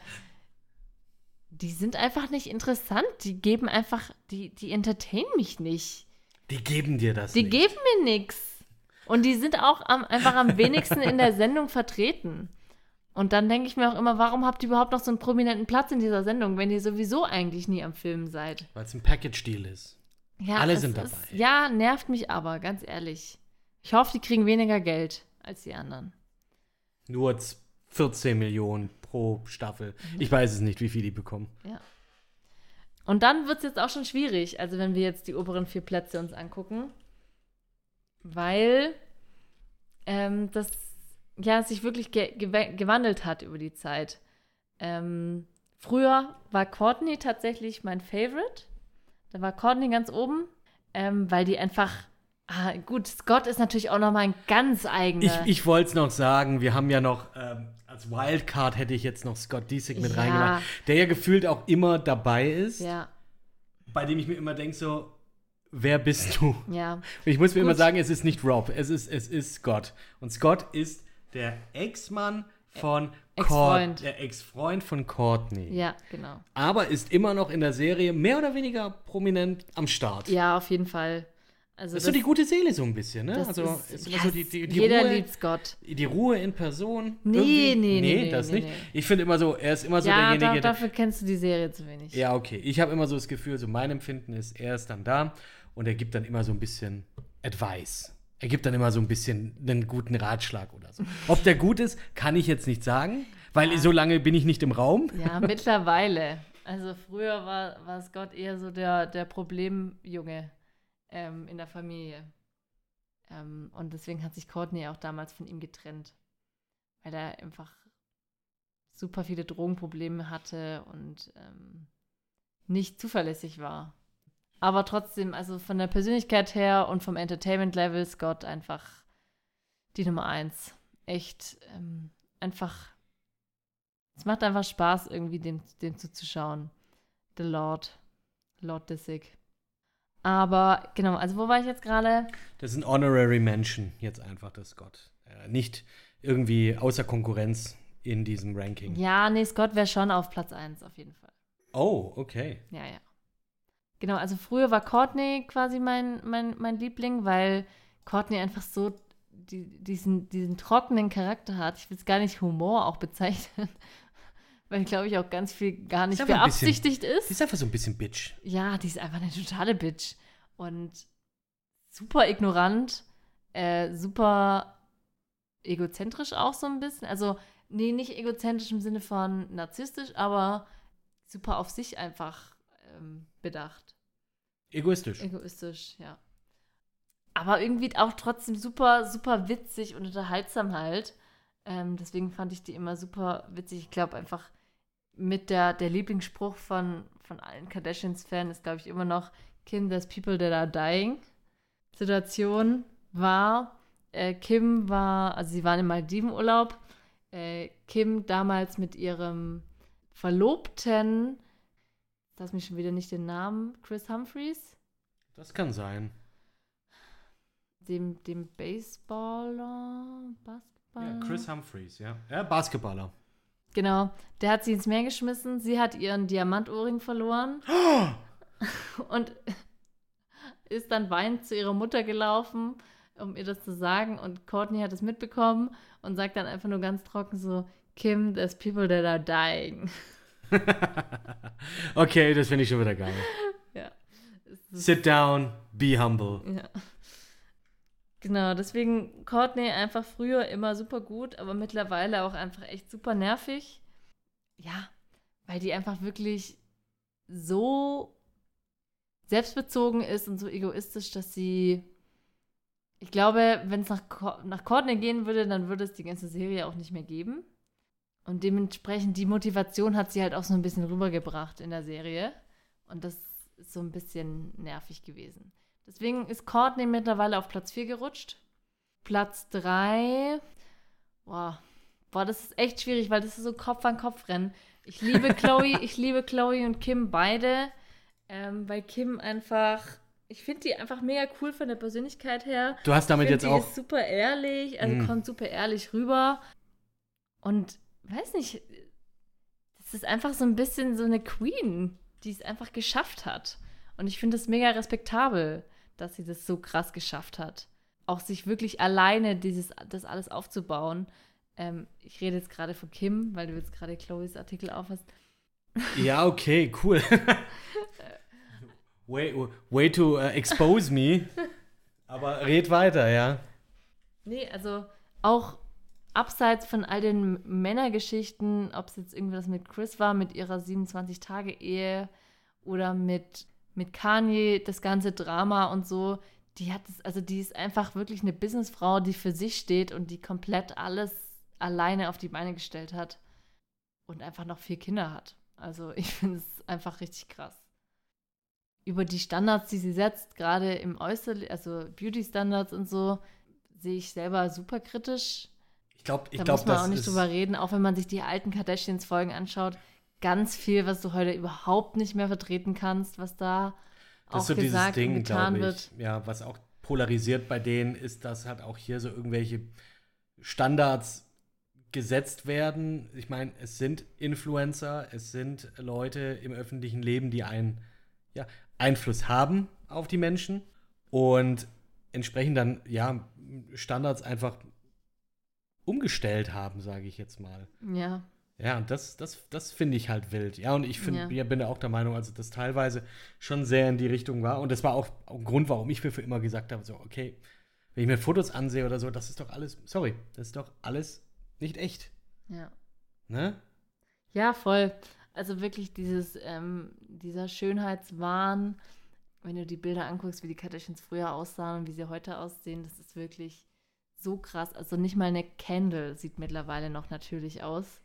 Speaker 3: die sind einfach nicht interessant. Die geben einfach, die, die entertainen mich nicht.
Speaker 2: Die geben dir das
Speaker 3: Die
Speaker 2: nicht.
Speaker 3: geben mir nichts. Und die sind auch am, einfach am wenigsten in der Sendung vertreten. Und dann denke ich mir auch immer, warum habt ihr überhaupt noch so einen prominenten Platz in dieser Sendung, wenn ihr sowieso eigentlich nie am Filmen seid?
Speaker 2: Weil es ein Package-Deal ist.
Speaker 3: Ja,
Speaker 2: Alle sind
Speaker 3: ist,
Speaker 2: dabei.
Speaker 3: Ja, nervt mich aber, ganz ehrlich. Ich hoffe, die kriegen weniger Geld als die anderen.
Speaker 2: Nur z- 14 Millionen pro Staffel. Ich weiß es nicht, wie viel die bekommen.
Speaker 3: Ja. Und dann wird es jetzt auch schon schwierig, also wenn wir jetzt die oberen vier Plätze uns angucken, weil ähm, das ja sich wirklich ge gewa- gewandelt hat über die Zeit. Ähm, früher war Courtney tatsächlich mein Favorite. Da war Courtney ganz oben, ähm, weil die einfach. Ah, gut, Scott ist natürlich auch noch mal ein ganz eigener.
Speaker 2: Ich, ich wollte es noch sagen, wir haben ja noch, ähm, als Wildcard hätte ich jetzt noch Scott Disick mit
Speaker 3: Ja.
Speaker 2: reingemacht, der ja gefühlt auch immer dabei ist,
Speaker 3: ja,
Speaker 2: bei dem ich mir immer denke so, wer bist du?
Speaker 3: ja.
Speaker 2: Und ich muss mir
Speaker 3: Gut.
Speaker 2: immer sagen, es ist nicht Rob, es ist, es ist Scott. Und Scott ist der Ex-Mann von
Speaker 3: Ex-Freund.
Speaker 2: Der Ex-Freund von Courtney.
Speaker 3: Ja, genau.
Speaker 2: Aber ist immer noch in der Serie mehr oder weniger prominent am Start.
Speaker 3: Ja, auf jeden Fall. Also
Speaker 2: Das ist so die gute Seele so ein bisschen, ne? Also
Speaker 3: ist,
Speaker 2: ist immer
Speaker 3: ja,
Speaker 2: so die, die, die
Speaker 3: jeder
Speaker 2: Ruhe.
Speaker 3: liebt Scott.
Speaker 2: Die Ruhe in Person.
Speaker 3: Nee,
Speaker 2: irgendwie.
Speaker 3: nee, nee, nee,
Speaker 2: das
Speaker 3: nee,
Speaker 2: nicht.
Speaker 3: nee.
Speaker 2: Ich finde immer so, er ist immer so
Speaker 3: ja, da,
Speaker 2: derjenige, der.
Speaker 3: dafür kennst du die Serie zu wenig.
Speaker 2: Ja, okay. Ich habe immer so das Gefühl, so mein Empfinden ist, er ist dann da und er gibt dann immer so ein bisschen Advice. Er gibt dann immer so ein bisschen einen guten Ratschlag oder so. Ob der gut ist, kann ich jetzt nicht sagen, weil so lange bin ich nicht im Raum.
Speaker 3: Ja, mittlerweile. Also früher war, war Scott eher so der, der Problemjunge ähm, in der Familie. Ähm, und deswegen hat sich Courtney auch damals von ihm getrennt. Weil er einfach super viele Drogenprobleme hatte und ähm, nicht zuverlässig war. Aber trotzdem, also von der Persönlichkeit her und vom Entertainment-Level, Scott einfach die Nummer eins. Echt ähm, einfach es macht einfach Spaß, irgendwie dem, dem zuzuschauen. The Lord. Lord Disick. Aber genau, also wo war ich jetzt gerade?
Speaker 2: Das ist ein Honorary Mention, jetzt einfach das Scott. Äh, nicht irgendwie außer Konkurrenz in diesem Ranking.
Speaker 3: Ja, nee, Scott wäre schon auf Platz 1 auf jeden Fall.
Speaker 2: Oh, okay.
Speaker 3: Ja, ja. Genau, also früher war Courtney quasi mein, mein, mein Liebling, weil Courtney einfach so die, diesen, diesen trockenen Charakter hat. Ich will es gar nicht Humor auch bezeichnen, weil, glaube ich, auch ganz viel gar nicht
Speaker 2: Ist bisschen-
Speaker 3: beabsichtigt ist.
Speaker 2: Die ist einfach so ein bisschen Bitch.
Speaker 3: Ja, die ist einfach eine totale Bitch. Und super ignorant, äh, super egozentrisch auch so ein bisschen. Also, nee, nicht egozentrisch im Sinne von narzisstisch, aber super auf sich einfach ähm, bedacht.
Speaker 2: Egoistisch.
Speaker 3: Egoistisch, ja. Aber irgendwie auch trotzdem super, super witzig und unterhaltsam halt. Ähm, deswegen fand ich die immer super witzig. Ich glaube einfach, mit der, der Lieblingsspruch von, von allen Kardashians-Fans ist, glaube ich, immer noch Kim, there's people that are dying. Situation war, äh, Kim war, also sie waren im Maldivenurlaub. Äh, Kim damals mit ihrem Verlobten, lass mich schon wieder nicht den Namen, Chris Humphreys,
Speaker 2: Das kann sein.
Speaker 3: dem, dem Baseballer, Basketballer.
Speaker 2: Ja, Chris Humphreys, ja. Ja, Basketballer.
Speaker 3: Genau, der hat sie ins Meer geschmissen. Sie hat ihren Diamantohrring verloren und ist dann weinend zu ihrer Mutter gelaufen, um ihr das zu sagen. Und Courtney hat es mitbekommen und sagt dann einfach nur ganz trocken so: Kim, there's people that are dying.
Speaker 2: okay, das finde ich schon wieder geil.
Speaker 3: ja.
Speaker 2: Sit down, be humble.
Speaker 3: Ja. Genau, deswegen Courtney einfach früher immer super gut, aber mittlerweile auch einfach echt super nervig. Ja, weil die einfach wirklich so selbstbezogen ist und so egoistisch, dass sie. Ich glaube, wenn es nach, Co- nach Courtney gehen würde, dann würde es die ganze Serie auch nicht mehr geben. Und dementsprechend die Motivation hat sie halt auch so ein bisschen rübergebracht in der Serie. Und das ist so ein bisschen nervig gewesen. Deswegen ist Courtney mittlerweile auf Platz 4 gerutscht. Platz 3. Boah. Boah, das ist echt schwierig, weil das ist so Kopf an Kopf rennen. Ich liebe Chloe, ich liebe Chloe und Kim beide. Ähm, weil Kim einfach. Ich finde die einfach mega cool von der Persönlichkeit her.
Speaker 2: Du hast damit jetzt
Speaker 3: die
Speaker 2: auch.
Speaker 3: ist super ehrlich, also
Speaker 2: Mhm.
Speaker 3: kommt super ehrlich rüber. Und weiß nicht, das ist einfach so ein bisschen so eine Queen, die es einfach geschafft hat. Und ich finde es mega respektabel, dass sie das so krass geschafft hat. Auch sich wirklich alleine dieses, das alles aufzubauen. Ähm, ich rede jetzt gerade von Kim, weil du jetzt gerade Chloes Artikel aufhast.
Speaker 2: Ja, okay, cool. way, way to uh, expose me. Aber red weiter, ja.
Speaker 3: Nee, also auch abseits von all den Männergeschichten, ob es jetzt irgendwas mit Chris war, mit ihrer 27-Tage-Ehe oder mit, mit Kanye, das ganze Drama und so, die hat es, also die ist einfach wirklich eine Businessfrau, die für sich steht und die komplett alles alleine auf die Beine gestellt hat und einfach noch vier Kinder hat. Also ich finde es einfach richtig krass. Über die Standards, die sie setzt, gerade im Äußerlichen, also Beauty-Standards und so, sehe ich selber super kritisch.
Speaker 2: Ich glaube, ich
Speaker 3: Da
Speaker 2: glaube,
Speaker 3: muss man auch nicht drüber reden, auch wenn man sich die alten Kardashians-Folgen anschaut. Ganz viel, was du heute überhaupt nicht mehr vertreten kannst, was da
Speaker 2: das
Speaker 3: auch
Speaker 2: so dieses
Speaker 3: gesagt und
Speaker 2: Ding,
Speaker 3: getan
Speaker 2: glaube
Speaker 3: wird.
Speaker 2: ich. Ja, was auch polarisiert bei denen ist, dass halt auch hier so irgendwelche Standards gesetzt werden. Ich meine, es sind Influencer, es sind Leute im öffentlichen Leben, die einen ja, Einfluss haben auf die Menschen und entsprechend dann ja Standards einfach umgestellt haben, sage ich jetzt mal.
Speaker 3: Ja,
Speaker 2: Ja, und das, das, das finde ich halt wild. Ja, und ich find,
Speaker 3: Ja.
Speaker 2: ja. bin auch der Meinung, also das teilweise schon sehr in die Richtung war. Und das war auch ein Grund, warum ich mir für immer gesagt habe: so, okay, wenn ich mir Fotos ansehe oder so, das ist doch alles, sorry, das ist doch alles nicht echt.
Speaker 3: ja.
Speaker 2: Ne?
Speaker 3: Ja, voll. Also wirklich dieses, ähm, dieser Schönheitswahn, wenn du die Bilder anguckst, wie die Kardashians früher aussahen und wie sie heute aussehen, das ist wirklich so krass. Also nicht mal eine Candle sieht mittlerweile noch natürlich aus.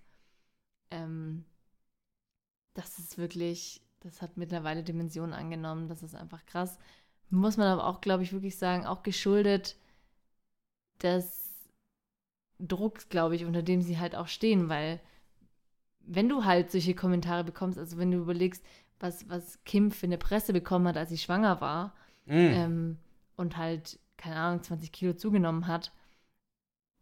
Speaker 3: Ähm, das ist wirklich, das hat mittlerweile Dimensionen angenommen. Das ist einfach krass. Muss man aber auch, glaube ich, wirklich sagen, auch geschuldet des Drucks, glaube ich, unter dem sie halt auch stehen, weil wenn du halt solche Kommentare bekommst, also wenn du überlegst, was, was Kim für eine Presse bekommen hat, als sie schwanger war
Speaker 2: Mm.
Speaker 3: ähm, und halt, keine Ahnung, 20 Kilo zugenommen hat,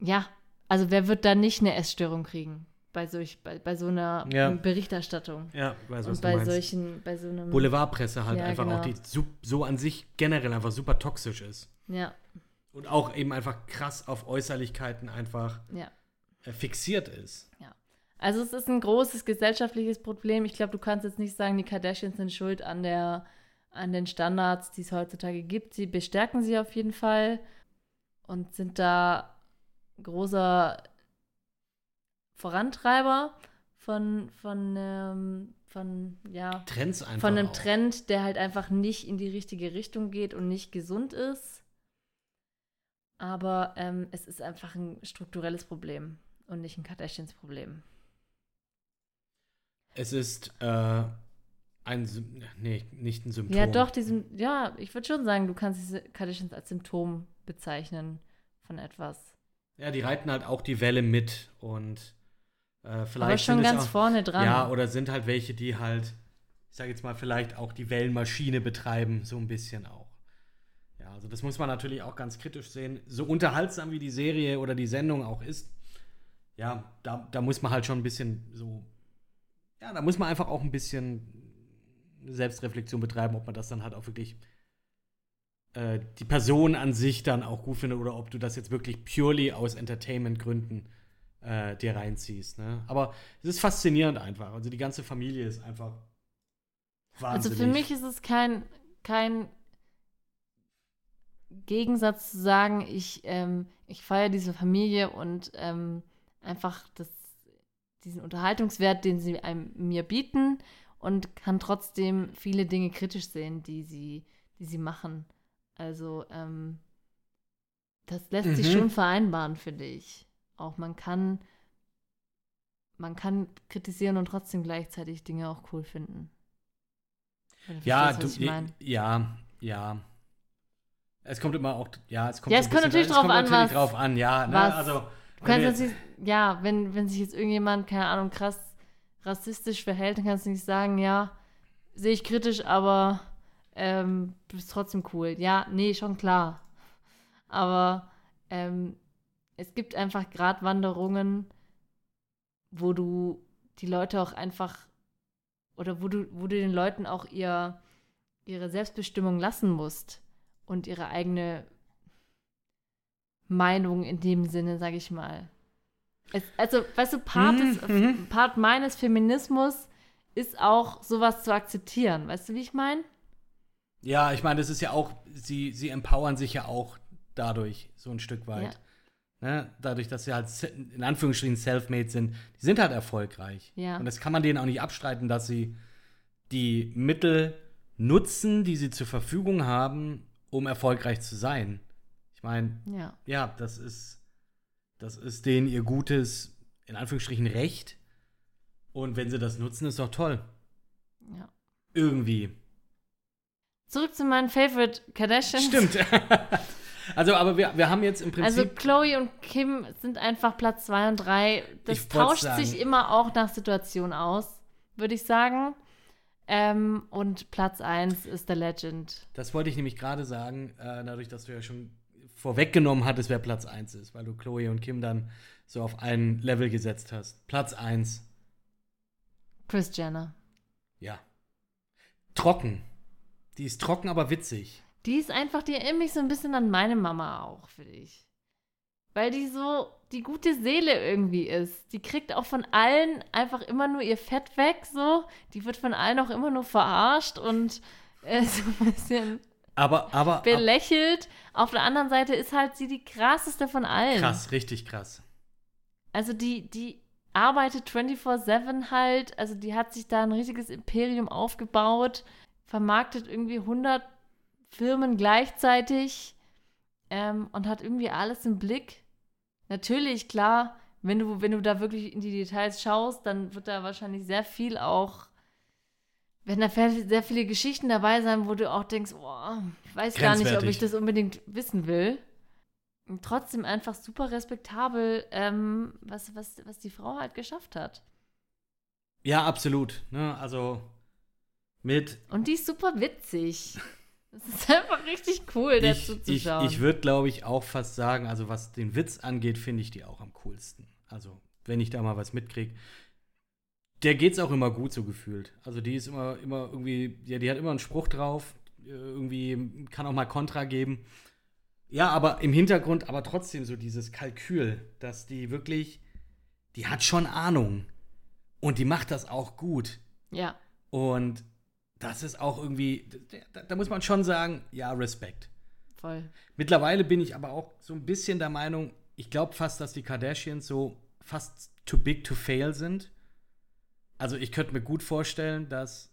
Speaker 3: ja, also wer wird da nicht eine Essstörung kriegen bei, solch, bei, bei so einer
Speaker 2: Ja.
Speaker 3: Berichterstattung?
Speaker 2: ja, weiß, was
Speaker 3: und bei solchen, bei so einem.
Speaker 2: Boulevardpresse halt
Speaker 3: Ja,
Speaker 2: einfach auch,
Speaker 3: genau.
Speaker 2: die so, so an sich generell einfach super toxisch ist.
Speaker 3: Ja,
Speaker 2: Und auch eben einfach krass auf Äußerlichkeiten einfach
Speaker 3: ja.
Speaker 2: äh, fixiert ist.
Speaker 3: Also es ist ein großes gesellschaftliches Problem. Ich glaube, du kannst jetzt nicht sagen, die Kardashians sind schuld an der an den Standards, die es heutzutage gibt. Sie bestärken sie auf jeden Fall und sind da großer Vorantreiber von von ähm, von ja
Speaker 2: Trends einfach.
Speaker 3: von einem
Speaker 2: auch.
Speaker 3: Trend, der halt einfach nicht in die richtige Richtung geht und nicht gesund ist. Aber ähm, es ist einfach ein strukturelles Problem und nicht ein Kardashians-Problem.
Speaker 2: Es ist äh, ein, nee, nicht ein Symptom.
Speaker 3: Ja, doch, diesen, ja, ich würde schon sagen, du kannst diese Kardashians als Symptom bezeichnen von etwas.
Speaker 2: Ja, die reiten halt auch die Welle mit und äh, vielleicht
Speaker 3: Aber schon ganz
Speaker 2: auch,
Speaker 3: vorne dran.
Speaker 2: Ja, oder sind halt welche, die halt, ich sage jetzt mal, vielleicht auch die Wellenmaschine betreiben, so ein bisschen auch. Ja, also das muss man natürlich auch ganz kritisch sehen. So unterhaltsam wie die Serie oder die Sendung auch ist, ja, da, da muss man halt schon ein bisschen so, ja, da muss man einfach auch ein bisschen Selbstreflexion betreiben, ob man das dann halt auch wirklich äh, die Person an sich dann auch gut findet oder ob du das jetzt wirklich purely aus Entertainment-Gründen äh, dir reinziehst. Ne? Aber es ist faszinierend einfach. Also die ganze Familie ist einfach
Speaker 3: also
Speaker 2: wahnsinnig.
Speaker 3: für mich ist es kein, kein Gegensatz zu sagen, ich, ähm, ich feiere diese Familie und ähm, einfach das, diesen Unterhaltungswert, den sie einem, mir bieten und kann trotzdem viele Dinge kritisch sehen, die sie, die sie machen. Also ähm, das lässt sich
Speaker 2: Mhm.
Speaker 3: schon vereinbaren, finde ich. Auch man kann, man kann kritisieren und trotzdem gleichzeitig Dinge auch cool finden.
Speaker 2: Ja, du,
Speaker 3: ich mein.
Speaker 2: ja, ja. Es kommt immer auch, ja, es kommt
Speaker 3: Ja, es kommt natürlich drauf an,
Speaker 2: natürlich
Speaker 3: was-
Speaker 2: drauf an, ja. Ne?
Speaker 3: was-
Speaker 2: Also,
Speaker 3: Du
Speaker 2: wenn
Speaker 3: kannst jetzt ja, wenn, wenn sich jetzt irgendjemand, keine Ahnung, krass rassistisch verhält, dann kannst du nicht sagen, ja, sehe ich kritisch, aber ähm, du bist trotzdem cool. Ja, nee, schon klar. Aber ähm, es gibt einfach Gratwanderungen, wo du die Leute auch einfach, oder wo du, wo du den Leuten auch ihr, ihre Selbstbestimmung lassen musst und ihre eigene Meinung in dem Sinne, sage ich mal. Es, also, weißt du, Part,
Speaker 2: Mhm,
Speaker 3: des,
Speaker 2: mhm.
Speaker 3: Part meines Feminismus ist auch, sowas zu akzeptieren. Weißt du, wie ich meine?
Speaker 2: Ja, ich meine, das ist ja auch, sie, sie empowern sich ja auch dadurch so ein Stück weit. Ne? Dadurch, dass sie halt in Anführungsstrichen self-made sind, die sind halt erfolgreich.
Speaker 3: Ja.
Speaker 2: Und das kann man denen auch nicht abstreiten, dass sie die Mittel nutzen, die sie zur Verfügung haben, um erfolgreich zu sein. Ich meine,
Speaker 3: Ja.
Speaker 2: ja, das ist, das ist denen ihr gutes, in Anführungsstrichen, Recht. Und wenn sie das nutzen, ist doch toll.
Speaker 3: ja.
Speaker 2: Irgendwie.
Speaker 3: Zurück zu meinen Favorite Kardashians.
Speaker 2: Stimmt. also, aber wir, wir haben jetzt im Prinzip.
Speaker 3: Also Chloe und Kim sind einfach Platz 2 und 3. Das tauscht
Speaker 2: sagen.
Speaker 3: sich immer auch nach Situation aus, würde ich sagen. Ähm, und Platz 1 ist The Legend.
Speaker 2: das wollte ich nämlich gerade sagen, äh, dadurch, dass du ja schon vorweggenommen hattest, wer Platz 1 ist, weil du Chloe und Kim dann so auf ein Level gesetzt hast. Platz 1,
Speaker 3: Chris Jenner.
Speaker 2: ja. Trocken. Die ist trocken, aber witzig.
Speaker 3: Die ist einfach, die erinnert mich so ein bisschen an meine Mama auch, finde ich. Weil die so die gute Seele irgendwie ist. Die kriegt auch von allen einfach immer nur ihr Fett weg, so. Die wird von allen auch immer nur verarscht und äh, so ein bisschen
Speaker 2: Aber, aber. ab,
Speaker 3: belächelt. Auf der anderen Seite ist halt sie die krasseste von allen.
Speaker 2: krass, richtig krass.
Speaker 3: Also die, die arbeitet 24-7 halt. Also die hat sich da ein riesiges Imperium aufgebaut, vermarktet irgendwie 100 Firmen gleichzeitig ähm, und hat irgendwie alles im Blick. Natürlich, klar, wenn du, wenn du da wirklich in die Details schaust, dann wird da wahrscheinlich sehr viel auch, werden da sehr viele Geschichten dabei sein, wo du auch denkst, oh, ich weiß gar nicht, ob ich das unbedingt wissen will. Und trotzdem einfach super respektabel, ähm, was, was, was die Frau halt geschafft hat.
Speaker 2: Ja, absolut. Ne? Also mit.
Speaker 3: Und die ist super witzig. Es ist einfach richtig cool,
Speaker 2: Ich,
Speaker 3: dazu zu
Speaker 2: ich,
Speaker 3: schauen.
Speaker 2: ich würde, glaube ich, auch fast sagen, also was den Witz angeht, finde ich die auch am coolsten. Also, wenn ich da mal was mitkriege. Der geht's auch immer gut so gefühlt. Also die ist immer, immer irgendwie, ja, die hat immer einen Spruch drauf, irgendwie kann auch mal Kontra geben. Ja, aber im Hintergrund, aber trotzdem so dieses Kalkül, dass die wirklich, die hat schon Ahnung und die macht das auch gut.
Speaker 3: ja,
Speaker 2: Und das ist auch irgendwie, da, da muss man schon sagen, ja, Respekt.
Speaker 3: voll.
Speaker 2: Mittlerweile bin ich aber auch so ein bisschen der Meinung, ich glaube fast, dass die Kardashians so fast too big to fail sind. Also ich könnte mir gut vorstellen, dass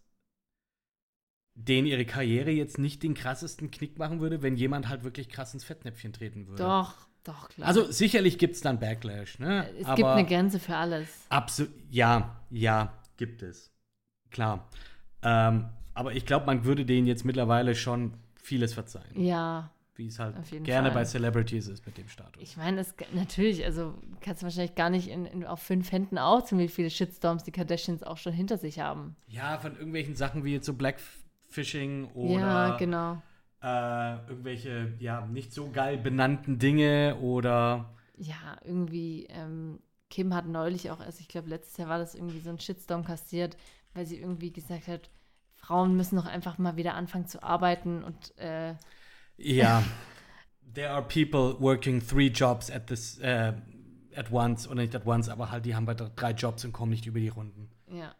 Speaker 2: denen ihre Karriere jetzt nicht den krassesten Knick machen würde, wenn jemand halt wirklich krass ins Fettnäpfchen treten würde.
Speaker 3: Doch, doch, klar.
Speaker 2: Also sicherlich gibt es dann Backlash, ne?
Speaker 3: es
Speaker 2: aber
Speaker 3: gibt eine Grenze für alles.
Speaker 2: Absolut, ja, ja, gibt es. Klar. Ähm, aber ich glaube, man würde denen jetzt mittlerweile schon vieles verzeihen.
Speaker 3: Ja,
Speaker 2: Wie es halt gerne
Speaker 3: Fall.
Speaker 2: bei Celebrities ist mit dem Status.
Speaker 3: ich meine, es natürlich, also kannst du wahrscheinlich gar nicht in, in, auf fünf Händen auch ziemlich viele Shitstorms die Kardashians auch schon hinter sich haben.
Speaker 2: ja, von irgendwelchen Sachen wie jetzt so Blackfishing oder
Speaker 3: ja, genau.
Speaker 2: äh, irgendwelche, ja, nicht so geil benannten Dinge oder
Speaker 3: Ja, irgendwie, ähm, Kim hat neulich auch, also ich glaube, letztes Jahr war das irgendwie so ein Shitstorm kassiert, weil sie irgendwie gesagt hat, Frauen müssen doch einfach mal wieder anfangen zu arbeiten und äh,
Speaker 2: ja. There are people working three jobs at this äh, at once oder nicht at once, aber halt die haben bei drei Jobs und kommen nicht über die Runden.
Speaker 3: ja,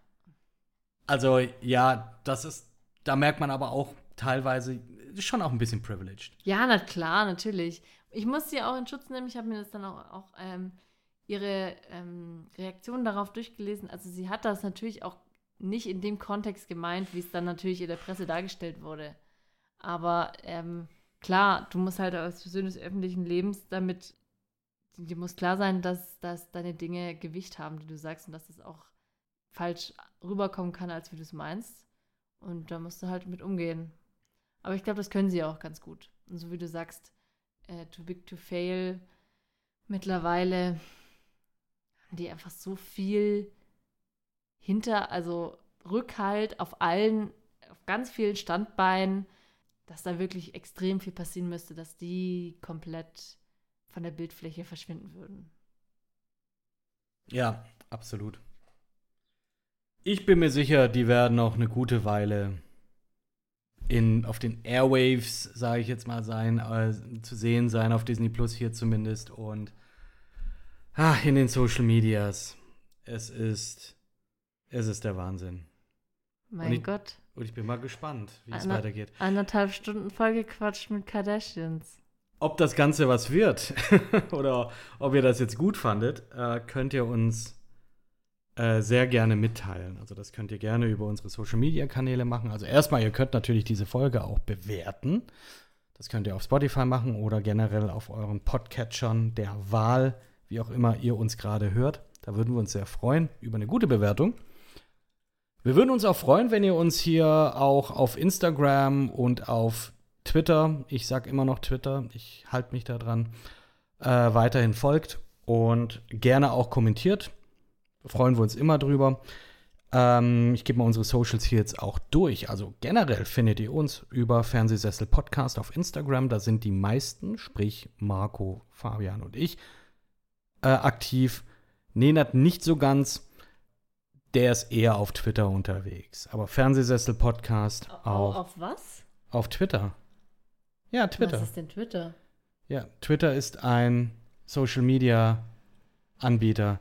Speaker 2: Also ja, das ist, da merkt man aber auch teilweise schon auch ein bisschen privileged.
Speaker 3: Ja, na klar, natürlich. Ich muss sie auch in Schutz nehmen. Ich habe mir das dann auch, auch ähm, ihre ähm, Reaktion darauf durchgelesen. Also sie hat das natürlich auch nicht in dem Kontext gemeint, wie es dann natürlich in der Presse dargestellt wurde. Aber ähm, klar, du musst halt als Person des öffentlichen Lebens damit, dir muss klar sein, dass, dass deine Dinge Gewicht haben, die du sagst und dass das auch falsch rüberkommen kann, als wie du es meinst. Und da musst du halt mit umgehen. Aber ich glaube, das können sie auch ganz gut. Und so wie du sagst, äh, too big to fail, mittlerweile haben die einfach so viel hinter, also Rückhalt auf allen, auf ganz vielen Standbeinen, dass da wirklich extrem viel passieren müsste, dass die komplett von der Bildfläche verschwinden würden.
Speaker 2: Ja, absolut. Ich bin mir sicher, die werden noch eine gute Weile in, auf den Airwaves, sage ich jetzt mal, sein, äh, zu sehen sein, auf Disney Plus hier zumindest. Und ah, in den Social Medias. Es ist, es ist der Wahnsinn.
Speaker 3: Mein
Speaker 2: ich-
Speaker 3: Gott.
Speaker 2: Und ich bin mal gespannt, wie es
Speaker 3: Anna-
Speaker 2: weitergeht.
Speaker 3: Anderthalb Stunden vollgequatscht mit Kardashians.
Speaker 2: Ob das Ganze was wird oder ob ihr das jetzt gut fandet, äh, könnt ihr uns äh, sehr gerne mitteilen. Also das könnt ihr gerne über unsere Social-Media-Kanäle machen. Also erstmal, ihr könnt natürlich diese Folge auch bewerten. Das könnt ihr auf Spotify machen oder generell auf euren Podcatchern der Wahl, wie auch immer ihr uns gerade hört. Da würden wir uns sehr freuen über eine gute Bewertung. Wir würden uns auch freuen, wenn ihr uns hier auch auf Instagram und auf Twitter, ich sag immer noch Twitter, ich halte mich da dran, äh, weiterhin folgt und gerne auch kommentiert. Freuen wir uns immer drüber. Ähm, ich gebe mal unsere Socials hier jetzt auch durch. Also generell findet ihr uns über Fernsehsessel Podcast auf Instagram. Da sind die meisten, sprich Marco, Fabian und ich, äh, aktiv. Nenat nicht so ganz. Der ist eher auf Twitter unterwegs. Aber Fernsehsessel Podcast auch
Speaker 3: Auf was?
Speaker 2: auf Twitter. Ja, Twitter.
Speaker 3: Was ist denn Twitter?
Speaker 2: Ja, Twitter ist ein Social Media Anbieter.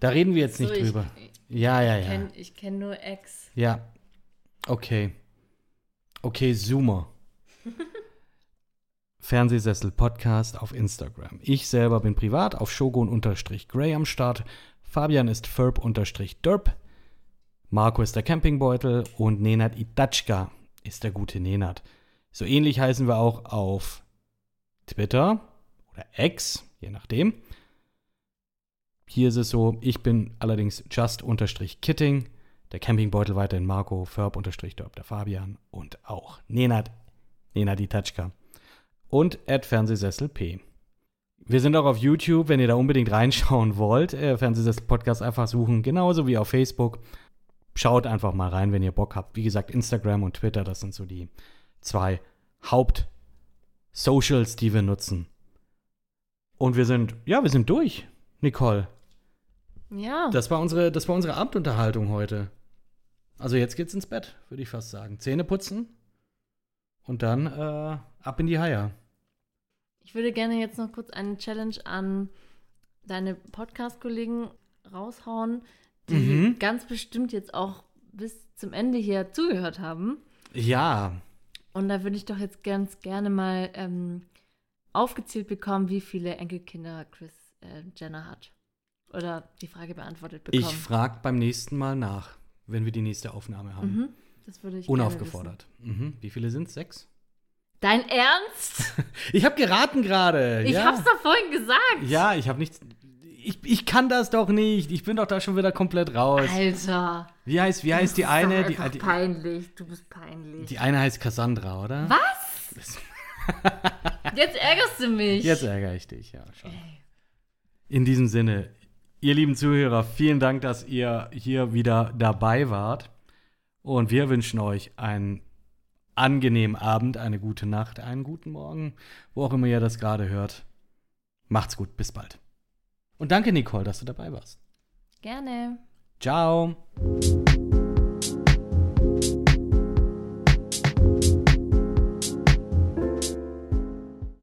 Speaker 2: Da reden wir jetzt nicht
Speaker 3: So,
Speaker 2: drüber.
Speaker 3: Ich,
Speaker 2: Ja, ja,
Speaker 3: ich
Speaker 2: ja.
Speaker 3: kenne kenn nur X.
Speaker 2: Ja. Okay. Okay, Zoomer. Fernsehsessel Podcast auf Instagram. Ich selber bin privat auf Shogun-Gray am Start. Fabian ist Ferb-Derp. Marco ist der Campingbeutel und Nenad Itatschka ist der gute Nenad. So ähnlich heißen wir auch auf Twitter oder X, je nachdem. Hier ist es so, ich bin allerdings just-kitting. Der Campingbeutel weiterhin Marco, Ferb-Derp, der Fabian und auch Nenad, Nenad Itatschka. Und at Fernsehsessel P. Wir sind auch auf YouTube, wenn ihr da unbedingt reinschauen wollt. Äh, Fernsehsessel Podcast einfach suchen, genauso wie auf Facebook. Schaut einfach mal rein, wenn ihr Bock habt. Wie gesagt, Instagram und Twitter, das sind so die zwei Haupt-Socials, die wir nutzen. Und wir sind, ja, wir sind durch, Nicole.
Speaker 3: Ja.
Speaker 2: Das war unsere, das war unsere Abendunterhaltung heute. Also jetzt geht's ins Bett, würde ich fast sagen. Zähne putzen und dann äh, ab in die Haie.
Speaker 3: Ich würde gerne jetzt noch kurz eine Challenge an deine Podcast-Kollegen raushauen, die
Speaker 2: Mhm.
Speaker 3: ganz bestimmt jetzt auch bis zum Ende hier zugehört haben.
Speaker 2: Ja,
Speaker 3: Und da würde ich doch jetzt ganz gerne mal ähm, aufgezählt bekommen, wie viele Enkelkinder Chris äh, Jenner hat. Oder die Frage beantwortet bekommen.
Speaker 2: ich frage beim nächsten Mal nach, wenn wir die nächste Aufnahme haben.
Speaker 3: Mhm, das würde ich
Speaker 2: Unaufgefordert. Mhm. Wie viele sind Sechs?
Speaker 3: Gerne wissen. Dein Ernst?
Speaker 2: Ich habe geraten gerade.
Speaker 3: Ich
Speaker 2: ja.
Speaker 3: hab's doch vorhin gesagt.
Speaker 2: Ja, ich habe nichts. Ich, ich kann das doch nicht. Ich bin doch da schon wieder komplett raus.
Speaker 3: Alter.
Speaker 2: Wie heißt, wie heißt die eine? Die, die,
Speaker 3: peinlich. Du bist peinlich.
Speaker 2: die eine heißt Cassandra, oder?
Speaker 3: Was? Jetzt ärgerst du mich.
Speaker 2: Jetzt ärgere ich dich, ja. Schon. In diesem Sinne, ihr lieben Zuhörer, vielen Dank, dass ihr hier wieder dabei wart. Und wir wünschen euch einen angenehmen Abend, eine gute Nacht, einen guten Morgen, wo auch immer ihr das gerade hört. Macht's gut, bis bald. Und danke, Nicole, dass du dabei warst.
Speaker 3: Gerne.
Speaker 2: Ciao.